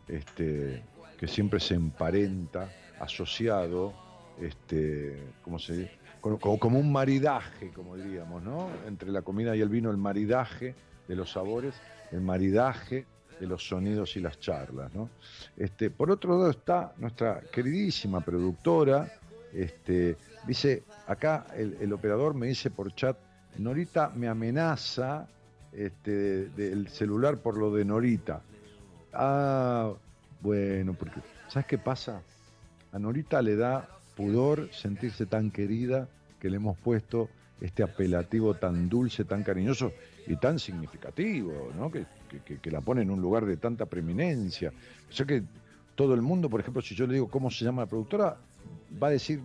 D: este, que siempre se emparenta, asociado, este, ¿cómo se dice? Como, un maridaje, como diríamos, ¿no? Entre la comida y el vino, el maridaje de los sabores, el maridaje de los sonidos y las charlas, ¿no? Este, por otro lado está nuestra queridísima productora, este, dice, acá el, operador me dice por chat, Norita me amenaza este, de- del celular por lo de Norita. Ah, bueno, porque ¿sabes qué pasa? A Norita le da pudor sentirse tan querida que le hemos puesto este apelativo tan dulce, tan cariñoso y tan significativo, ¿no? Que, que- la pone en un lugar de tanta preeminencia. O sea que todo el mundo, por ejemplo, si yo le digo cómo se llama la productora, va a decir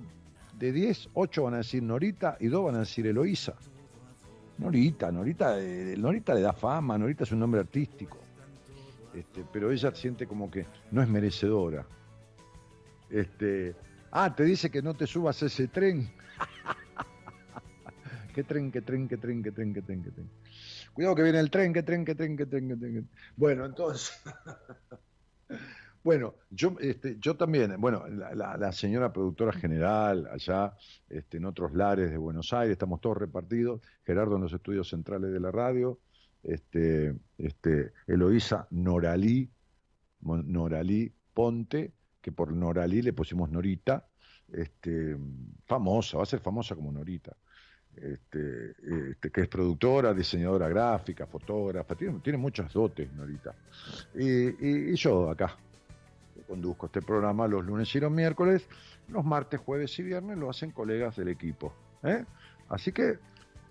D: de 10, 8 van a decir Norita y 2 van a decir Eloísa. Norita, Norita, eh, Norita le da fama, Norita es un nombre artístico. Este, pero ella siente como que no es merecedora. Este, ah, te dice que no te subas ese tren. qué tren, qué tren, qué tren, qué tren, qué tren, qué tren. Cuidado que viene el tren, qué tren, qué tren, qué tren, qué tren. Bueno, entonces. Bueno, yo, este, yo también, bueno, la, señora productora general allá este, en otros lares de Buenos Aires, estamos todos repartidos, Gerardo en los estudios centrales de la radio, este, este, Eloísa Noralí, Noralí Ponte, que por Noralí le pusimos Norita, este, famosa, va a ser famosa como Norita. Este, este, que es productora, diseñadora gráfica, fotógrafa, tiene, tiene muchas dotes, Norita. Y, yo acá, conduzco este programa los lunes y los miércoles, los martes, jueves y viernes lo hacen colegas del equipo. ¿eh? Así que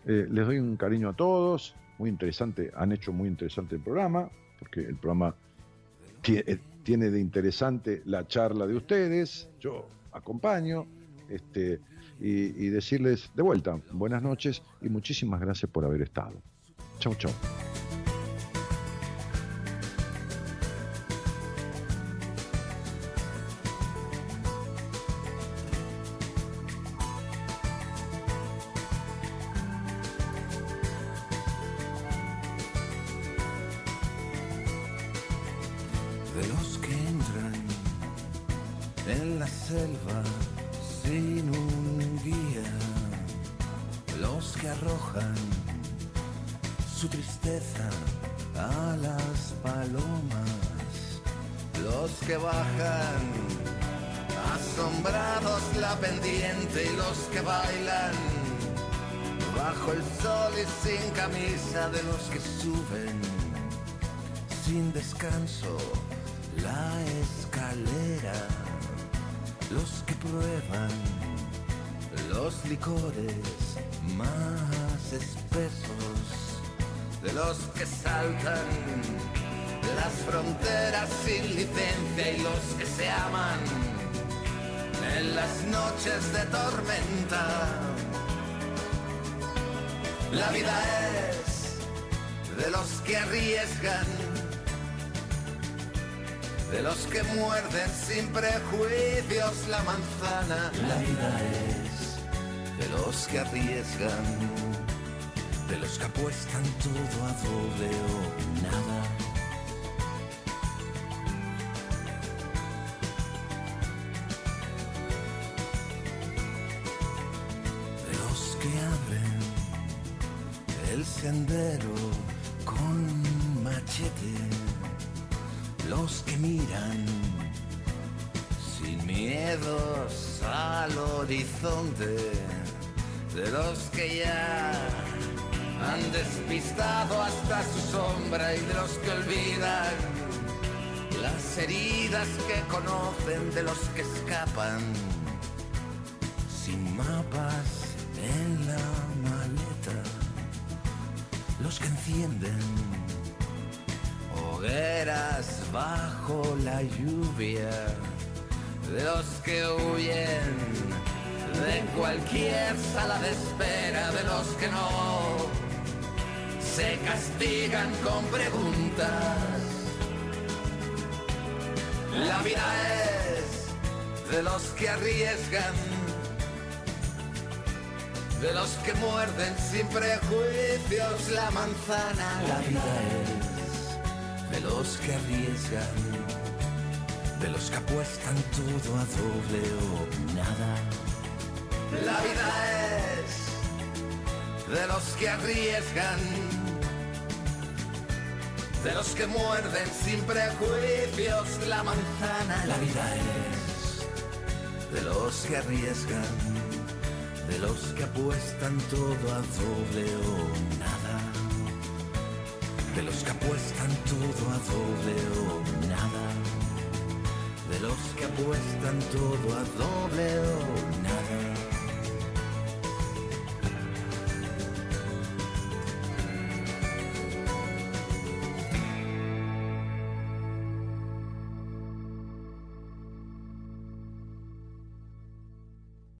D: eh, les doy un cariño a todos, muy interesante, han hecho muy interesante el programa, porque el programa tie- eh, tiene de interesante la charla de ustedes, yo acompaño, este, y, y decirles de vuelta, buenas noches y muchísimas gracias por haber estado. Chau, chau.
O: Que muerden sin prejuicios la manzana. La vida es de los que arriesgan, de los que apuestan todo a doble o nada. La vida es de los que arriesgan, de los que muerden sin prejuicios la manzana. La vida es de los que arriesgan, de los que apuestan todo a doble o nada. De los que apuestan todo a doble o nada. De los que apuestan todo a doble o nada.